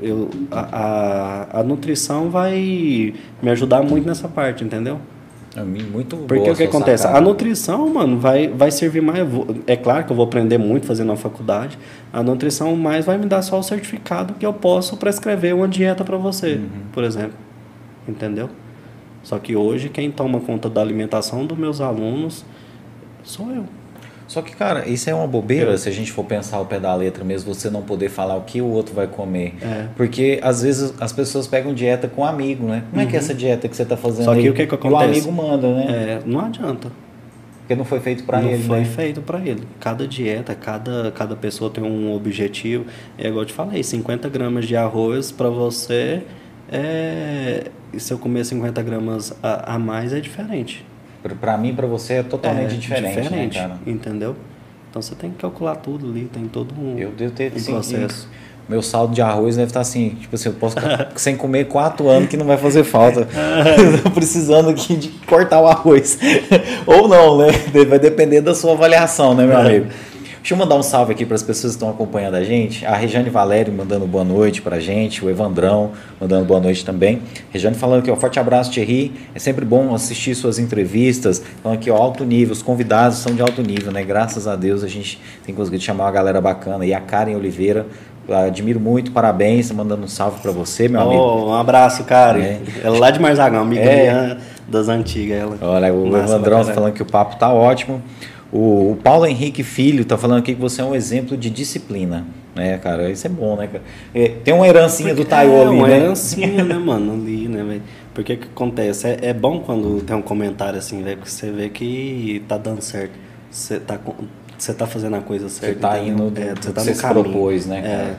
B: eu, a, a, a nutrição vai me ajudar muito nessa parte, entendeu?
A: É muito
B: Porque
A: boa
B: o que acontece?
A: sacada.
B: A nutrição, mano, vai, vai servir mais. É claro que eu vou aprender muito fazendo a faculdade. A nutrição mais vai me dar só o certificado que eu posso prescrever uma dieta para você,
A: Uhum.
B: por exemplo. Entendeu? Só que hoje quem toma conta da alimentação dos meus alunos sou eu.
A: Só que, cara, isso é uma bobeira se a gente for pensar ao pé da letra mesmo, você não poder falar o que o outro vai comer.
B: É.
A: Porque às vezes as pessoas pegam dieta com um amigo, né? Como é que é essa dieta que você está fazendo
B: Uhum. Só que
A: aí?
B: o que que
A: E O
B: acontece?
A: amigo manda, né?
B: É, não adianta.
A: Porque não foi feito para
B: não
A: ele,
B: foi
A: né?
B: feito para ele. Cada dieta, cada, cada pessoa tem um objetivo. É igual eu te falei, 50 gramas de arroz para você é. Se eu comer 50 gramas a, a mais é diferente.
A: Pra mim, pra você é totalmente
B: é
A: diferente, né, cara?
B: Entendeu? Então você tem que calcular tudo ali, tem todo um,
A: Eu devo ter
B: um
A: assim,
B: processo.
A: Meu saldo de arroz deve estar assim, tipo assim, eu posso sem comer quatro anos que não vai fazer falta. Tô precisando aqui de cortar o arroz. Ou não, né? Vai depender da sua avaliação, né, meu
B: É.
A: amigo? Deixa eu mandar um salve aqui para as pessoas que estão acompanhando a gente. A Regiane Valério mandando boa noite para a gente. O Evandrão mandando boa noite também. Regiane falando aqui, ó, forte abraço, Thierry. É sempre bom assistir suas entrevistas. Então aqui, ó, alto nível. Os convidados são de alto nível, né? Graças a Deus a gente tem conseguido chamar uma galera bacana. E a Karen Oliveira, admiro muito, parabéns. Mandando um salve para você, meu amigo.
B: Oh, um abraço, cara.
A: É.
B: Ela lá de Marzagão, amiga
A: É.
B: minha das antigas. Ela.
A: Olha, o
B: Massa
A: Evandrão falando que o papo tá ótimo. O, Paulo Henrique Filho tá falando aqui que você é um exemplo de disciplina. Né, cara? Isso é bom, né, cara? É, tem uma herancinha do Taiô
B: é,
A: ali,
B: uma
A: né?
B: herancinha, né, mano, ali, né, velho? Porque o que acontece? É, é bom quando tem um comentário assim, velho, porque você vê que tá dando certo. Você tá, você tá fazendo a coisa certa.
A: Você tá indo
B: é,
A: do
B: você tá
A: você
B: no
A: se
B: caminho.
A: propôs, né,
B: É.
A: cara?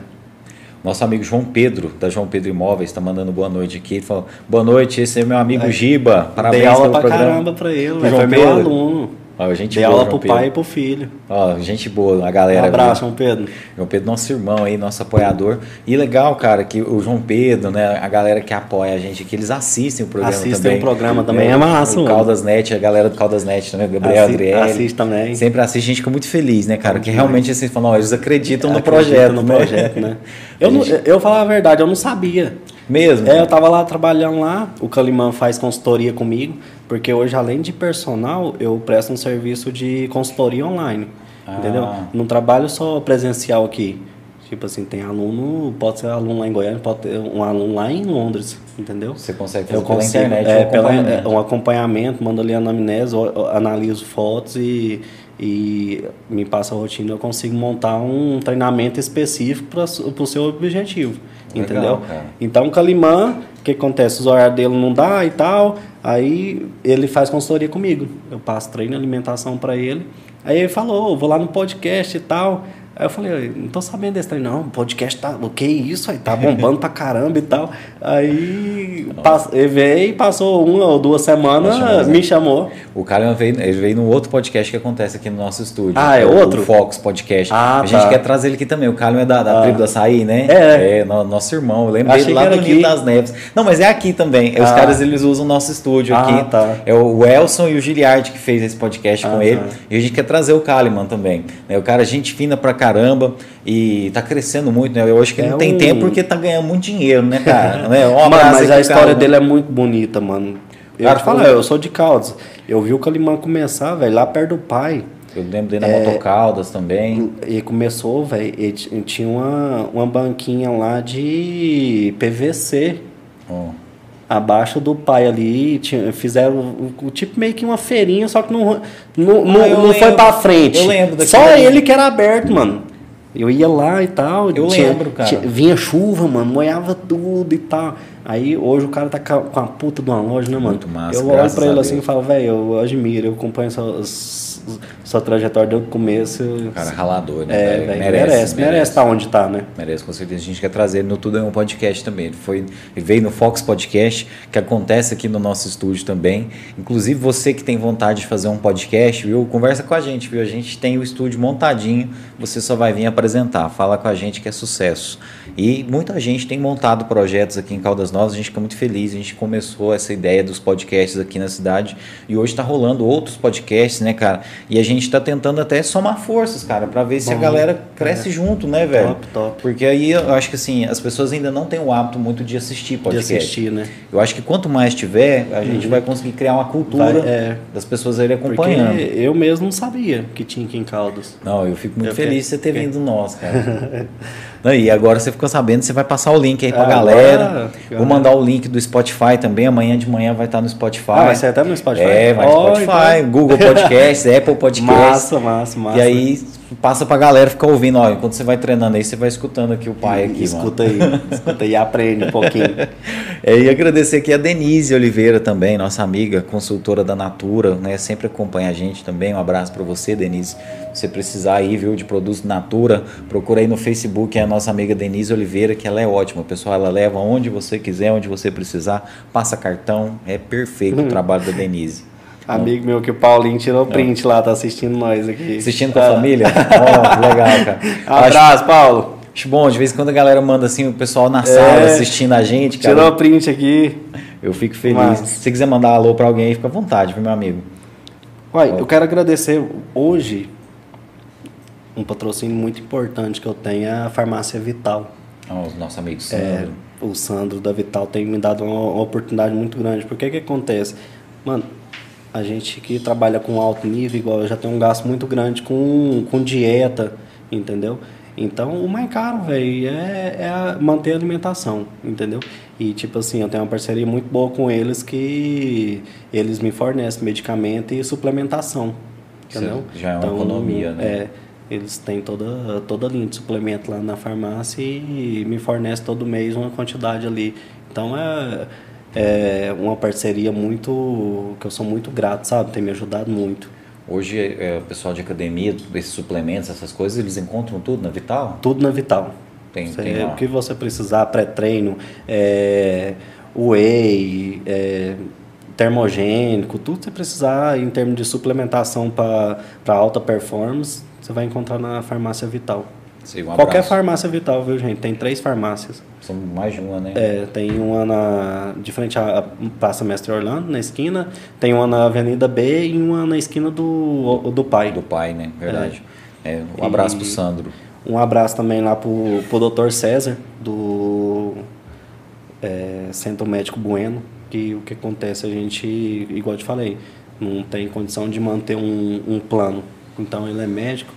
A: Nosso amigo João Pedro, da João Pedro Imóveis, está mandando boa noite aqui. Ele falou: Boa noite, esse é meu amigo Giba. Parabéns
B: Dei aula
A: pelo
B: pra
A: programa.
B: caramba pra ele, velho. Foi meu aluno.
A: Ó, gente
B: Dei
A: boa,
B: aula
A: João
B: pro pai
A: Pedro.
B: e pro filho.
A: Ó, gente boa, a
B: Um
A: galera.
B: abraço,
A: viu?
B: João Pedro.
A: João Pedro, nosso irmão aí, nosso apoiador. E legal, cara, que o João Pedro, né, a galera que apoia a gente aqui, eles assistem o programa
B: Assistem
A: também.
B: o programa também, é massa,
A: O
B: mano.
A: Caldas Net, a galera do Caldas Net o Gabriel
B: Assi-
A: Adriele.
B: assiste também.
A: Sempre assiste, a gente fica muito feliz, né, cara? Que realmente assim, falam, ó, eles acreditam no projeto,
B: no
A: né?
B: projeto, né? Eu, não, eu falar a verdade, eu não sabia.
A: Mesmo?
B: É, eu tava lá trabalhando lá, o Calimã faz consultoria comigo, porque hoje, além de personal, eu presto um serviço de consultoria online.
A: Ah.
B: Entendeu? Não trabalho só presencial aqui. Tipo assim, tem aluno, pode ser aluno lá em Goiânia, pode ter um aluno lá em Londres, entendeu?
A: Você consegue fazer
B: Eu
A: pela
B: consigo,
A: internet
B: é,
A: um
B: pela-
A: acompanhamento.
B: é, um acompanhamento, mando ali a anamnese, analiso fotos e, e me passa a rotina. Eu consigo montar um treinamento específico para o seu objetivo,
A: Legal,
B: entendeu?
A: cara.
B: Então, o Calimã, o que acontece? Os horários dele não dá e tal, aí ele faz consultoria comigo. Eu passo treino e alimentação para ele. Aí ele falou, "Eu vou lá no podcast e tal. Aí eu falei, "Eu não tô sabendo desse treino, não. O podcast tá. O que é isso aí? Tá bombando pra caramba e tal. Aí pass- ele veio e passou uma ou duas semanas, me chamou.
A: O cara veio, ele veio num outro podcast que acontece aqui no nosso estúdio.
B: Ah, é outro?
A: O Fox Podcast.
B: Ah,
A: a gente
B: tá.
A: quer trazer ele aqui também. O Calma é da, da
B: Ah.
A: tribo do açaí, né?
B: É.
A: no- nosso irmão. Eu lembrei
B: Achei
A: lá do
B: aqui.
A: das Neves. Não, mas é aqui também. Os
B: Ah.
A: caras eles usam o nosso estúdio
B: Ah,
A: aqui.
B: tá.
A: É o Elson e o Giliard que fez esse podcast com
B: Ah,
A: ele.
B: tá.
A: E a gente quer trazer o Kaliman também. né? O cara, é gente fina pra caramba e tá crescendo muito, né? Eu acho que
B: É
A: não tem
B: um-
A: tempo porque tá ganhando muito dinheiro, né, cara? Um
B: Mano, mas a história dele é muito bonita, mano. Eu
A: Cara,
B: te falo, eu sou de Caldas. Eu vi o Calimã começar, velho, lá perto do pai.
A: Eu lembro dele na
B: É.
A: Motocaldas também.
B: E começou, velho, ele tinha uma, uma banquinha lá de PVC.
A: Ó.
B: Abaixo do pai ali, tinha- fizeram tipo meio que uma feirinha, só que não, não, não,
A: Ah,
B: não foi pra frente.
A: Eu lembro daquilo
B: Só ele que era aberto, mano. Eu ia lá e tal.
A: Eu lembro, cara.
B: vinha chuva, mano, molhava tudo e tal. Aí hoje o cara tá com a puta de uma loja, né, mano?
A: Muito massa,
B: Eu olho pra
A: a
B: ele assim e falo, velho, eu admiro, eu acompanho sua, sua trajetória desde o começo.
A: Cara, ralador, né?
B: é,
A: velho,
B: merece, merece estar onde tá, né?
A: Merece, com certeza. A gente quer trazer ele no Tudo em um podcast também. Ele, foi, ele veio no Fox Podcast, que acontece aqui no nosso estúdio também. Inclusive, você que tem vontade de fazer um podcast, viu? Conversa com a gente, viu? A gente tem o estúdio montadinho, você só vai vir apresentar. Fala com a gente que é sucesso. E muita gente tem montado projetos aqui em Caldas Novas, a gente fica muito feliz. A gente começou essa ideia dos podcasts aqui na cidade e hoje está rolando outros podcasts, né, cara? E a gente está tentando até somar forças, cara, para ver se a
B: Bom,
A: galera cresce junto, né, velho?
B: Top, top.
A: Porque aí eu acho que assim, as pessoas ainda não têm o hábito muito de assistir
B: De
A: podcast.
B: assistir, né?
A: Eu acho que quanto mais tiver, a gente vai conseguir criar uma cultura
B: Vai, é.
A: das pessoas
B: Porque
A: acompanhando.
B: eu mesmo não sabia que tinha aqui em Caldas.
A: Não, eu fico muito
B: Eu
A: feliz de você ter vindo nós, cara. E agora você ficou sabendo, você vai passar o link aí pra
B: Ah,
A: galera. Vou mandar o link do Spotify também. Amanhã de manhã vai estar no Spotify.
B: Ah, vai ser até no Spotify?
A: É, vai no
B: Ó,
A: Spotify,
B: então.
A: Google Podcasts, Apple Podcasts.
B: Massa, massa, massa.
A: E aí passa pra galera ficar ouvindo, ó, enquanto você vai treinando aí, você vai escutando aqui o pai aqui, mano.
B: escuta aí, escuta aí aprende um pouquinho.
A: É, e agradecer aqui a Denise Oliveira também, nossa amiga, consultora da Natura, né? Sempre acompanha a gente também. Um abraço para você, Denise. Se você precisar aí, viu, de produtos Natura, procura aí no Facebook é nossa amiga Denise Oliveira, que ela é ótima. Pessoal, ela leva onde você quiser, onde você precisar, passa cartão, é perfeito o trabalho da Denise.
B: Amigo meu que o Paulinho tirou print lá, tá assistindo nós aqui.
A: Assistindo com a
B: Ah,
A: família? Ó, legal, cara. Acho,
B: Abraço, Paulo.
A: acho bom, de vez em quando a galera manda assim, o pessoal na sala assistindo a gente, cara.
B: Tirou print aqui.
A: Eu fico feliz.
B: Massa.
A: Se você quiser mandar alô pra alguém aí, fica à vontade, viu, meu amigo?
B: Uai, eu quero agradecer hoje um patrocínio muito importante que eu tenho, é a Farmácia Vital.
A: Ó, os nossos amigos
B: É,
A: Sandro.
B: o Sandro da Vital tem me dado uma, uma oportunidade muito grande. Porque que acontece? Mano, a gente que trabalha com alto nível, igual eu já tenho um gasto muito grande com, com dieta, entendeu? Então, o mais caro, velho, é, é manter a alimentação, entendeu? E, tipo assim, eu tenho uma parceria muito boa com eles que eles me fornecem medicamento e suplementação,
A: Isso
B: entendeu?
A: já é uma economia, né?
B: É, eles têm toda, toda a linha de suplemento lá na farmácia e me fornece todo mês uma quantidade ali. Então é, é uma parceria muito. que eu sou muito grato, sabe? Tem me ajudado muito.
A: Hoje, é, o pessoal de academia, esses suplementos, essas coisas, eles encontram tudo na Vital?
B: Tudo na Vital.
A: Tem,
B: Você-
A: tem
B: o que você precisar, pré-treino, é, whey, é, termogênico, tudo que você precisar em termos de suplementação para alta performance, você vai encontrar na farmácia Vital.
A: Sim, um
B: Qualquer farmácia Vital, viu, gente? Tem três farmácias.
A: São mais de uma, né?
B: É, tem uma na, de frente à Praça Mestre Orlando, na esquina. Tem uma na Avenida B e uma na esquina do, do Pai.
A: Do pai, né? Verdade. É, um abraço pro Sandro.
B: Um abraço também lá pro, pro Dr. César, do é, Centro Médico Bueno, que o que acontece, a gente, igual eu te falei, não tem condição de manter um, um plano. Então ele é médico,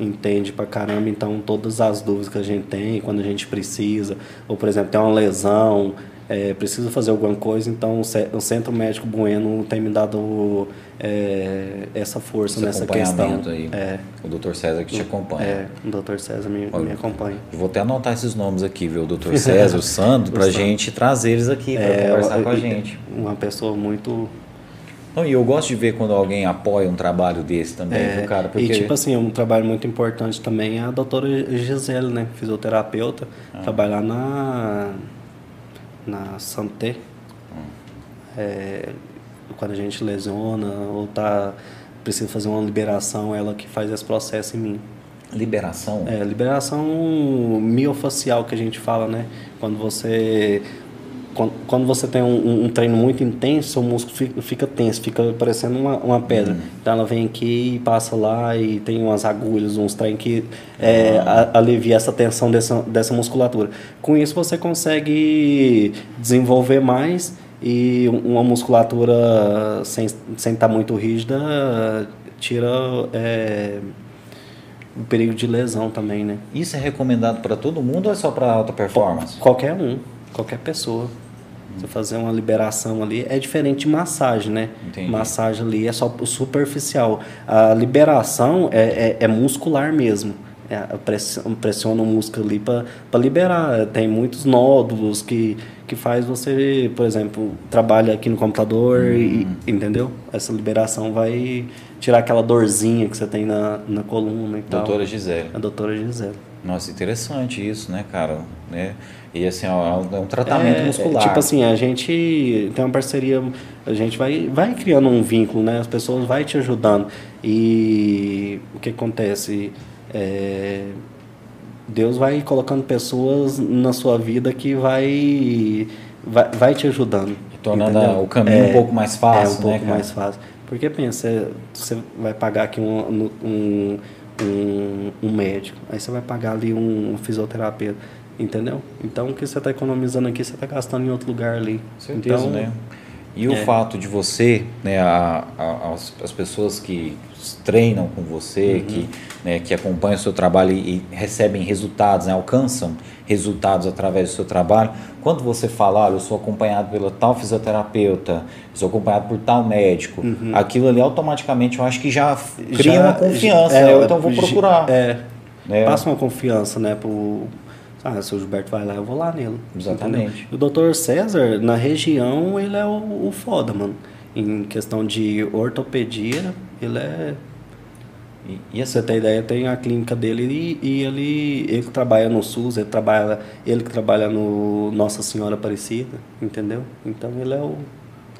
B: entende pra caramba, então todas as dúvidas que a gente tem, quando a gente precisa, ou por exemplo, tem uma lesão, é, precisa fazer alguma coisa, então o ce- o Centro Médico Bueno tem me dado é, essa força
A: Esse
B: nessa questão.
A: aí.
B: É,
A: O Dr. César que te acompanha.
B: é, o Dr. César me,
A: Olha,
B: me acompanha.
A: Eu vou até anotar esses nomes aqui, viu? O Dr. César, o Sandro,
B: Sandro.
A: gente trazer eles aqui pra
B: É,
A: conversar com a gente.
B: Uma pessoa muito.
A: Não, e eu gosto de ver quando alguém apoia um trabalho desse também,
B: é,
A: cara? Porque
B: E tipo assim, um trabalho muito importante também é a doutora Gisele, né? Fisioterapeuta.
A: Ah.
B: Trabalhar na. na Santé.
A: Hum.
B: É, quando a gente lesiona ou tá. precisa fazer uma liberação, ela que faz esse processo em mim.
A: liberação.
B: É, liberação miofacial que a gente fala, né? Quando você quando, quando você tem um, um- treino muito intenso, seu músculo fica, fica tenso, fica parecendo uma, uma pedra. Então ela vem aqui e passa lá e tem umas agulhas, uns trem que é, a- alivia essa tensão dessa, dessa musculatura. Com isso você consegue desenvolver mais e uma musculatura sem sem estar muito rígida tira é, o perigo de lesão também, né?
A: Isso é recomendado pra todo mundo ou é só pra alta performance?
B: Qualquer um, qualquer pessoa. Você fazer uma liberação ali é diferente de massagem, né?
A: Entendi.
B: Massagem ali é só superficial. A liberação é, é, é muscular mesmo. É, pressiona o músculo ali para liberar. Tem muitos nódulos que, que faz você, por exemplo, trabalha aqui no computador e
A: Hum.
B: entendeu? Essa liberação vai tirar aquela dorzinha que você tem na, na coluna e tal.
A: Doutora Gisele.
B: A doutora Gisele.
A: Nossa, interessante isso, né, cara? Né? E assim, ó, é um tratamento
B: É,
A: muscular.
B: Tipo assim, a gente tem uma parceria, a gente vai, vai criando um vínculo, né? As pessoas vai te ajudando. E o que acontece? É, Deus vai colocando pessoas na sua vida que vai, vai, vai te ajudando.
A: Tornando
B: entendeu?
A: o caminho um pouco mais fácil,
B: É, um
A: né,
B: pouco
A: cara?
B: mais fácil. Porque pensa, você vai pagar aqui um, um, um, um médico, aí você vai pagar ali um, fisioterapeuta, entendeu? Então o que você está economizando aqui, você está gastando em outro lugar ali.
A: certeza,
B: então,
A: né? E o
B: é.
A: fato de você, né, a, a- as, as pessoas que treinam com você,
B: Uhum.
A: que, né, que acompanham o seu trabalho e, e recebem resultados, né, alcançam resultados através do seu trabalho, quando você fala, olha, eu sou acompanhado pela tal fisioterapeuta, sou acompanhado por tal médico, aquilo ali automaticamente eu acho que já cria
B: Uhum. já-
A: uma confiança,
B: é,
A: né? Eu, então vou procurar.
B: É,
A: né?
B: passa uma confiança, né, pro... Ah, se o Gilberto vai lá, eu vou lá nele.
A: Exatamente.
B: entendeu? O Dr. César, na região, ele é o, o foda, mano. Em questão de ortopedia, ele é
A: E, e
B: Pra
A: essa
B: você ter ideia, tem a clínica dele e, e ele, ele que trabalha no SUS, ele trabalha, ele que trabalha no Nossa Senhora Aparecida, entendeu? Então ele é o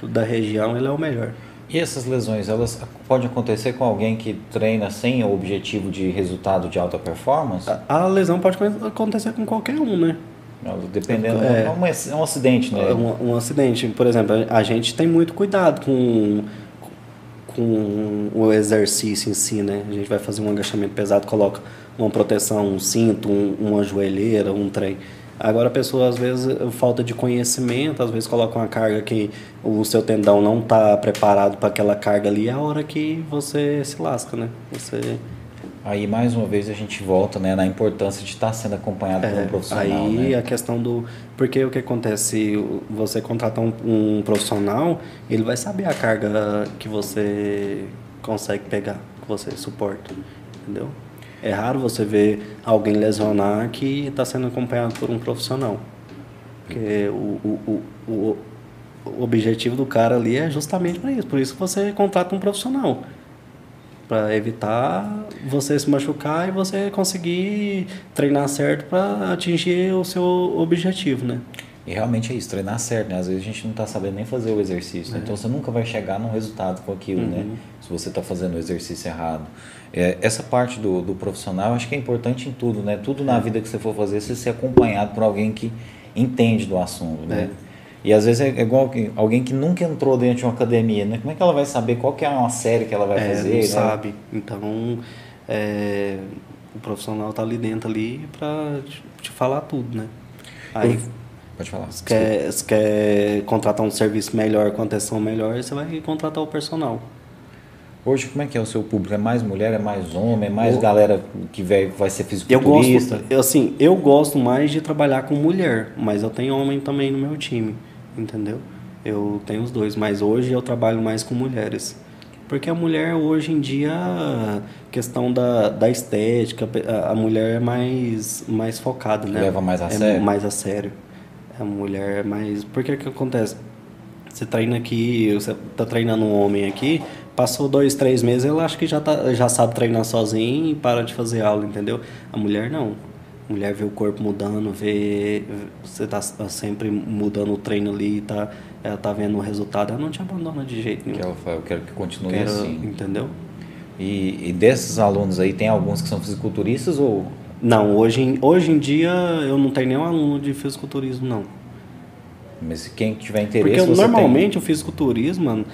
B: da região, ele é o melhor.
A: E essas lesões, elas podem acontecer com alguém que treina sem o objetivo de resultado de alta performance?
B: A, a lesão pode acontecer com qualquer um, né?
A: Dependendo,
B: É.
A: é, um, é um acidente, né?
B: É Um, um acidente, por exemplo, a gente tem muito cuidado com, com o exercício em si, né? A gente vai fazer um agachamento pesado, coloca uma proteção, um cinto, um- uma joelheira, um trem. Agora a pessoa, às vezes, falta de conhecimento, às vezes coloca uma carga que o seu tendão não está preparado para aquela carga ali, é a hora que você se lasca, né? Você
A: Aí, mais uma vez, a gente volta né, na importância de estar sendo acompanhado por um
B: É,
A: profissional.
B: aí
A: né?
B: a questão do. Porque o que acontece? Você contratar um, um profissional, ele vai saber a carga que você consegue pegar, que você suporta. Entendeu? É raro você ver alguém lesionar que está sendo acompanhado por um profissional. Porque o, o, o, o, objetivo do cara ali é justamente para isso. Por isso que você contrata um profissional. para evitar você se machucar e você conseguir treinar certo para atingir o seu objetivo, né?
A: E realmente é isso, treinar certo, né? Às vezes a gente não está sabendo nem fazer o exercício, né? então você nunca vai chegar num resultado com aquilo, né? uhum. né? Se você está fazendo o exercício errado. É, essa parte do, do profissional, acho que é importante em tudo, né? Tudo na vida que você for fazer, você ser acompanhado por alguém que entende do assunto, né? É. E às vezes é igual que alguém que nunca entrou dentro de uma academia, né? Como é que ela vai saber qual que é uma série que ela vai é, fazer? Não né?
B: sabe. Então, é, o profissional está ali dentro ali para te, te, falar tudo, né? Aí,
A: Pode falar.
B: Se quer, se quer contratar um serviço melhor, com atenção melhor, você vai contratar o personal.
A: Hoje, como é que é o seu público? É mais mulher, é mais homem, é mais eu, galera que vai, vai ser fisiculturista?
B: Eu gosto, assim, eu gosto mais de trabalhar com mulher, mas eu tenho homem também no meu time, entendeu? Eu tenho os dois, mas hoje eu trabalho mais com mulheres. Porque a mulher hoje em dia, questão da, da estética, a mulher é mais, mais focada, né?
A: Leva mais a
B: é
A: sério.
B: mais a sério. A mulher é mais. Porque que acontece? Você treina aqui, você tá treinando um homem aqui, passou dois, três meses, ele acha que já, tá, já sabe treinar sozinho e para de fazer aula, entendeu? A mulher não. A mulher vê o corpo mudando, vê. Você tá sempre mudando o treino ali, tá, ela tá vendo o resultado, ela não te abandona de jeito nenhum.
A: Que ela fala, eu quero que continue quero, assim.
B: Entendeu?
A: E, e desses alunos aí, tem alguns que são fisiculturistas ou
B: não, hoje em, hoje em dia eu não tenho nenhum aluno de fisiculturismo, não.
A: Mas quem tiver interesse.
B: Porque normalmente tem... o fisiculturismo, mano,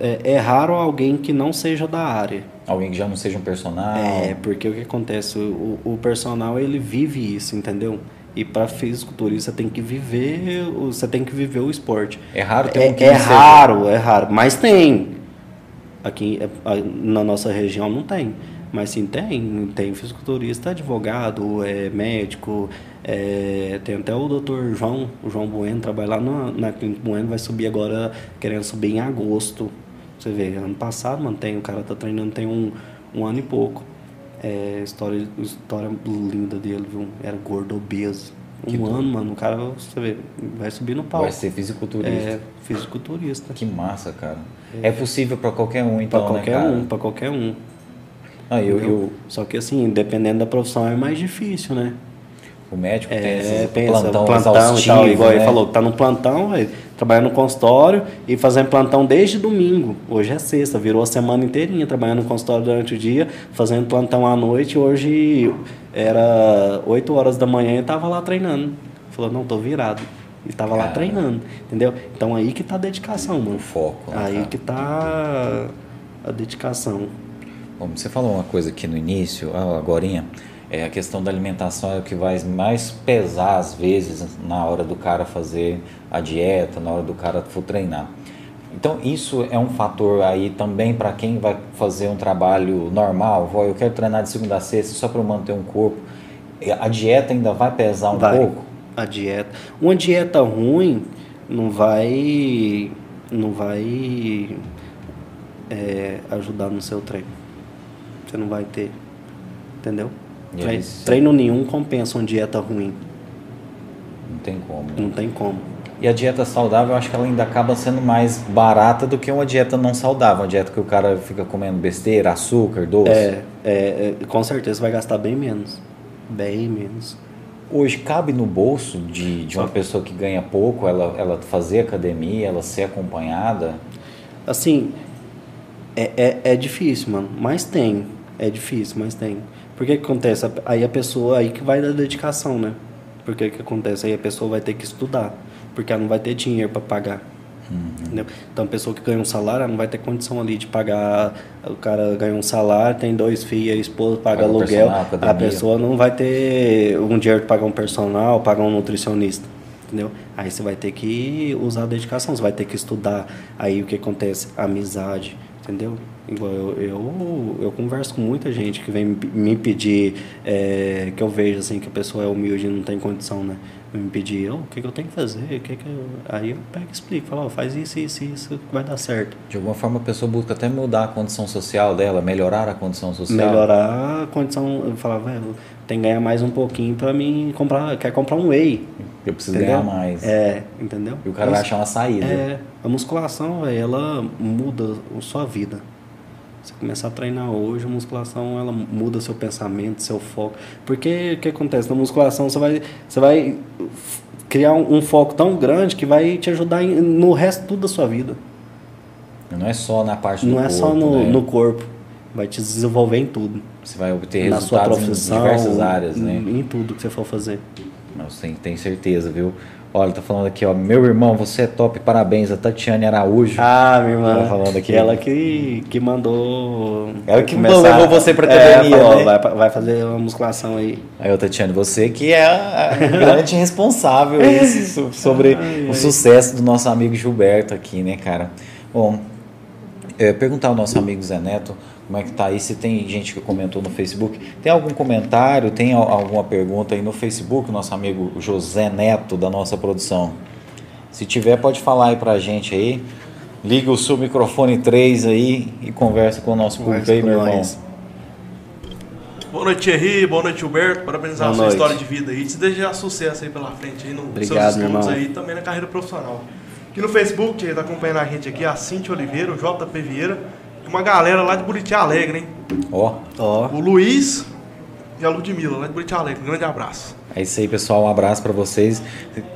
B: é, é, raro alguém que não seja da área.
A: Alguém que já não seja um personal.
B: É, porque o que acontece? O, o personal ele vive isso, entendeu? E para fisiculturista tem que viver, você tem que viver o esporte.
A: É raro ter
B: é,
A: um que
B: É raro, é raro, mas tem. Aqui é, na nossa região não tem. Mas sim, tem. Tem fisiculturista, advogado, é, médico. É, tem até o doutor João, o João Bueno, trabalha lá na, na Clínica Bueno, vai subir agora, querendo subir em agosto. Você vê, ano passado, mano, tem, o cara tá treinando tem um, um ano e pouco. É, história, história linda dele, viu? Era gordo, obeso. Um que ano, mano, o cara, você vê, vai subir no palco.
A: Vai ser fisiculturista.
B: É, fisiculturista.
A: Que massa, cara. É, é possível para qualquer um, então,
B: pra
A: né,
B: qualquer um, para qualquer um.
A: Ah, eu, eu...
B: Só que assim, dependendo da profissão é mais difícil, né?
A: O médico
B: é,
A: tem
B: pensa, plantão, plantão e tal, igual né? ele falou, tá no plantão, trabalhando no consultório e fazendo plantão desde domingo. Hoje é sexta, virou a semana inteirinha trabalhando no consultório durante o dia, fazendo plantão à noite. Hoje era 8 horas da manhã e tava lá treinando. Falou, não, tô virado. E tava lá treinando, entendeu? Então aí que tá a dedicação, mano. O
A: foco.
B: Né, aí que tá a dedicação.
A: Bom, você falou uma coisa aqui no início, ah, agora, é a questão da alimentação é o que vai mais pesar às vezes na hora do cara fazer a dieta, na hora do cara for treinar. Então isso é um fator aí também para quem vai fazer um trabalho normal, eu quero treinar de segunda a sexta só para manter um corpo. A dieta ainda vai pesar um
B: vai.
A: pouco?
B: A dieta, uma dieta ruim não vai não vai é, ajudar no seu treino você não vai ter. Entendeu? Treino, treino nenhum compensa uma dieta ruim.
A: Não tem como. Né?
B: Não tem como.
A: E a dieta saudável, eu acho que ela ainda acaba sendo mais barata do que uma dieta não saudável. Uma dieta que o cara fica comendo besteira, açúcar, doce.
B: É, é, é com certeza vai gastar bem menos. Bem menos.
A: Hoje cabe no bolso de, de uma pessoa que ganha pouco, ela, ela fazer academia, ela ser acompanhada?
B: Assim, é, é, é difícil, mano. Mas tem. É difícil, mas tem. Por que, que acontece? Aí a pessoa, aí que vai da dedicação, né? Por que, que acontece? Aí a pessoa vai ter que estudar, porque ela não vai ter dinheiro para pagar. Uhum. Então a pessoa que ganha um salário, ela não vai ter condição ali de pagar. O cara ganha um salário, tem dois filhos, a esposa paga, paga aluguel. A pessoa não vai ter um dinheiro para pagar um personal, pagar um nutricionista. Entendeu? Aí você vai ter que usar a dedicação, você vai ter que estudar. Aí o que acontece? Amizade, entendeu? Igual eu, eu, eu, converso com muita gente que vem me pedir, é, que eu vejo assim, que a pessoa é humilde e não tem condição, né? Me pedir, oh, o que, que eu tenho que fazer? O que que eu... Aí eu pego e explico, falo, oh, faz isso, isso, isso, vai dar certo.
A: De alguma forma a pessoa busca até mudar a condição social dela, melhorar a condição social.
B: Melhorar a condição, eu falava, velho, tem que ganhar mais um pouquinho para mim comprar, quer comprar um whey.
A: Eu preciso entendeu? ganhar mais.
B: É, entendeu?
A: E o cara vai achar uma saída.
B: É, a musculação, véio, ela muda a sua vida Você começar a treinar hoje, a musculação ela muda seu pensamento, seu foco. Porque o que acontece? Na musculação você vai, você vai criar um, um foco tão grande que vai te ajudar em, no resto tudo da sua vida.
A: Não é só na parte do
B: Não
A: corpo.
B: é só no,
A: né?
B: no corpo. Vai te desenvolver em tudo.
A: Você vai obter
B: na sua
A: resultados
B: profissão,
A: em diversas áreas, né?
B: Em, tudo que você for fazer.
A: Não, tem, tem certeza, viu? Olha, tá falando aqui, ó. Meu irmão, você é top, parabéns. A Tatiane Araújo.
B: Ah, minha irmã.
A: Tá falando aqui.
B: Ela que, que mandou.
A: Ela que levou você pra
B: é,
A: academia,
B: falou,
A: né?
B: vai, vai fazer uma musculação aí.
A: Aí, ô Tatiane, você que é a a grande responsável aí so- sobre
B: Ai,
A: o
B: ai.
A: sucesso do nosso amigo Gilberto aqui, né, cara? Bom, é, perguntar ao nosso amigo Zé Neto como é que tá aí, se tem gente que comentou no Facebook. Tem algum comentário, tem al- alguma pergunta aí no Facebook, nosso amigo José Neto, da nossa produção? Se tiver, pode falar aí pra gente aí. Liga o seu microfone 3 aí e conversa com o nosso público aí, meu irmão.
C: Boa noite, Thierry. Boa noite, Gilberto. Parabenizar
B: Boa
C: a sua
B: noite.
C: história de vida aí. Te desejar sucesso aí pela frente aí nos
B: Obrigado,
C: seus estudos aí também na carreira profissional. Aqui no Facebook, Thierry, tá acompanhando a gente aqui, a Cintia Oliveira, o JP Vieira, e uma galera lá de Buriti Alegre, hein?
A: Ó,
B: Ó,
C: O Luiz e a Ludmilla, lá de Buriti Alegre. Um grande abraço.
A: É isso aí, pessoal. Um abraço pra vocês.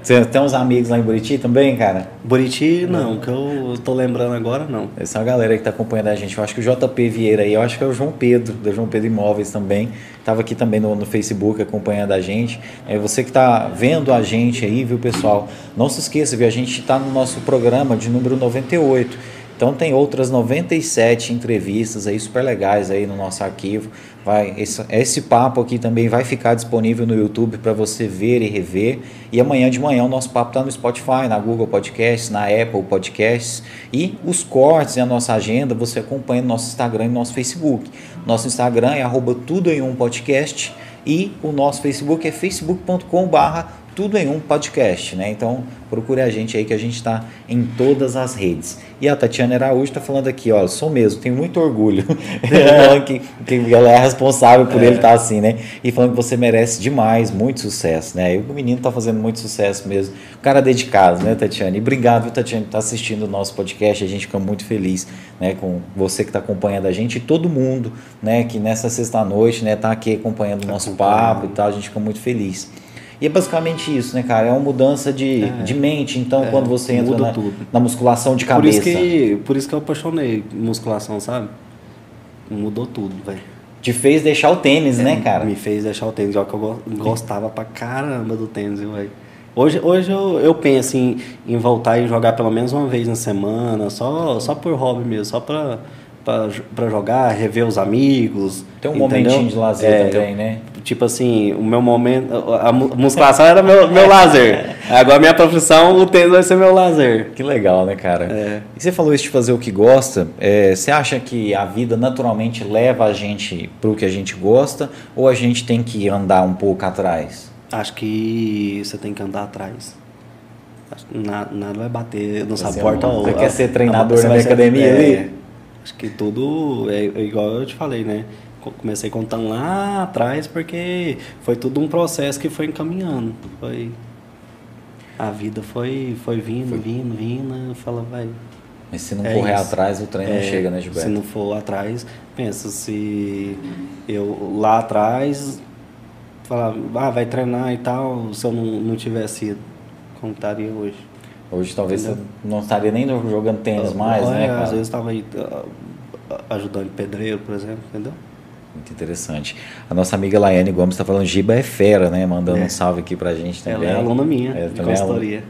A: Você tem uns amigos lá em Buriti também, cara?
B: Buriti não, que eu tô lembrando agora não.
A: Essa é a galera que tá acompanhando a gente. Eu acho que o JP Vieira aí, eu acho que é o João Pedro, da João Pedro Imóveis também. Tava aqui também no, no Facebook acompanhando a gente. É você que tá vendo a gente aí, viu, pessoal? Não se esqueça, viu? A gente tá no nosso programa de número 98. Então tem outras 97 entrevistas aí super legais aí no nosso arquivo. Vai esse, esse papo aqui também vai ficar disponível no YouTube para você ver e rever. E amanhã de manhã o nosso papo está no Spotify, na Google Podcasts, na Apple Podcasts e os cortes e a nossa agenda você acompanha no nosso Instagram e no nosso Facebook. Nosso Instagram é arroba tudo em um podcast e o nosso Facebook é facebook.com/barra tudo em um podcast, né? Então procure a gente aí que a gente está em todas as redes. E a Tatiana Araújo está falando aqui, ó, sou mesmo, tenho muito orgulho. Falando que, que ela é responsável por ele estar assim, né? E falando que você merece demais, muito sucesso, né? E o menino tá fazendo muito sucesso mesmo. O cara é dedicado, né, Tatiana? E obrigado, viu, Tatiana, por estar assistindo o nosso podcast. A gente fica muito feliz, né, com você que está acompanhando a gente e todo mundo, né, que nessa sexta-noite, né, tá aqui acompanhando o
B: Tá
A: nosso papo e tal. A gente fica muito feliz. E é basicamente isso, né, cara? É uma mudança de,
B: É.
A: de mente. Então,
B: É,
A: quando você entra na, na musculação de
B: Por
A: cabeça,
B: isso, que, por isso que eu apaixonei musculação, sabe? Mudou tudo, velho.
A: te fez deixar o tênis, né, cara?
B: Me fez deixar o tênis, ó, que eu go- gostava pra caramba do tênis, velho. Hoje, hoje eu, eu penso em, em voltar e jogar pelo menos uma vez na semana, só, só por hobby mesmo, só pra, pra, pra jogar, rever os amigos.
A: Tem um
B: entendeu?
A: momentinho de lazer
B: É,
A: também, né?
B: Tipo assim, o meu momento. A mu- musculação era meu, meu lazer. Agora minha profissão, o tênis vai ser meu lazer.
A: Que legal, né, cara?
B: É.
A: E você falou isso de fazer o que gosta. é, você acha que a vida naturalmente leva a gente pro que a gente gosta ou a gente tem que andar um pouco atrás?
B: Acho que você tem que andar atrás. Nada, nada vai bater nessa
A: Você
B: porta ou.
A: você quer ser treinador na minha academia
B: é,
A: ali?
B: Acho que tudo é, é igual eu te falei, né? Co- Comecei contando lá atrás porque foi tudo um processo que foi encaminhando. Foi. A vida foi, foi vindo, vindo, vindo. Fala, vai.
A: Mas se não
B: É
A: correr
B: isso.
A: atrás, o treino não
B: É,
A: chega, né, Gilberto?
B: Se não for atrás, pensa, se eu lá atrás falar, ah, vai treinar e tal, se eu não, não tivesse ido, como estaria hoje?
A: Hoje talvez
B: Entendeu?
A: você não estaria nem jogando tênis mais,
B: Olha,
A: né, cara?
B: Às vezes estava aí ah, ajudando pedreiro, por exemplo, entendeu?
A: Muito interessante. A nossa amiga Laiane Gomes está falando, Giba é fera, né? Mandando
B: É.
A: um salve aqui pra gente
B: Ela
A: também.
B: é aluna minha,
A: É,
B: de
A: é
B: consultoria.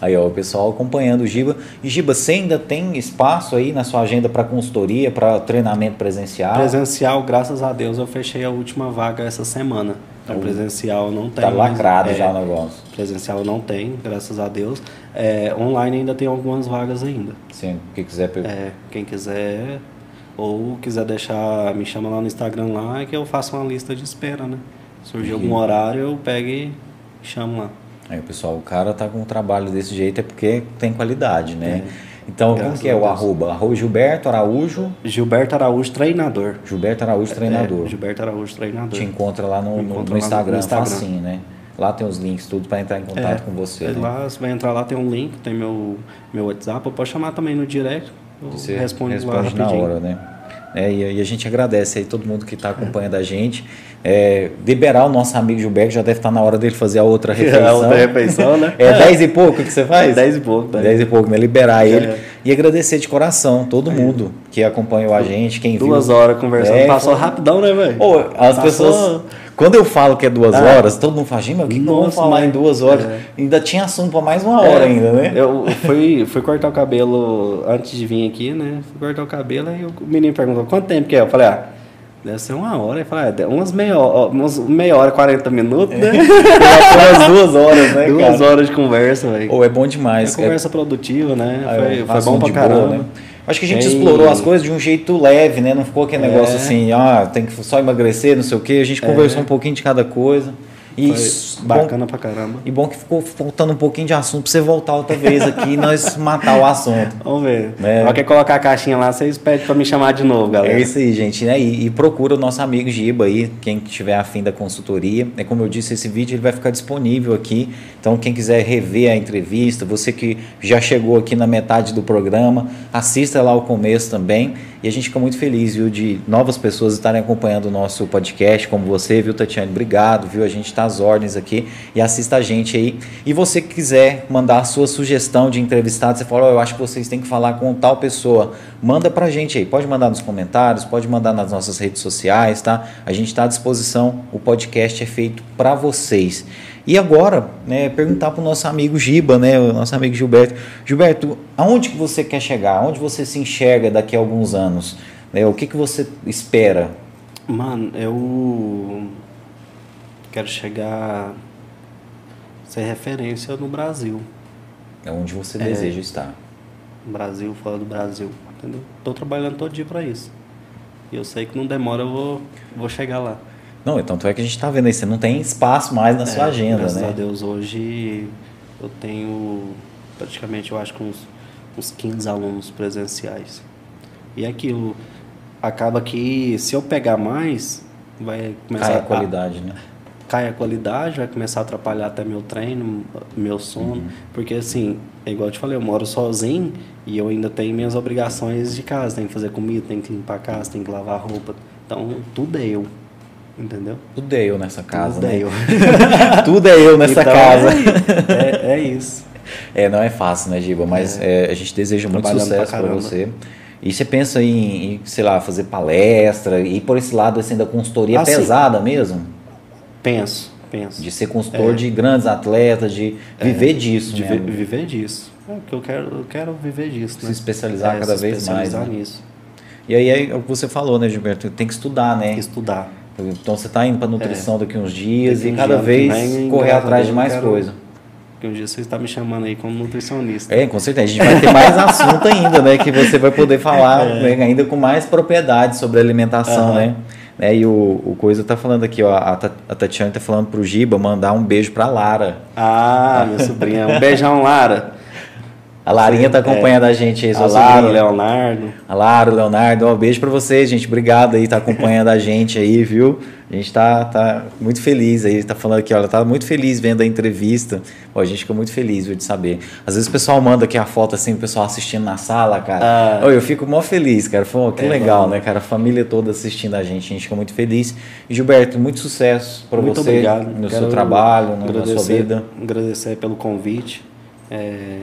A: Aí, ó, o pessoal acompanhando o Giba. E Giba, você ainda tem espaço aí na sua agenda para consultoria, para treinamento presencial?
B: Presencial, graças a Deus, eu fechei a última vaga essa semana. Então,
A: Oh.
B: presencial não tem.
A: Tá
B: mas-
A: lacrado
B: é,
A: já o negócio.
B: Presencial não tem, graças a Deus. É, online ainda tem algumas vagas ainda.
A: Sim, quem quiser pegar.
B: É, quem quiser ou quiser deixar, me chama lá no Instagram lá que eu faço uma lista de espera, né? Surgir algum
A: Uhum.
B: horário, eu pego e chamo lá.
A: Aí, pessoal, o cara tá com um trabalho desse jeito é porque tem qualidade, né? Então, como
B: Graças
A: que é o
B: Deus.
A: arroba? Arroba Gilberto Araújo,
B: Gilberto Araújo, treinador.
A: Gilberto Araújo Treinador.
B: É, Gilberto Araújo, treinador.
A: Te encontra lá no, no-
B: lá no
A: Instagram,
B: Instagram.
A: facinho, né? Lá tem os links, tudo para entrar em contato
B: É,
A: com você.
B: aí
A: né?
B: Lá, você vai entrar lá, tem um link, tem meu, meu WhatsApp, eu posso chamar também no direct. Eu
A: Você
B: respondo lá
A: responde na
B: rapidinho.
A: hora, né? É, e, a gente agradece aí todo mundo que está acompanhando a gente. É, liberar o nosso amigo Gilberto, já deve estar tá na hora dele fazer a outra refeição. a outra
B: refeição, né?
A: É 10 e pouco que você faz?
B: 10 e pouco.
A: 10 e pouco, né? Liberar é. ele. E agradecer de coração todo mundo que acompanhou a gente, quem
B: Duas
A: viu.
B: Duas horas conversando, é, passou rapidão, né, velho?
A: As Passou... pessoas quando eu falo que é duas ah, horas, todo mundo fala, gente, mas o que, que vamos falar em duas horas? É. Ainda tinha assunto para mais uma hora é, ainda, né?
B: Eu fui, fui cortar o cabelo antes de vir aqui, né? Fui cortar o cabelo e o menino perguntou, quanto tempo que é? Eu falei, ah, deve ser uma hora. Ele falou, ah, umas meia hora, umas meia hora, 40 minutos, né?
A: É. umas duas horas, né,
B: Duas cara? horas de conversa, velho.
A: Ou oh, é bom demais.
B: É conversa produtiva, né? Foi, foi bom pra caramba. Boa, né?
A: Acho que a gente explorou as coisas de um jeito leve, né? Não ficou aquele é. negócio assim, ah, tem que só emagrecer, não sei o quê. A gente é. conversou um pouquinho de cada coisa.
B: E Foi bacana bom, pra caramba.
A: E bom que ficou faltando um pouquinho de assunto pra você voltar outra vez aqui e nós matar o assunto.
B: Vamos ver. Né? Ela quer colocar a caixinha lá, vocês pedem pra me chamar de novo, galera.
A: É isso aí, gente. Né? E, e procura o nosso amigo Giba aí, quem tiver afim da consultoria. É como eu disse, esse vídeo ele vai ficar disponível aqui. Então, quem quiser rever a entrevista, você que já chegou aqui na metade do programa, assista lá o começo também. E a gente fica muito feliz, viu, de novas pessoas estarem acompanhando o nosso podcast, como você, viu, Tatiane? Obrigado, viu? A gente está às ordens aqui e assista a gente aí. E você que quiser mandar a sua sugestão de entrevistado, você fala, oh, eu acho que vocês têm que falar com tal pessoa, manda pra gente aí. Pode mandar nos comentários, pode mandar nas nossas redes sociais, tá? A gente está à disposição. O podcast é feito para vocês. E agora, né, perguntar para o nosso amigo Giba, né, o nosso amigo Gilberto. Gilberto, aonde que você quer chegar? Aonde você se enxerga daqui a alguns anos? Né, o que, que você espera?
B: Mano, eu quero chegar ser referência no Brasil.
A: É onde você é, deseja estar.
B: Brasil, fora do Brasil, entendeu? Estou trabalhando todo dia para isso. E eu sei que não demora, eu vou, vou chegar lá.
A: Não, então tu é que a gente está vendo aí, você não tem espaço mais na é, sua agenda,
B: graças
A: né?
B: Graças a Deus, hoje eu tenho praticamente, eu acho que uns, uns 15 alunos presenciais. E é aquilo, acaba que se eu pegar mais, vai começar...
A: Cai a qualidade, a, né?
B: Cai a qualidade, vai começar a atrapalhar até meu treino, meu sono. Uhum. Porque assim, é igual eu te falei, eu moro sozinho e eu ainda tenho minhas obrigações de casa. Tem que fazer comida, tem que limpar a casa, tem que lavar roupa. Então, tudo é eu. Entendeu?
A: Tudo é eu nessa casa.
B: Tudo
A: né?
B: é eu.
A: Tudo é eu nessa
B: então,
A: casa.
B: É, é, isso.
A: É, não é fácil, né, Giba? Mas é. É, a gente deseja muito sucesso para você. E você pensa em, em, sei lá, fazer palestra e por esse lado assim da consultoria ah, pesada sim. mesmo?
B: Penso, penso.
A: De ser consultor é. de grandes atletas, de viver disso,
B: de vi viver disso. É que eu quero, eu quero viver disso.
A: Se
B: né?
A: especializar cada
B: se
A: vez
B: especializar
A: mais.
B: Né? nisso.
A: E aí é o que você falou, né, Gilberto? Tem que estudar, né? Tem
B: que estudar.
A: Então você está indo para nutrição é. daqui uns dias e cada vez vem, correr atrás de mais quero, coisa.
B: Porque um dia você está me chamando aí como nutricionista.
A: É, com certeza. A gente vai ter mais assunto ainda, né? Que você vai poder falar é. né, ainda com mais propriedade sobre alimentação, uhum. né? Né? E o, o Coisa tá falando aqui, ó. A, a Tatiana tá falando pro Giba mandar um beijo pra Lara.
B: Ah, minha sobrinha. Um beijão, Lara.
A: A Larinha está acompanhando é, a gente aí.
B: A Lara, o Leonardo.
A: A Lara, o Leonardo. Um beijo para vocês, gente. Obrigado aí, tá acompanhando a gente aí, viu? A gente tá, tá muito feliz aí. Tá falando aqui, olha, tá muito feliz vendo a entrevista. Pô, a gente ficou muito feliz, viu, de saber. Às vezes o pessoal manda aqui a foto assim, o pessoal assistindo na sala, cara. Ah. eu fico mó feliz, cara. Pô, que é, legal, mano. né, cara? A família toda assistindo a gente. A gente fica muito feliz. E Gilberto, muito sucesso para você
B: obrigado.
A: no Quero seu trabalho, na sua vida.
B: Agradecer pelo convite. É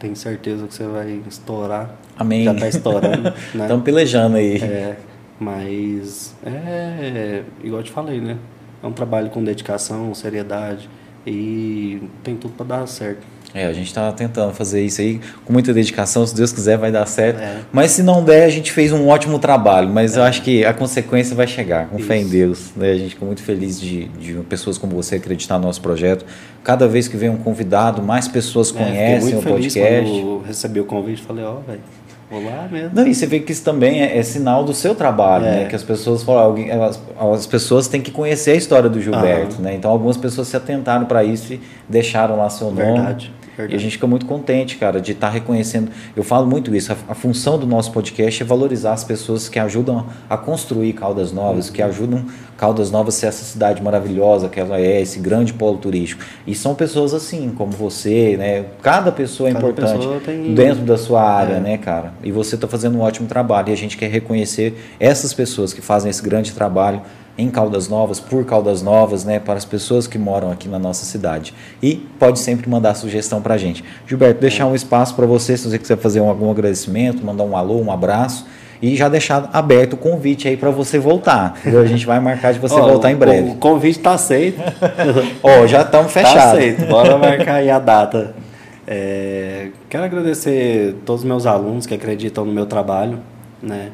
B: tenho certeza que você vai estourar.
A: Amém.
B: Já está estourando. né?
A: Estamos pelejando aí.
B: É, mas é igual eu te falei, né? É um trabalho com dedicação, seriedade e tem tudo para dar certo.
A: É, a gente está tentando fazer isso aí com muita dedicação, se Deus quiser vai dar certo. É. Mas se não der, a gente fez um ótimo trabalho, mas é. eu acho que a consequência vai chegar, com isso. fé em Deus. Né? A gente fica muito feliz de, de pessoas como você acreditar no nosso projeto. Cada vez que vem um convidado, mais pessoas é, conhecem o podcast.
B: Eu recebi o convite, falei, ó, oh, velho Olá mesmo.
A: Não, e você vê que isso também é, é sinal do seu trabalho, é. né? Que as pessoas falam, alguém, as, as, pessoas têm que conhecer a história do Gilberto, né? Então algumas pessoas se atentaram para isso e deixaram lá seu nome.
B: Verdade.
A: E a gente fica muito contente, cara, de estar tá reconhecendo. Eu falo muito isso. A, a, função do nosso podcast é valorizar as pessoas que ajudam a construir Caldas Novas, uhum. que ajudam Caldas Novas ser essa cidade maravilhosa que ela é, esse grande polo turístico. E são pessoas assim, como você, né? Cada pessoa é Cada importante pessoa tem... dentro da sua área, é. né, cara? E você está fazendo um ótimo trabalho. E a gente quer reconhecer essas pessoas que fazem esse grande trabalho em Caldas Novas, por Caldas Novas, né, para as pessoas que moram aqui na nossa cidade. E pode sempre mandar sugestão para a gente. Gilberto, deixar um espaço para você, se você quiser fazer algum agradecimento, mandar um alô, um abraço. E já deixar aberto o convite aí para você voltar. Entendeu? A gente vai marcar de você oh, voltar em breve.
B: O convite está aceito.
A: Ó, oh, já estamos fechados. Está
B: aceito. Bora marcar aí a data. É, quero agradecer todos os meus alunos que acreditam no meu trabalho, né?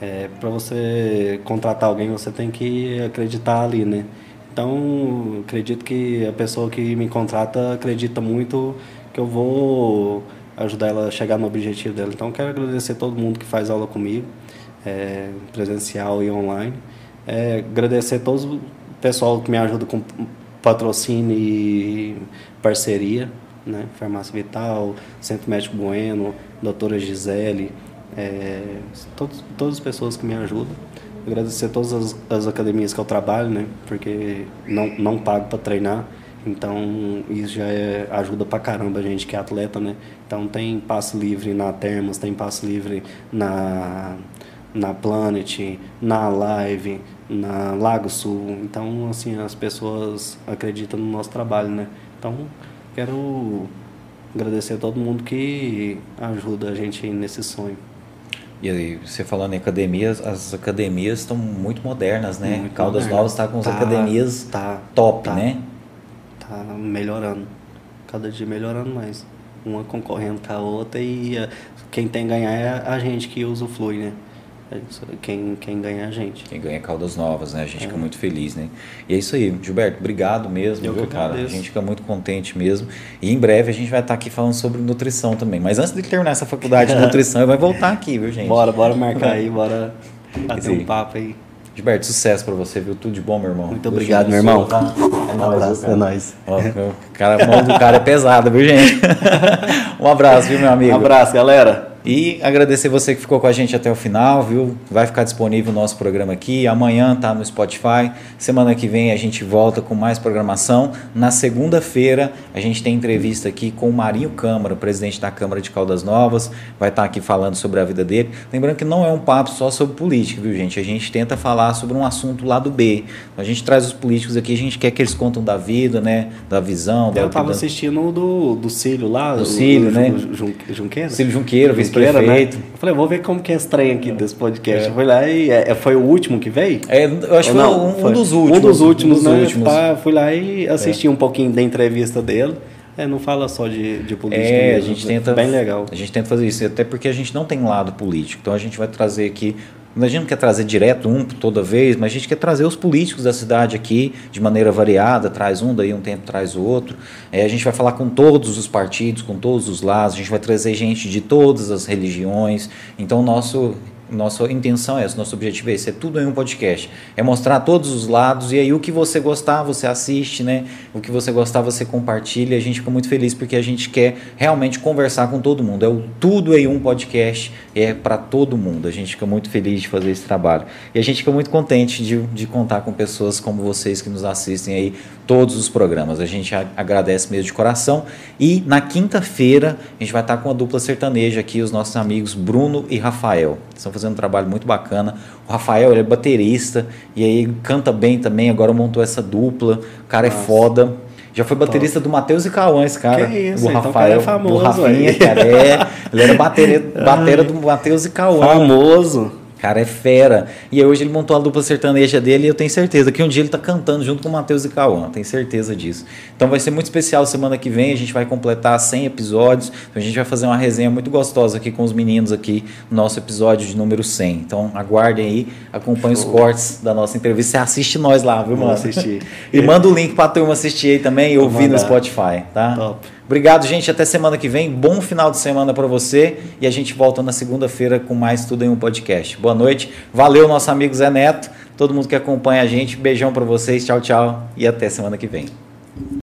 B: É, para você contratar alguém, você tem que acreditar ali, né? Então, acredito que a pessoa que me contrata acredita muito que eu vou ajudar ela a chegar no objetivo dela. Então, quero agradecer todo mundo que faz aula comigo, é, presencial e online. É, agradecer todos o pessoal que me ajuda com patrocínio e parceria, né? Farmácia Vital, Centro Médico Bueno, doutora Gisele, é, todos, todas as pessoas que me ajudam. Agradecer todas as, as academias que eu trabalho, né? Porque não, não pago para treinar. Então, isso já é, ajuda pra caramba a gente que é atleta, né? Então, tem passe livre na Termas, tem passe livre na, na Planet, na Live, na Lago Sul. Então, assim, as pessoas acreditam no nosso trabalho, né? Então, quero agradecer a todo mundo que ajuda a gente nesse sonho.
A: E aí, você falando em academias, as academias estão muito modernas, né? Muito Caldas moderno. Novas está com as tá, academias tá, top, tá, né?
B: Tá melhorando. Cada dia melhorando mais. Uma concorrendo com a outra e a, quem tem que ganhar é a gente que usa o Flui, né? É quem, quem ganha é a gente.
A: Quem ganha é Caldas Novas, né? A gente é. fica muito feliz, né? E é isso aí, Gilberto, obrigado mesmo, Eu viu, cara? A gente fica muito contente mesmo. E em breve a gente vai estar aqui falando sobre nutrição também. Mas antes de terminar essa faculdade de nutrição, vai voltar aqui, viu, gente?
B: Bora, bora marcar aí, bora fazer um papo aí.
A: Gilberto, sucesso pra você, viu? Tudo de bom, meu irmão.
B: Muito obrigado, meu irmão. Tá?
A: É nóis, é nóis. O cara, a mão do cara é pesada, viu, gente? um abraço, viu, meu amigo? Um
B: abraço, galera.
A: E agradecer você que ficou com a gente até o final, viu? Vai ficar disponível o nosso programa aqui. Amanhã tá no Spotify. Semana que vem a gente volta com mais programação. Na segunda-feira a gente tem entrevista aqui com o Marinho Câmara, presidente da Câmara de Caldas Novas. Vai estar tá aqui falando sobre a vida dele. Lembrando que não é um papo só sobre política, viu, gente? A gente tenta falar sobre um assunto lá do B. A gente traz os políticos aqui, a gente quer que eles contam da vida, né? Da visão.
B: Eu estava assistindo o do, do Cílio lá.
A: Do Cílio, né?
B: Junqueira?
A: Cílio Junqueira, vice-prefeito. Né? Eu
B: falei, vou ver como que é estranho aqui desse podcast. É. Fui lá e é, foi o último que veio?
A: É, eu acho que foi, um, foi um, dos últimos.
B: Um dos últimos, um dos né? Últimos. Tá, fui lá e assisti é. um pouquinho da entrevista dele. É, não fala só de, de política.
A: É, mesmo, a gente tenta.
B: Bem legal.
A: A gente tenta fazer isso, até porque a gente não tem lado político. Então a gente vai trazer aqui a gente não quer trazer direto um toda vez, mas a gente quer trazer os políticos da cidade aqui de maneira variada, traz um, daí um tempo traz o outro. É, a gente vai falar com todos os partidos, com todos os lados, a gente vai trazer gente de todas as religiões. Então, o nosso nossa intenção é essa, nosso objetivo é esse, é tudo em um podcast. É mostrar todos os lados e aí o que você gostar, você assiste, né? O que você gostar, você compartilha. A gente fica muito feliz porque a gente quer realmente conversar com todo mundo. É o tudo em um podcast, é para todo mundo. A gente fica muito feliz de fazer esse trabalho. E a gente fica muito contente de, de contar com pessoas como vocês que nos assistem aí todos os programas. A gente agradece mesmo de coração. E na quinta-feira a gente vai estar com a dupla sertaneja aqui, os nossos amigos Bruno e Rafael. Estão fazendo um trabalho muito bacana. O Rafael ele é baterista e aí canta bem também. Agora montou essa dupla. O cara é Nossa. é foda. Já foi baterista Top. do Matheus e Cauã, esse cara.
B: Que isso,
A: o
B: então
A: Rafael,
B: é famoso,
A: do Rafinha, cara. É, ele era batera, batera do Matheus e Cauã.
B: Famoso
A: cara é fera. E hoje ele montou a dupla sertaneja dele e eu tenho certeza que um dia ele tá cantando junto com o Matheus e Cauã, tenho certeza disso. Então vai ser muito especial semana que vem, a gente vai completar 100 episódios, então a gente vai fazer uma resenha muito gostosa aqui com os meninos aqui no nosso episódio de número 100. Então aguardem aí, acompanhem os cortes da nossa entrevista, assiste nós lá, viu, mano?
B: Vou assistir.
A: e manda o link pra turma assistir aí também e ouvir no Spotify, tá? Top. Obrigado, gente. Até semana que vem. Bom final de semana para você. E a gente volta na segunda-feira com mais Tudo em um Podcast. Boa noite. Valeu, nosso amigo Zé Neto. Todo mundo que acompanha a gente. Beijão para vocês. Tchau, tchau. E até semana que vem.